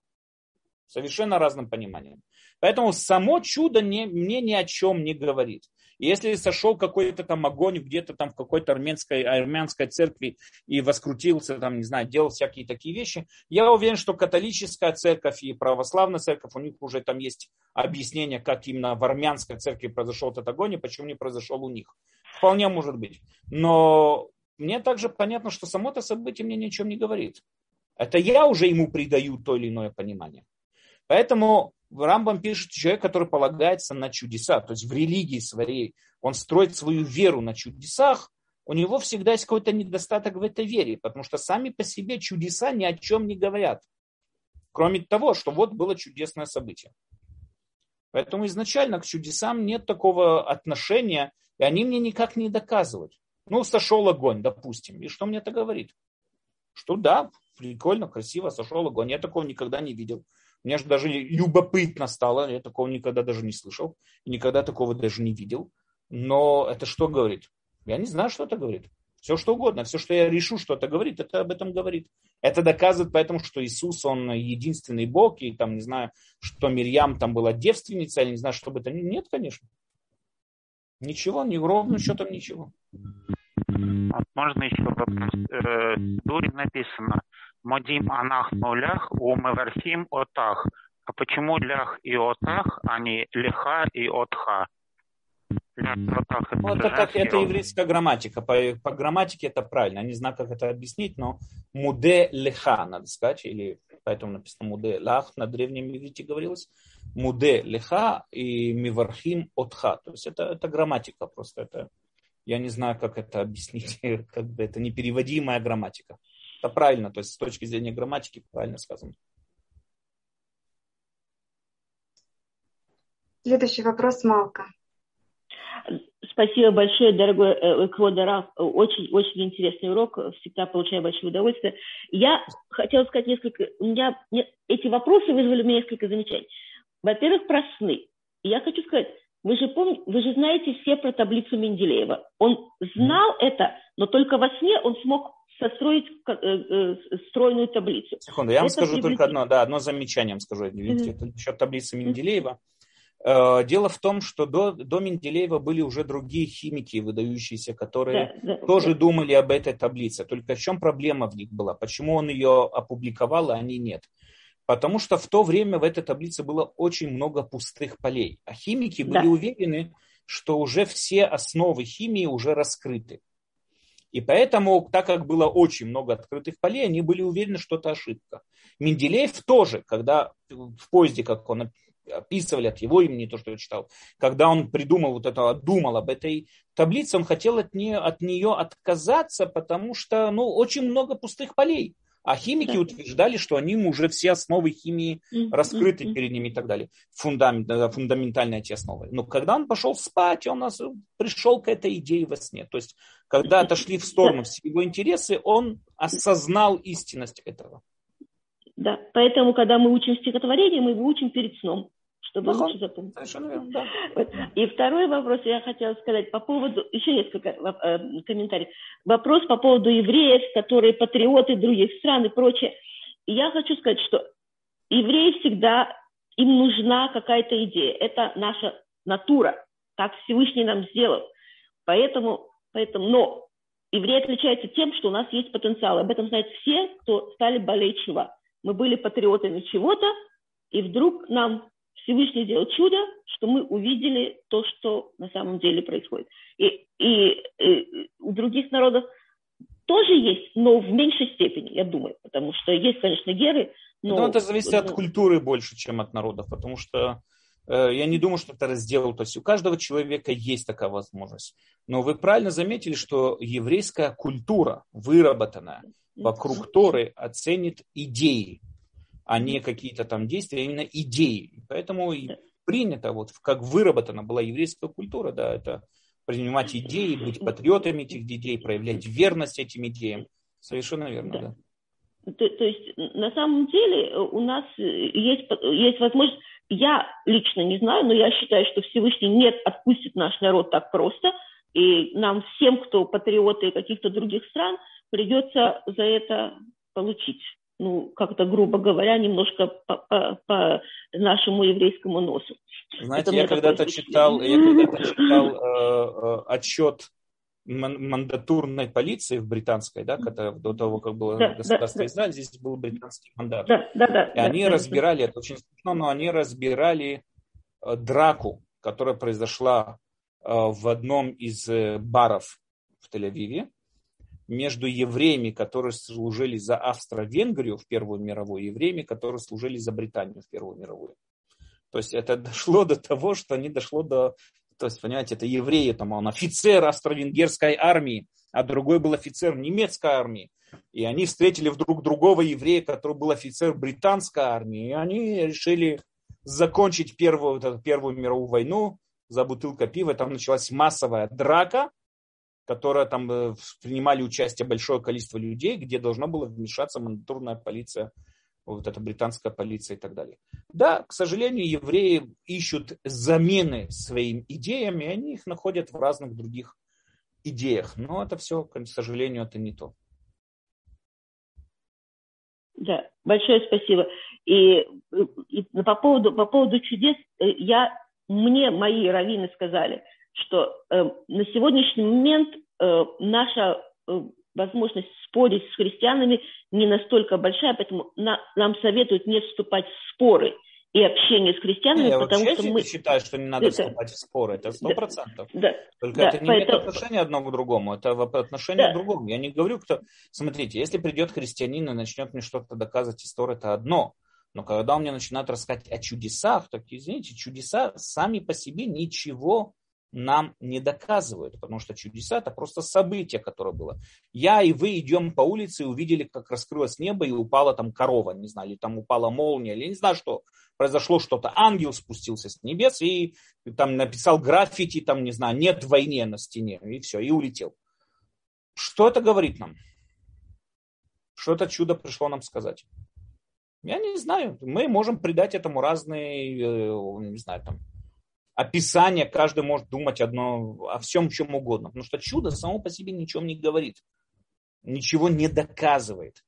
Speaker 1: Совершенно разным пониманием. Поэтому само чудо не, мне ни о чем не говорит. Если сошел какой-то там огонь где-то там в какой-то армянской, армянской церкви и воскрутился, там, не знаю, делал всякие такие вещи, я уверен, что католическая церковь и православная церковь, у них уже там есть объяснение, как именно в армянской церкви произошел этот огонь и почему не произошел у них. Вполне может быть. Но мне также понятно, что само это событие мне ни о чем не говорит. Это я уже ему придаю то или иное понимание. Поэтому Рамбам пишет, человек, который полагается на чудеса, то есть в религии своей, он строит свою веру на чудесах, у него всегда есть какой-то недостаток в этой вере, потому что сами по себе чудеса ни о чем не говорят. Кроме того, что вот было чудесное событие. Поэтому изначально к чудесам нет такого отношения, и они мне никак не доказывают. Ну, сошел огонь, допустим. И что мне это говорит? Что да, прикольно, красиво, сошел огонь. Я такого никогда не видел. Мне же даже любопытно стало, я такого никогда даже не слышал, никогда такого даже не видел. Но это что говорит? Я не знаю, что это говорит. Все что угодно, все, что я решу, что это говорит, это об этом говорит. Это доказывает поэтому, что Иисус, он единственный Бог, и там, не знаю, что Мирьям там была девственница, или не знаю, что бы это. Нет, конечно. Ничего, ни ровным счетом ничего.
Speaker 11: Можно еще вопрос. Э, в Дуре написано, Модим анах нулях, умывархим отах. А почему лях и отах, а не леха и отха?
Speaker 1: Лях, отах, это, ну, это, как, это еврейская грамматика. По, по грамматике это правильно. Я не знаю, как это объяснить, но муде леха, надо сказать, или поэтому написано муде лах, на древнем иврите говорилось. Муде леха и мивархим отха. То есть это, это грамматика просто. Это, я не знаю, как это объяснить. Как бы это непереводимая грамматика. Это правильно, то есть с точки зрения грамматики правильно сказано.
Speaker 2: Следующий вопрос Малка.
Speaker 12: Спасибо большое, дорогой э, Квода Очень-очень интересный урок. Всегда получаю большое удовольствие. Я хотела сказать несколько... У меня эти вопросы вызвали у меня несколько замечаний. Во-первых, про сны. Я хочу сказать, вы же помните, вы же знаете все про таблицу Менделеева. Он знал mm. это, но только во сне он смог состроить э, э, стройную таблицу.
Speaker 1: Секунду, я вам это скажу приблизительно... только одно, да, одно замечание вам скажу. Видите, mm-hmm. это таблицы Менделеева. Э, дело в том, что до, до Менделеева были уже другие химики, выдающиеся, которые да, да, тоже да. думали об этой таблице. Только в чем проблема в них была? Почему он ее опубликовал, а они нет? Потому что в то время в этой таблице было очень много пустых полей. А химики были да. уверены, что уже все основы химии уже раскрыты. И поэтому, так как было очень много открытых полей, они были уверены, что это ошибка. Менделеев тоже, когда в поезде, как он описывали от его имени, то, что я читал, когда он придумал вот это, думал об этой таблице, он хотел от нее, от нее отказаться, потому что ну, очень много пустых полей. А химики да. утверждали, что они уже все основы химии раскрыты перед ними и так далее. Фундамент, э, фундаментальные эти основы. Но когда он пошел спать, он нас пришел к этой идее во сне. То есть, когда отошли в сторону все его интересы, он осознал истинность этого.
Speaker 12: Да, поэтому, когда мы учим стихотворение, мы его учим перед сном чтобы ага. лучше запомнить.
Speaker 1: Совершенно верно, да.
Speaker 12: Вот. И второй вопрос я хотела сказать по поводу, еще несколько э, комментариев. Вопрос по поводу евреев, которые патриоты других стран и прочее. И я хочу сказать, что евреи всегда, им нужна какая-то идея. Это наша натура, так Всевышний нам сделал. Поэтому, поэтому, но евреи отличаются тем, что у нас есть потенциал. Об этом знают все, кто стали болеть чува. Мы были патриотами чего-то, и вдруг нам Всевышний сделал чудо, что мы увидели то, что на самом деле происходит. И, и, и у других народов тоже есть, но в меньшей степени, я думаю, потому что есть, конечно, геры, но...
Speaker 1: Но это зависит от культуры больше, чем от народов, потому что э, я не думаю, что это раздел, то есть у каждого человека есть такая возможность. Но вы правильно заметили, что еврейская культура, выработанная вокруг Торы, оценит идеи а не какие-то там действия, а именно идеи. Поэтому и принято, вот как выработана была еврейская культура, да, это принимать идеи, быть патриотами этих идей, проявлять верность этим идеям. Совершенно верно, да.
Speaker 12: да. То, то есть на самом деле э, у нас э, есть, есть возможность, я лично не знаю, но я считаю, что Всевышний не отпустит наш народ так просто, и нам всем, кто патриоты каких-то других стран, придется за это получить ну, как-то, грубо говоря, немножко по, по, по нашему еврейскому носу.
Speaker 1: Знаете, я когда-то читал, я когда-то читал э, э, отчет мандатурной полиции в британской, да, когда до того, как было да, государство да, Израиль, здесь был британский мандат. Да, да, да, и они да, разбирали, да. это очень смешно, но они разбирали э, драку, которая произошла э, в одном из э, баров в Тель-Авиве, между евреями, которые служили за Австро-Венгрию в Первую мировую, и евреями, которые служили за Британию в Первую мировую. То есть это дошло до того, что они дошло до... То есть, понимаете, это евреи, там он офицер австро-венгерской армии, а другой был офицер немецкой армии. И они встретили вдруг другого еврея, который был офицер британской армии. И они решили закончить первую, вот эту первую мировую войну за бутылкой пива. Там началась массовая драка которая там э, принимали участие большое количество людей, где должна была вмешаться мандатурная полиция, вот эта британская полиция и так далее. Да, к сожалению, евреи ищут замены своим идеям, и они их находят в разных других идеях. Но это все, к сожалению, это не то.
Speaker 12: Да, большое спасибо. И, и по, поводу, по поводу чудес, э, я, мне мои раввины сказали – что э, на сегодняшний момент э, наша э, возможность спорить с христианами не настолько большая, поэтому на, нам советуют не вступать в споры и общение с христианами,
Speaker 1: я
Speaker 12: потому
Speaker 1: что
Speaker 12: мы...
Speaker 1: считаю, что не надо это... вступать в споры, это сто процентов. Да, Только да, это не поэтому... имеет отношения одно к другому, это отношение да. к другому. Я не говорю, кто... Смотрите, если придет христианин и начнет мне что-то доказывать из это одно. Но когда он мне начинает рассказать о чудесах, так, извините, чудеса сами по себе ничего нам не доказывают, потому что чудеса это просто событие, которое было. Я и вы идем по улице и увидели, как раскрылось небо и упала там корова, не знаю, или там упала молния, или не знаю что. Произошло что-то, ангел спустился с небес и там написал граффити, там, не знаю, нет войне на стене, и все, и улетел. Что это говорит нам? Что это чудо пришло нам сказать? Я не знаю. Мы можем придать этому разные, э, не знаю, там, описание, каждый может думать одно, о всем, чем угодно. Потому что чудо само по себе ничего не говорит, ничего не доказывает.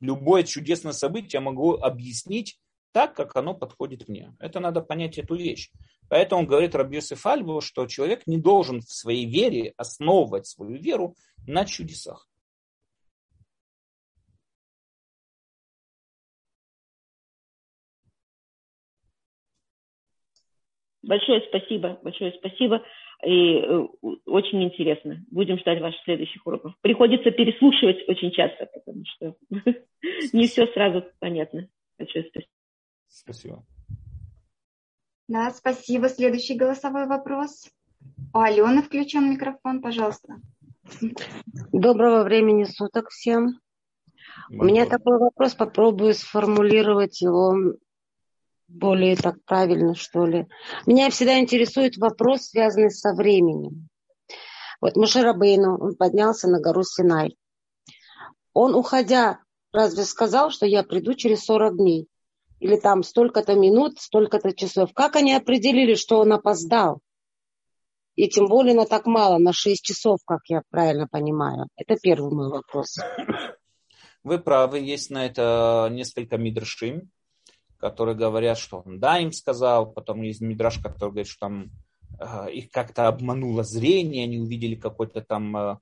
Speaker 1: Любое чудесное событие я могу объяснить так, как оно подходит мне. Это надо понять эту вещь. Поэтому говорит Рабьесиф Альбу, что человек не должен в своей вере основывать свою веру на чудесах.
Speaker 12: Большое спасибо, большое спасибо. И э, очень интересно. Будем ждать ваших следующих уроков. Приходится переслушивать очень часто, потому что не все сразу понятно. Большое спасибо.
Speaker 1: Спасибо.
Speaker 2: Да, спасибо. Следующий голосовой вопрос. У Алены включен микрофон, пожалуйста.
Speaker 13: Доброго времени суток всем. У меня такой вопрос, попробую сформулировать его более так правильно, что ли. Меня всегда интересует вопрос, связанный со временем. Вот Мушарабейну, он поднялся на гору Синай. Он, уходя, разве сказал, что я приду через 40 дней? Или там столько-то минут, столько-то часов. Как они определили, что он опоздал? И тем более на так мало, на 6 часов, как я правильно понимаю. Это первый мой вопрос.
Speaker 1: Вы правы, есть на это несколько мидршим, которые говорят, что он да им сказал, потом есть мидраш, который говорит, что там э, их как-то обмануло зрение, они увидели какой-то там э,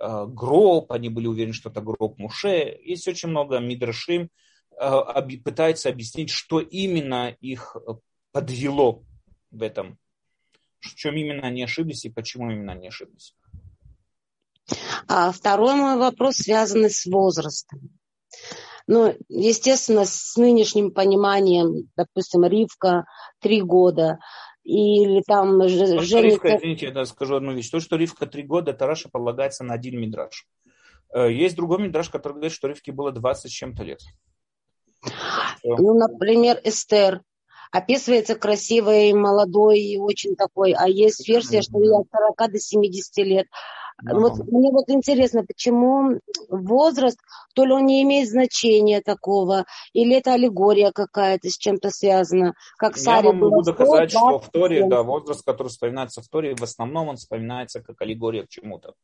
Speaker 1: э, гроб, они были уверены, что это гроб Муше. Есть очень много мидрашим, пытается объяснить, что именно их подвело в этом, в чем именно они ошиблись и почему именно они ошиблись.
Speaker 13: А второй мой вопрос связан с возрастом. Ну, естественно, с нынешним пониманием, допустим, Ривка три года, или там
Speaker 1: Женя... Ривка, извините, я скажу одну вещь. То, что Ривка три года, Тараша полагается на один мидраж. Э, есть другой мидраж, который говорит, что Ривке было 20 с чем-то лет.
Speaker 13: Ну, например, Эстер описывается красивой, молодой и очень такой, а есть версия, что ей от 40 до 70 лет. Вот, мне вот интересно, почему возраст, то ли он не имеет значения такого, или это аллегория какая-то с чем-то связана, как
Speaker 1: Я вам могу доказать, что в Торе, да, возраст, который вспоминается в Торе, в основном он вспоминается как аллегория к чему-то.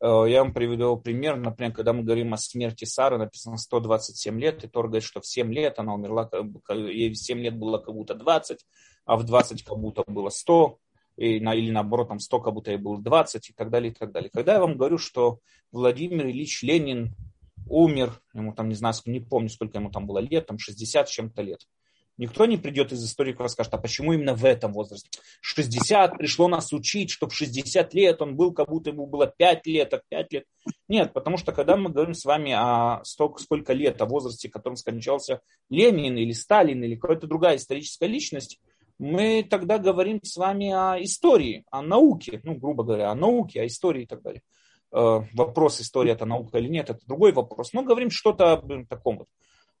Speaker 1: Э, я вам приведу пример. Например, когда мы говорим о смерти Сары, написано 127 лет, и Тор говорит, что в 7 лет она умерла, ей в 7 лет было как будто 20, а в 20 как будто было 100 и, на, или наоборот, там 100, как будто и было 20 и так далее, и так далее. Когда я вам говорю, что Владимир Ильич Ленин умер, ему там, не знаю, не помню, сколько ему там было лет, там 60 с чем-то лет. Никто не придет из историков и скажет, а почему именно в этом возрасте? 60 пришло нас учить, что в 60 лет он был, как будто ему было 5 лет, а 5 лет. Нет, потому что когда мы говорим с вами о столько, сколько лет, о возрасте, которым скончался Ленин или Сталин или какая-то другая историческая личность, мы тогда говорим с вами о истории, о науке, ну, грубо говоря, о науке, о истории и так далее. Э, вопрос, история это наука или нет, это другой вопрос. Мы говорим что-то о таком вот.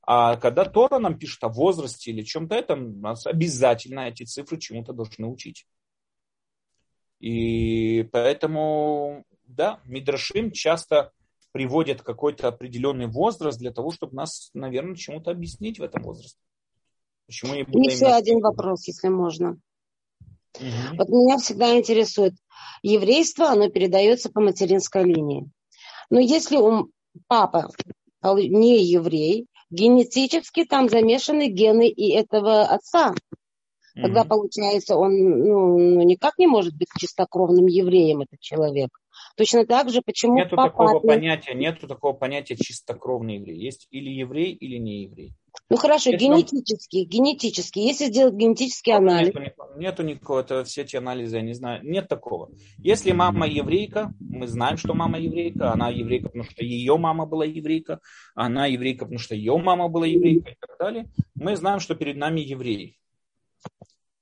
Speaker 1: А когда Тора нам пишет о возрасте или чем-то этом, нас обязательно эти цифры чему-то должны учить. И поэтому, да, Мидрашим часто приводят какой-то определенный возраст для того, чтобы нас, наверное, чему-то объяснить в этом возрасте.
Speaker 13: Почему не И еще именно... один вопрос, если можно. Угу. Вот меня всегда интересует, еврейство, оно передается по материнской линии. Но если у папа не еврей, генетически там замешаны гены и этого отца. Тогда, mm получается, он ну, ну, никак не может быть чистокровным евреем, этот человек. Точно так же, почему
Speaker 1: нету папа... такого понятия, нету такого понятия чистокровный еврей. Есть или еврей, или не еврей.
Speaker 13: Ну хорошо, Если генетически, он... генетически. Если сделать генетический анализ.
Speaker 1: Нету, нету никакого, это все эти анализы, я не знаю, нет такого. Если мама еврейка, мы знаем, что мама еврейка, она еврейка, потому что ее мама была еврейка, она еврейка, потому что ее мама была еврейка и так далее, мы знаем, что перед нами еврей.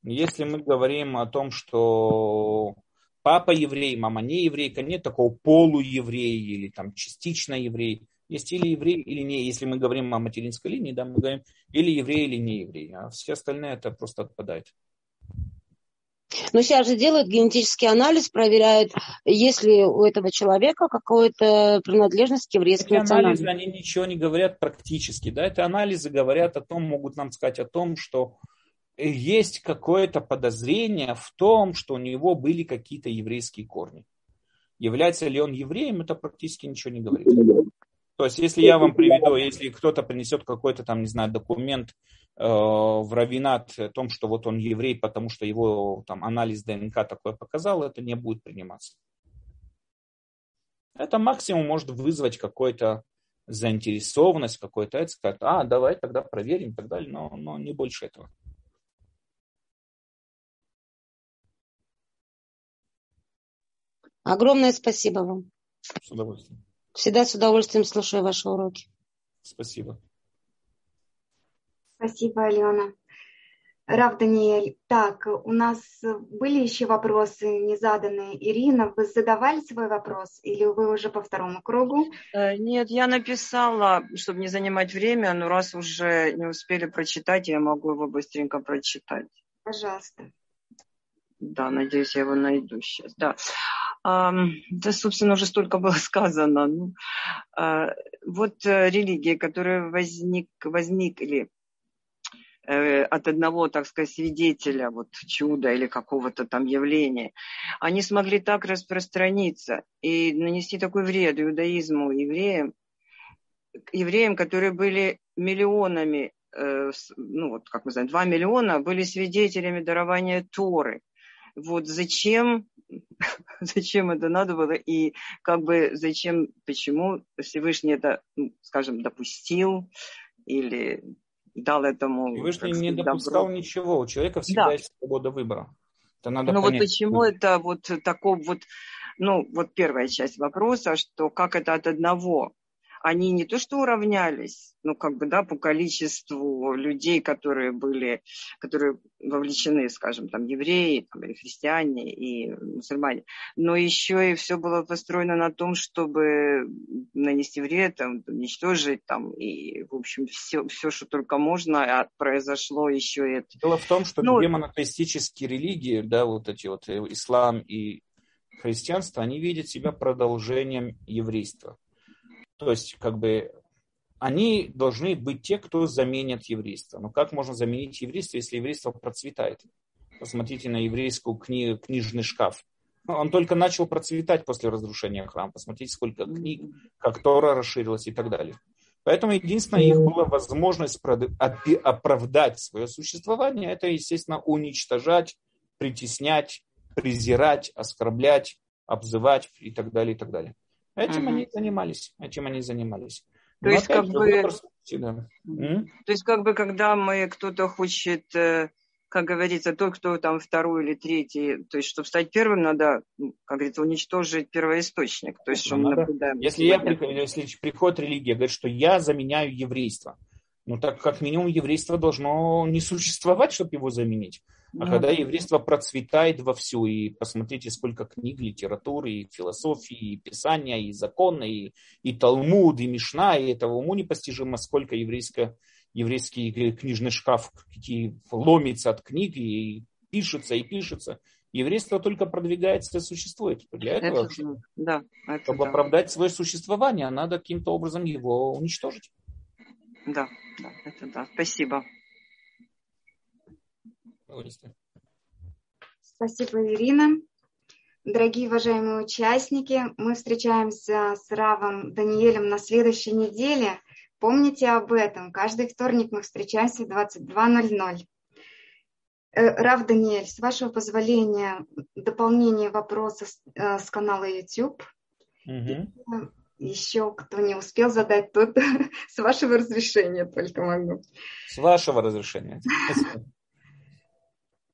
Speaker 1: Если мы говорим о том, что папа еврей, мама не еврейка, нет такого полуеврей или там частично еврей. Есть или еврей, или не. Если мы говорим о материнской линии, да, мы говорим или еврей, или не еврей. А все остальные это просто отпадает.
Speaker 13: Но сейчас же делают генетический анализ, проверяют, есть ли у этого человека какая-то принадлежность к еврейской
Speaker 1: Эти анализы, они ничего не говорят практически. Да? Это анализы говорят о том, могут нам сказать о том, что есть какое-то подозрение в том, что у него были какие-то еврейские корни. Является ли он евреем, это практически ничего не говорит. То есть, если я вам приведу, если кто-то принесет какой-то там, не знаю, документ э, в Равинат о том, что вот он еврей, потому что его там анализ ДНК такое показал, это не будет приниматься. Это максимум может вызвать какой-то заинтересованность, какой-то это, сказать, а, давай тогда проверим и так далее, но, но не больше этого.
Speaker 13: Огромное спасибо вам.
Speaker 1: С удовольствием.
Speaker 13: Всегда с удовольствием слушаю ваши уроки.
Speaker 1: Спасибо.
Speaker 2: Спасибо, Алена. Рав Даниэль, так, у нас были еще вопросы незаданные. Ирина, вы задавали свой вопрос или вы уже по второму кругу?
Speaker 14: Э, нет, я написала, чтобы не занимать время, но раз уже не успели прочитать, я могу его быстренько прочитать.
Speaker 2: Пожалуйста.
Speaker 14: Да, надеюсь, я его найду сейчас. Да, а, да собственно, уже столько было сказано. Ну, а, вот э, религии, которые возник, возникли Э, от одного, так сказать, свидетеля вот чуда или какого-то там явления, они смогли так распространиться и нанести такой вред иудаизму, евреям, евреям, которые были миллионами, э, ну вот, как мы знаем, два миллиона были свидетелями дарования Торы. Вот зачем, зачем это надо было и как бы зачем, почему Всевышний это, ну, скажем, допустил или дал этому...
Speaker 1: Всевышний не допускал добро. ничего, у человека всегда да. есть свобода выбора.
Speaker 14: Это надо ну понять. вот почему это вот такой вот, ну вот первая часть вопроса, что как это от одного они не то что уравнялись, ну, как бы, да, по количеству людей, которые были, которые вовлечены, скажем, там, евреи, там, или христиане, и мусульмане, но еще и все было построено на том, чтобы нанести вред, там, уничтожить, там, и, в общем, все, все что только можно, а произошло еще это.
Speaker 1: Дело в том, что ну, две монотеистические религии, да, вот эти вот, э, ислам и христианство, они видят себя продолжением еврейства. То есть, как бы, они должны быть те, кто заменят еврейство. Но как можно заменить еврейство, если еврейство процветает? Посмотрите на еврейскую кни- книжный шкаф. Ну, он только начал процветать после разрушения храма. Посмотрите, сколько книг, как Тора расширилась и так далее. Поэтому единственная их была возможность оправдать свое существование, это, естественно, уничтожать, притеснять, презирать, оскорблять, обзывать и так далее, и так далее. Этим угу. они занимались, этим они занимались.
Speaker 14: То есть, как бы, да. то есть, как бы, когда мы кто-то хочет, э, как говорится, тот, кто там второй или третий, то есть, чтобы стать первым, надо, ну, как говорится, уничтожить первоисточник. То есть, что мы
Speaker 1: наблюдаем. Если, я, если приходит религия, говорит, что я заменяю еврейство, ну так как минимум еврейство должно не существовать, чтобы его заменить. А ну, когда еврейство процветает вовсю, и посмотрите, сколько книг, литературы, и философии, и писания, и законы, и, и Талмуд, и Мишна, и этого уму непостижимо, сколько еврейское, еврейский книжный шкаф какие, ломится от книг, и пишется, и пишется. Еврейство только продвигается и существует. Для этого, это, да, это чтобы да. оправдать свое существование, надо каким-то образом его уничтожить.
Speaker 14: Да, да, это да. Спасибо.
Speaker 2: Спасибо, Ирина. Дорогие уважаемые участники, мы встречаемся с Равом Даниэлем на следующей неделе. Помните об этом. Каждый вторник мы встречаемся в 22.00. Э, Рав Даниэль, с вашего позволения, дополнение вопроса с, э, с канала YouTube. Угу. Еще кто не успел задать, тот с вашего разрешения только могу.
Speaker 1: С вашего разрешения.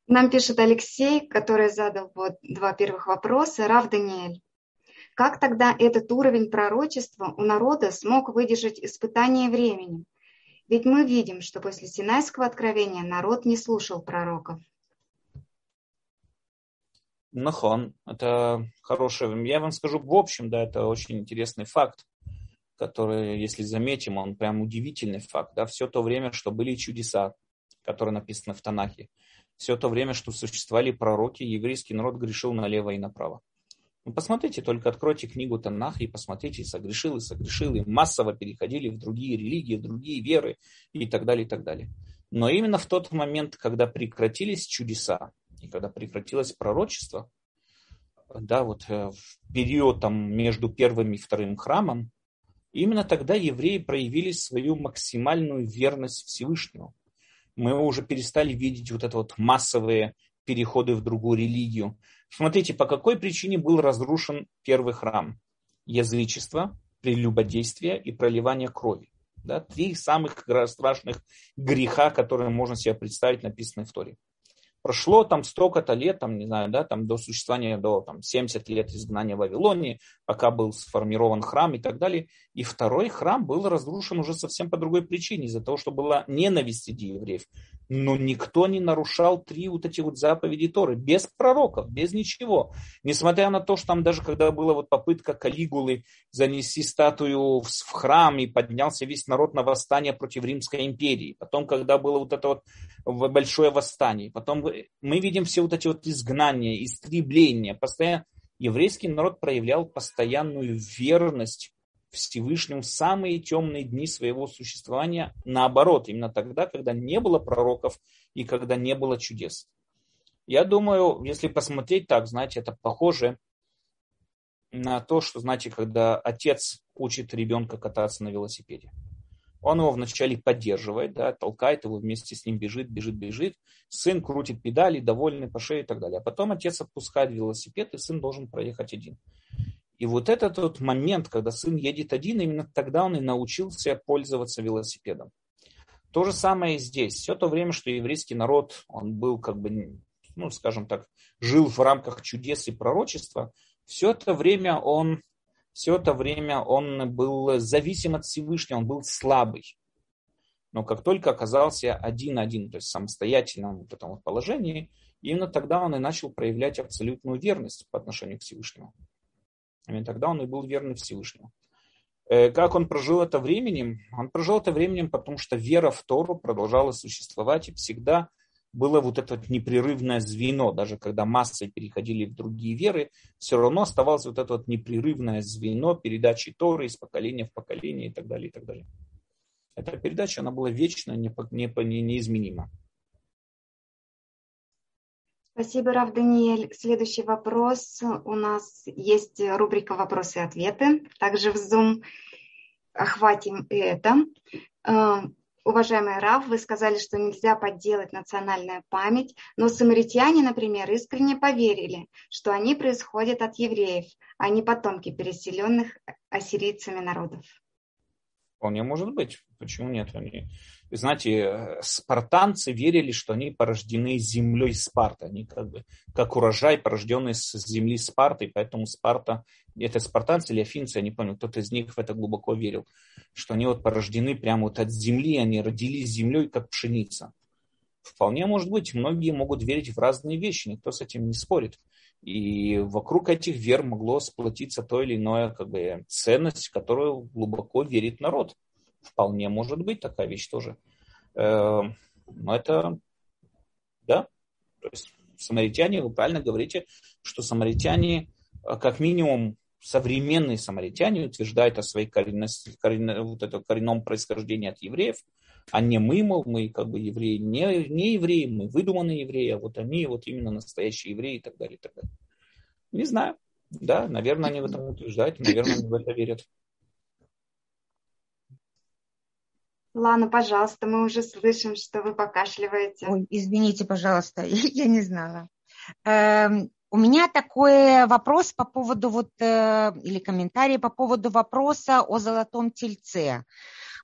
Speaker 2: Нам пишет Алексей, который задал вот два первых вопроса. Рав Даниэль, как тогда этот уровень пророчества у народа смог выдержать испытание временем? Ведь мы видим, что после Синайского откровения народ не слушал пророков.
Speaker 1: Нахон, это хорошее. Я вам скажу в общем, да, это очень интересный факт, который, если заметим, он прям удивительный факт. Да, все то время, что были чудеса, которые написаны в Танахе, все то время, что существовали пророки, еврейский народ грешил налево и направо. Ну, посмотрите, только откройте книгу Танах и посмотрите, согрешил и согрешил, и массово переходили в другие религии, в другие веры и так далее, и так далее. Но именно в тот момент, когда прекратились чудеса, и когда прекратилось пророчество, да, вот э, в период там между первым и вторым храмом, именно тогда евреи проявили свою максимальную верность Всевышнему мы уже перестали видеть вот это вот массовые переходы в другую религию. Смотрите, по какой причине был разрушен первый храм? Язычество, прелюбодействие и проливание крови. Да, три самых страшных греха, которые можно себе представить, написаны в Торе. Прошло там столько-то лет, там, не знаю, да, там до существования, до там, 70 лет изгнания в Вавилонии, пока был сформирован храм и так далее. И второй храм был разрушен уже совсем по другой причине, из-за того, что была ненависть среди евреев. но никто не нарушал три вот эти вот заповеди Торы, без пророков, без ничего. Несмотря на то, что там даже когда была вот попытка Калигулы занести статую в храм и поднялся весь народ на восстание против Римской империи. Потом, когда было вот это вот большое восстание. Потом мы видим все вот эти вот изгнания, истребления. Постоянно еврейский народ проявлял постоянную верность Всевышнему в самые темные дни своего существования, наоборот, именно тогда, когда не было пророков и когда не было чудес. Я думаю, если посмотреть так, знаете, это похоже на то, что, знаете, когда отец учит ребенка кататься на велосипеде. Он его вначале поддерживает, да, толкает его, вместе с ним бежит, бежит, бежит. Сын крутит педали, довольный по шее и так далее. А потом отец отпускает велосипед, и сын должен проехать один. И вот этот вот момент, когда сын едет один, именно тогда он и научился пользоваться велосипедом. То же самое и здесь. Все то время, что еврейский народ, он был как бы, ну, скажем так, жил в рамках чудес и пророчества, все это время он, все это время он был зависим от Всевышнего, он был слабый. Но как только оказался один-один, то есть самостоятельном вот этом вот положении, именно тогда он и начал проявлять абсолютную верность по отношению к Всевышнему. Именно тогда он и был верный Всевышнему. Э, как он прожил это временем? Он прожил это временем, потому что вера в Тору продолжала существовать, и всегда было вот это непрерывное звено, даже когда массы переходили в другие веры, все равно оставалось вот это вот непрерывное звено передачи Торы из поколения в поколение и так далее, и так далее. Эта передача, она была вечно, неизменима.
Speaker 2: Спасибо, Рав Даниэль. Следующий вопрос. У нас есть рубрика «Вопросы и ответы». Также в Zoom охватим и это. Уважаемый Рав, вы сказали, что нельзя подделать национальную память, но самаритяне, например, искренне поверили, что они происходят от евреев, а не потомки переселенных ассирийцами народов.
Speaker 1: Вполне может быть. Почему нет? Они знаете, спартанцы верили, что они порождены землей Спарта. Они как бы как урожай, порожденный с земли Спарты, поэтому Спарта, это спартанцы или афинцы, я не помню, кто-то из них в это глубоко верил, что они вот порождены прямо вот от земли, они родились землей, как пшеница. Вполне может быть, многие могут верить в разные вещи, никто с этим не спорит. И вокруг этих вер могло сплотиться то или иное как бы, ценность, в которую глубоко верит народ. Вполне может быть такая вещь тоже. Эм, но это, да, то есть самаритяне, вы правильно говорите, что самаритяне, э, как минимум, современные самаритяне утверждают о своей коренности, корен, вот это коренном происхождении от евреев, а не мы, мол, мы как бы евреи, не, не евреи, мы выдуманные евреи, а вот они вот именно настоящие евреи и так далее, и так далее. Не знаю. Да, наверное, они в этом утверждают, наверное, они в это верят.
Speaker 2: Лана, пожалуйста, мы уже слышим, что вы покашливаете.
Speaker 8: Ой, извините, пожалуйста, я не знала. Эм, у меня такой вопрос по поводу вот, э, или комментарий по поводу вопроса о золотом тельце.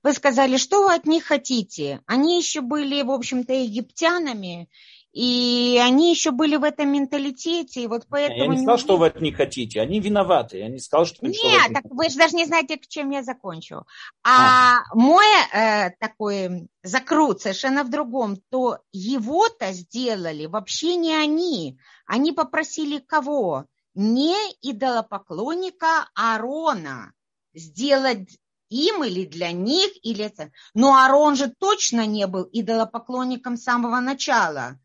Speaker 8: Вы сказали, что вы от них хотите? Они еще были, в общем-то, египтянами, и они еще были в этом менталитете, и вот поэтому...
Speaker 1: Я не сказал, что вы от них хотите, они виноваты, я не сказал, что...
Speaker 8: Нет, что так вы же даже не знаете, к чем я закончу. А, а. мой э, такой закрут совершенно в другом, то его-то сделали вообще не они, они попросили кого? Не идолопоклонника Аарона сделать им или для них, или это. Но Аарон же точно не был идолопоклонником с самого начала.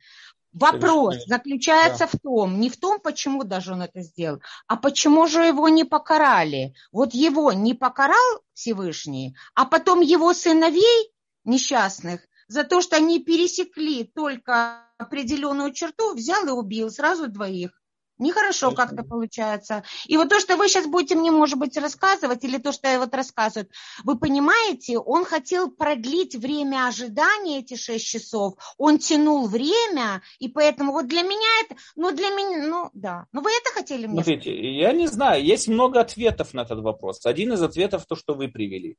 Speaker 8: Вопрос Конечно. заключается да. в том, не в том, почему даже он это сделал, а почему же его не покарали. Вот его не покарал Всевышний, а потом его сыновей несчастных за то, что они пересекли только определенную черту, взял и убил сразу двоих. Нехорошо как-то получается. И вот то, что вы сейчас будете мне, может быть, рассказывать, или то, что я вот рассказываю, вы понимаете, он хотел продлить время ожидания эти шесть часов, он тянул время, и поэтому вот для меня это, ну для меня, ну да. Ну вы это хотели мне
Speaker 1: Смотрите, сказать? я не знаю, есть много ответов на этот вопрос. Один из ответов то, что вы привели.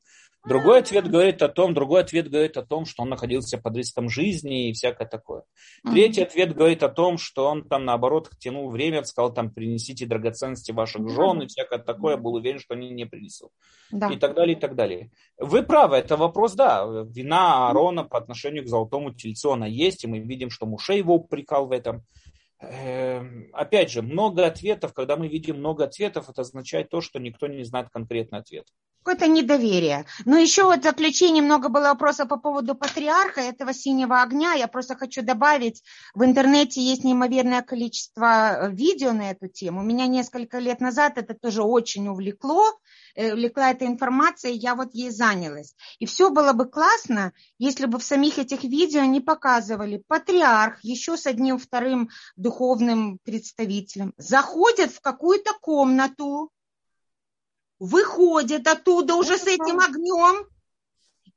Speaker 1: Другой ответ говорит о том, другой ответ говорит о том, что он находился под риском жизни и всякое такое. Третий ответ говорит о том, что он там наоборот тянул время сказал, там, принесите драгоценности ваших жен и всякое такое, был уверен, что они не принесут. Да. И так далее, и так далее. Вы правы, это вопрос, да, вина Аарона по отношению к золотому тельцу, она есть, и мы видим, что Муше его упрекал в этом. Эм, опять же, много ответов, когда мы видим много ответов, это означает то, что никто не знает конкретный ответ.
Speaker 8: Какое-то недоверие. Но еще вот в заключении много было вопросов по поводу патриарха этого синего огня. Я просто хочу добавить, в интернете есть неимоверное количество э, видео на эту тему. Меня несколько лет назад это тоже очень увлекло. Э, увлекла эта информация, и я вот ей занялась. И все было бы классно, если бы в самих этих видео не показывали патриарх еще с одним вторым духовным представителем, заходят в какую-то комнату, выходят оттуда уже с этим огнем,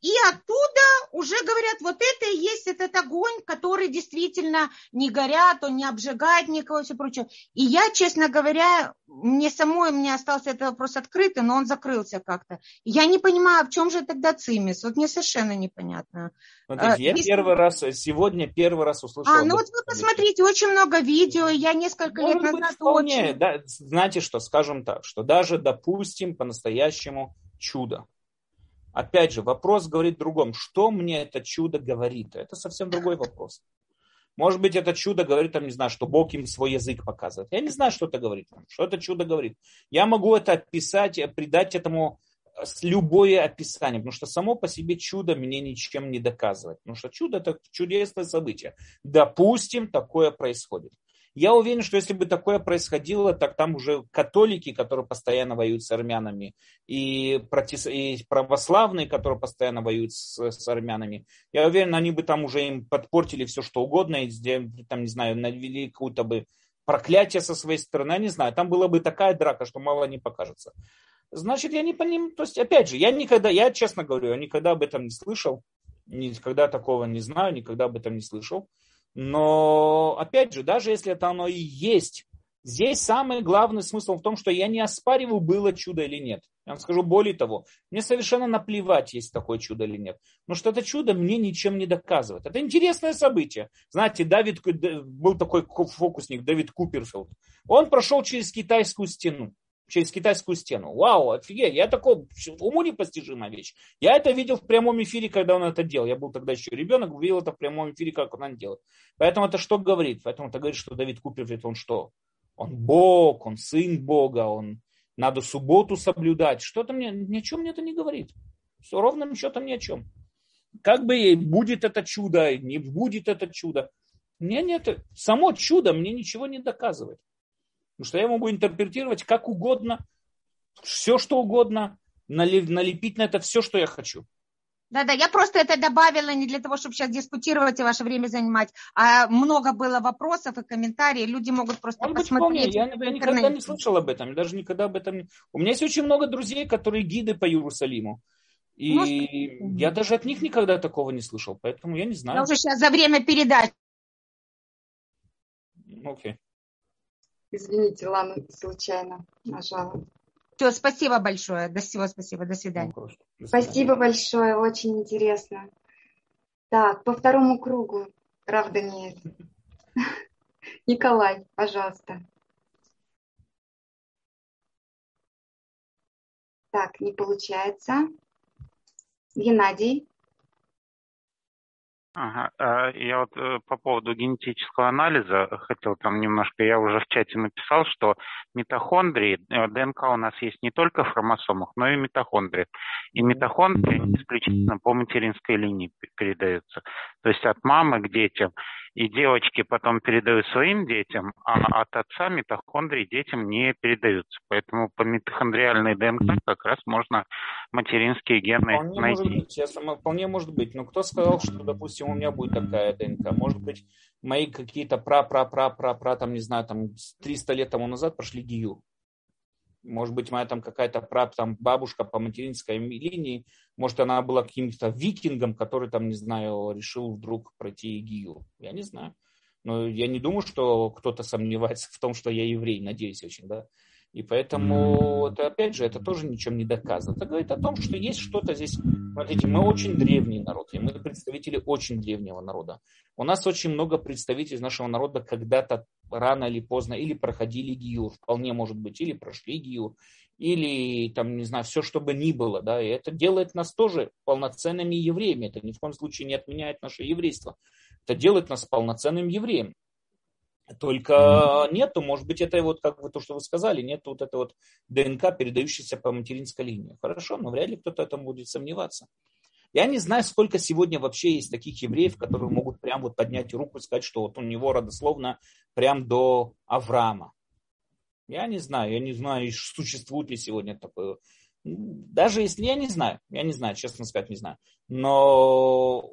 Speaker 8: и оттуда уже говорят, вот это и есть этот огонь, который действительно не горят, он не обжигает никого и все прочее. И я, честно говоря, мне самой, мне остался этот вопрос открытый, но он закрылся как-то. Я не понимаю, в чем же тогда цимис? Вот мне совершенно непонятно.
Speaker 1: Смотрите, а, я Если... первый раз, сегодня первый раз услышал.
Speaker 8: А, ну вот вы посмотрите, очень много видео, я несколько Может лет назад
Speaker 1: вполне, очень... Да, знаете что, скажем так, что даже, допустим, по-настоящему чудо Опять же, вопрос говорит другом. Что мне это чудо говорит? Это совсем другой вопрос. Может быть, это чудо говорит, там, не знаю, что Бог им свой язык показывает. Я не знаю, что это говорит. Что это чудо говорит. Я могу это описать, придать этому любое описание, потому что само по себе чудо мне ничем не доказывает. Потому что чудо это чудесное событие. Допустим, такое происходит. Я уверен, что если бы такое происходило, так там уже католики, которые постоянно воюют с армянами, и, протис... и православные, которые постоянно воюют с, с армянами, я уверен, они бы там уже им подпортили все, что угодно, и там, не знаю, навели какую-то бы проклятие со своей стороны, я не знаю, там была бы такая драка, что мало не покажется. Значит, я не понимаю, то есть, опять же, я никогда, я честно говорю, я никогда об этом не слышал, никогда такого не знаю, никогда об этом не слышал. Но, опять же, даже если это оно и есть, здесь самый главный смысл в том, что я не оспариваю, было чудо или нет. Я вам скажу более того, мне совершенно наплевать, есть такое чудо или нет. Потому что это чудо мне ничем не доказывает. Это интересное событие. Знаете, Давид, был такой фокусник, Давид Куперфилд. Он прошел через китайскую стену через китайскую стену. Вау, офигеть, я такой, уму непостижимая вещь. Я это видел в прямом эфире, когда он это делал. Я был тогда еще ребенок, видел это в прямом эфире, как он это делает. Поэтому это что говорит? Поэтому это говорит, что Давид Куперфильд, он что? Он Бог, он сын Бога, он надо субботу соблюдать. Что-то мне, ни о чем мне это не говорит. Все ровным счетом ни о чем. Как бы будет это чудо, не будет это чудо. Мне нет, само чудо мне ничего не доказывает. Потому что я могу интерпретировать как угодно, все что угодно, налепить на это все, что я хочу.
Speaker 8: Да-да, я просто это добавила не для того, чтобы сейчас дискутировать и ваше время занимать, а много было вопросов и комментариев, люди могут просто Может посмотреть.
Speaker 1: Я, я никогда не слышал об этом, даже никогда об этом не... У меня есть очень много друзей, которые гиды по Иерусалиму. И Может... я даже от них никогда такого не слышал, поэтому я не знаю.
Speaker 8: Я уже сейчас за время передачи.
Speaker 2: Окей. Okay. Извините, Лана случайно нажала.
Speaker 8: Все, спасибо большое. До всего спасибо. До свидания.
Speaker 2: До спасибо большое, очень интересно. Так, по второму кругу, Рав Даниэль. Николай, пожалуйста. Так, не получается. Геннадий.
Speaker 11: Ага. А, я вот э, по поводу генетического анализа хотел там немножко, я уже в чате написал, что митохондрии, э, ДНК у нас есть не только в хромосомах, но и митохондрии. И митохондрии исключительно по материнской линии передаются. То есть от мамы к детям и девочки потом передают своим детям, а от отца митохондрии детям не передаются. Поэтому по митохондриальной ДНК как раз можно материнские гены
Speaker 1: вполне найти. Может быть, я сама, вполне может быть. Но кто сказал, что, допустим, у меня будет такая ДНК? Может быть, мои какие-то пра-пра-пра-пра-пра, там, не знаю, там 300 лет тому назад прошли ГИЮ может быть, моя там какая-то прап, там, бабушка по материнской линии, может, она была каким-то викингом, который там, не знаю, решил вдруг пройти ИГИЮ. Я не знаю. Но я не думаю, что кто-то сомневается в том, что я еврей, надеюсь очень, да. И поэтому, это, опять же, это тоже ничем не доказано. Это говорит о том, что есть что-то здесь Смотрите, мы очень древний народ, и мы представители очень древнего народа. У нас очень много представителей нашего народа когда-то рано или поздно или проходили гиюр, вполне может быть, или прошли гиюр, или там, не знаю, все, что бы ни было, да, и это делает нас тоже полноценными евреями, это ни в коем случае не отменяет наше еврейство, это делает нас полноценным евреем. Только нету, может быть, это вот как вы то, что вы сказали, нету вот этой вот ДНК, передающейся по материнской линии. Хорошо, но вряд ли кто-то этом будет сомневаться. Я не знаю, сколько сегодня вообще есть таких евреев, которые могут прям вот поднять руку и сказать, что вот у него родословно прям до Авраама. Я не знаю, я не знаю, существует ли сегодня такое. Даже если я не знаю, я не знаю, честно сказать, не знаю. Но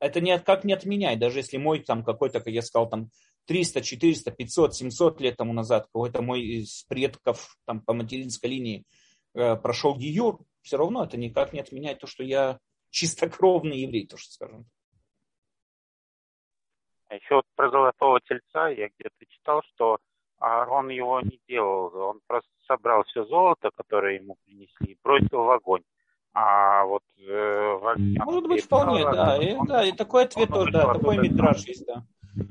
Speaker 1: это не, как не отменяет, даже если мой там какой-то, как я сказал, там 300, 400, 500, 700 лет тому назад какой-то мой из предков там, по материнской линии э, прошел Гиюр, все равно это никак не отменяет то, что я чистокровный еврей, то, что скажем.
Speaker 11: А еще вот про золотого тельца я где-то читал, что Аарон его не делал, он просто собрал все золото, которое ему принесли, и бросил в огонь. А вот э, в огне...
Speaker 1: Может быть, вполне, да. И, да, и такой ответ тоже, да, такой мидраж есть, да.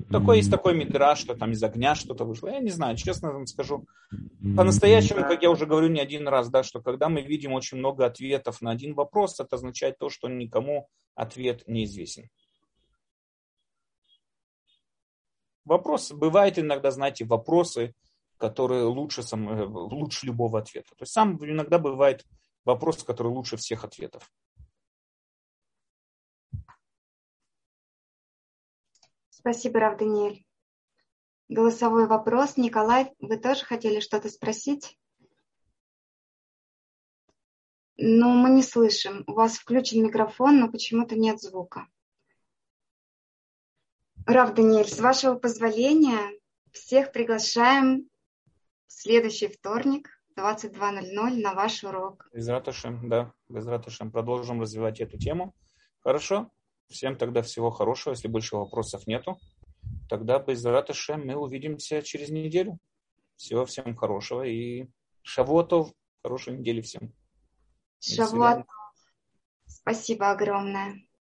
Speaker 1: Такой есть такой мидраж, что там из огня что-то вышло. Я не знаю, честно вам скажу. По-настоящему, как я уже говорю не один раз, да, что когда мы видим очень много ответов на один вопрос, это означает то, что никому ответ неизвестен. Вопрос, бывает иногда, знаете, вопросы, которые лучше, сам, э, лучше любого ответа. То есть сам иногда бывает вопрос, который лучше всех ответов.
Speaker 2: Спасибо, Рав Даниэль. Голосовой вопрос. Николай, вы тоже хотели что-то спросить? Но мы не слышим. У вас включен микрофон, но почему-то нет звука. Рав Даниэль, с вашего позволения, всех приглашаем в следующий вторник, 22.00, на ваш урок.
Speaker 1: Без ратушем, да, без ратушем. Продолжим развивать эту тему. Хорошо? Всем тогда всего хорошего. Если больше вопросов нету, тогда без ратушем мы увидимся через неделю. Всего всем хорошего и шавотов. Хорошей недели всем.
Speaker 2: Шавуатов. Спасибо огромное.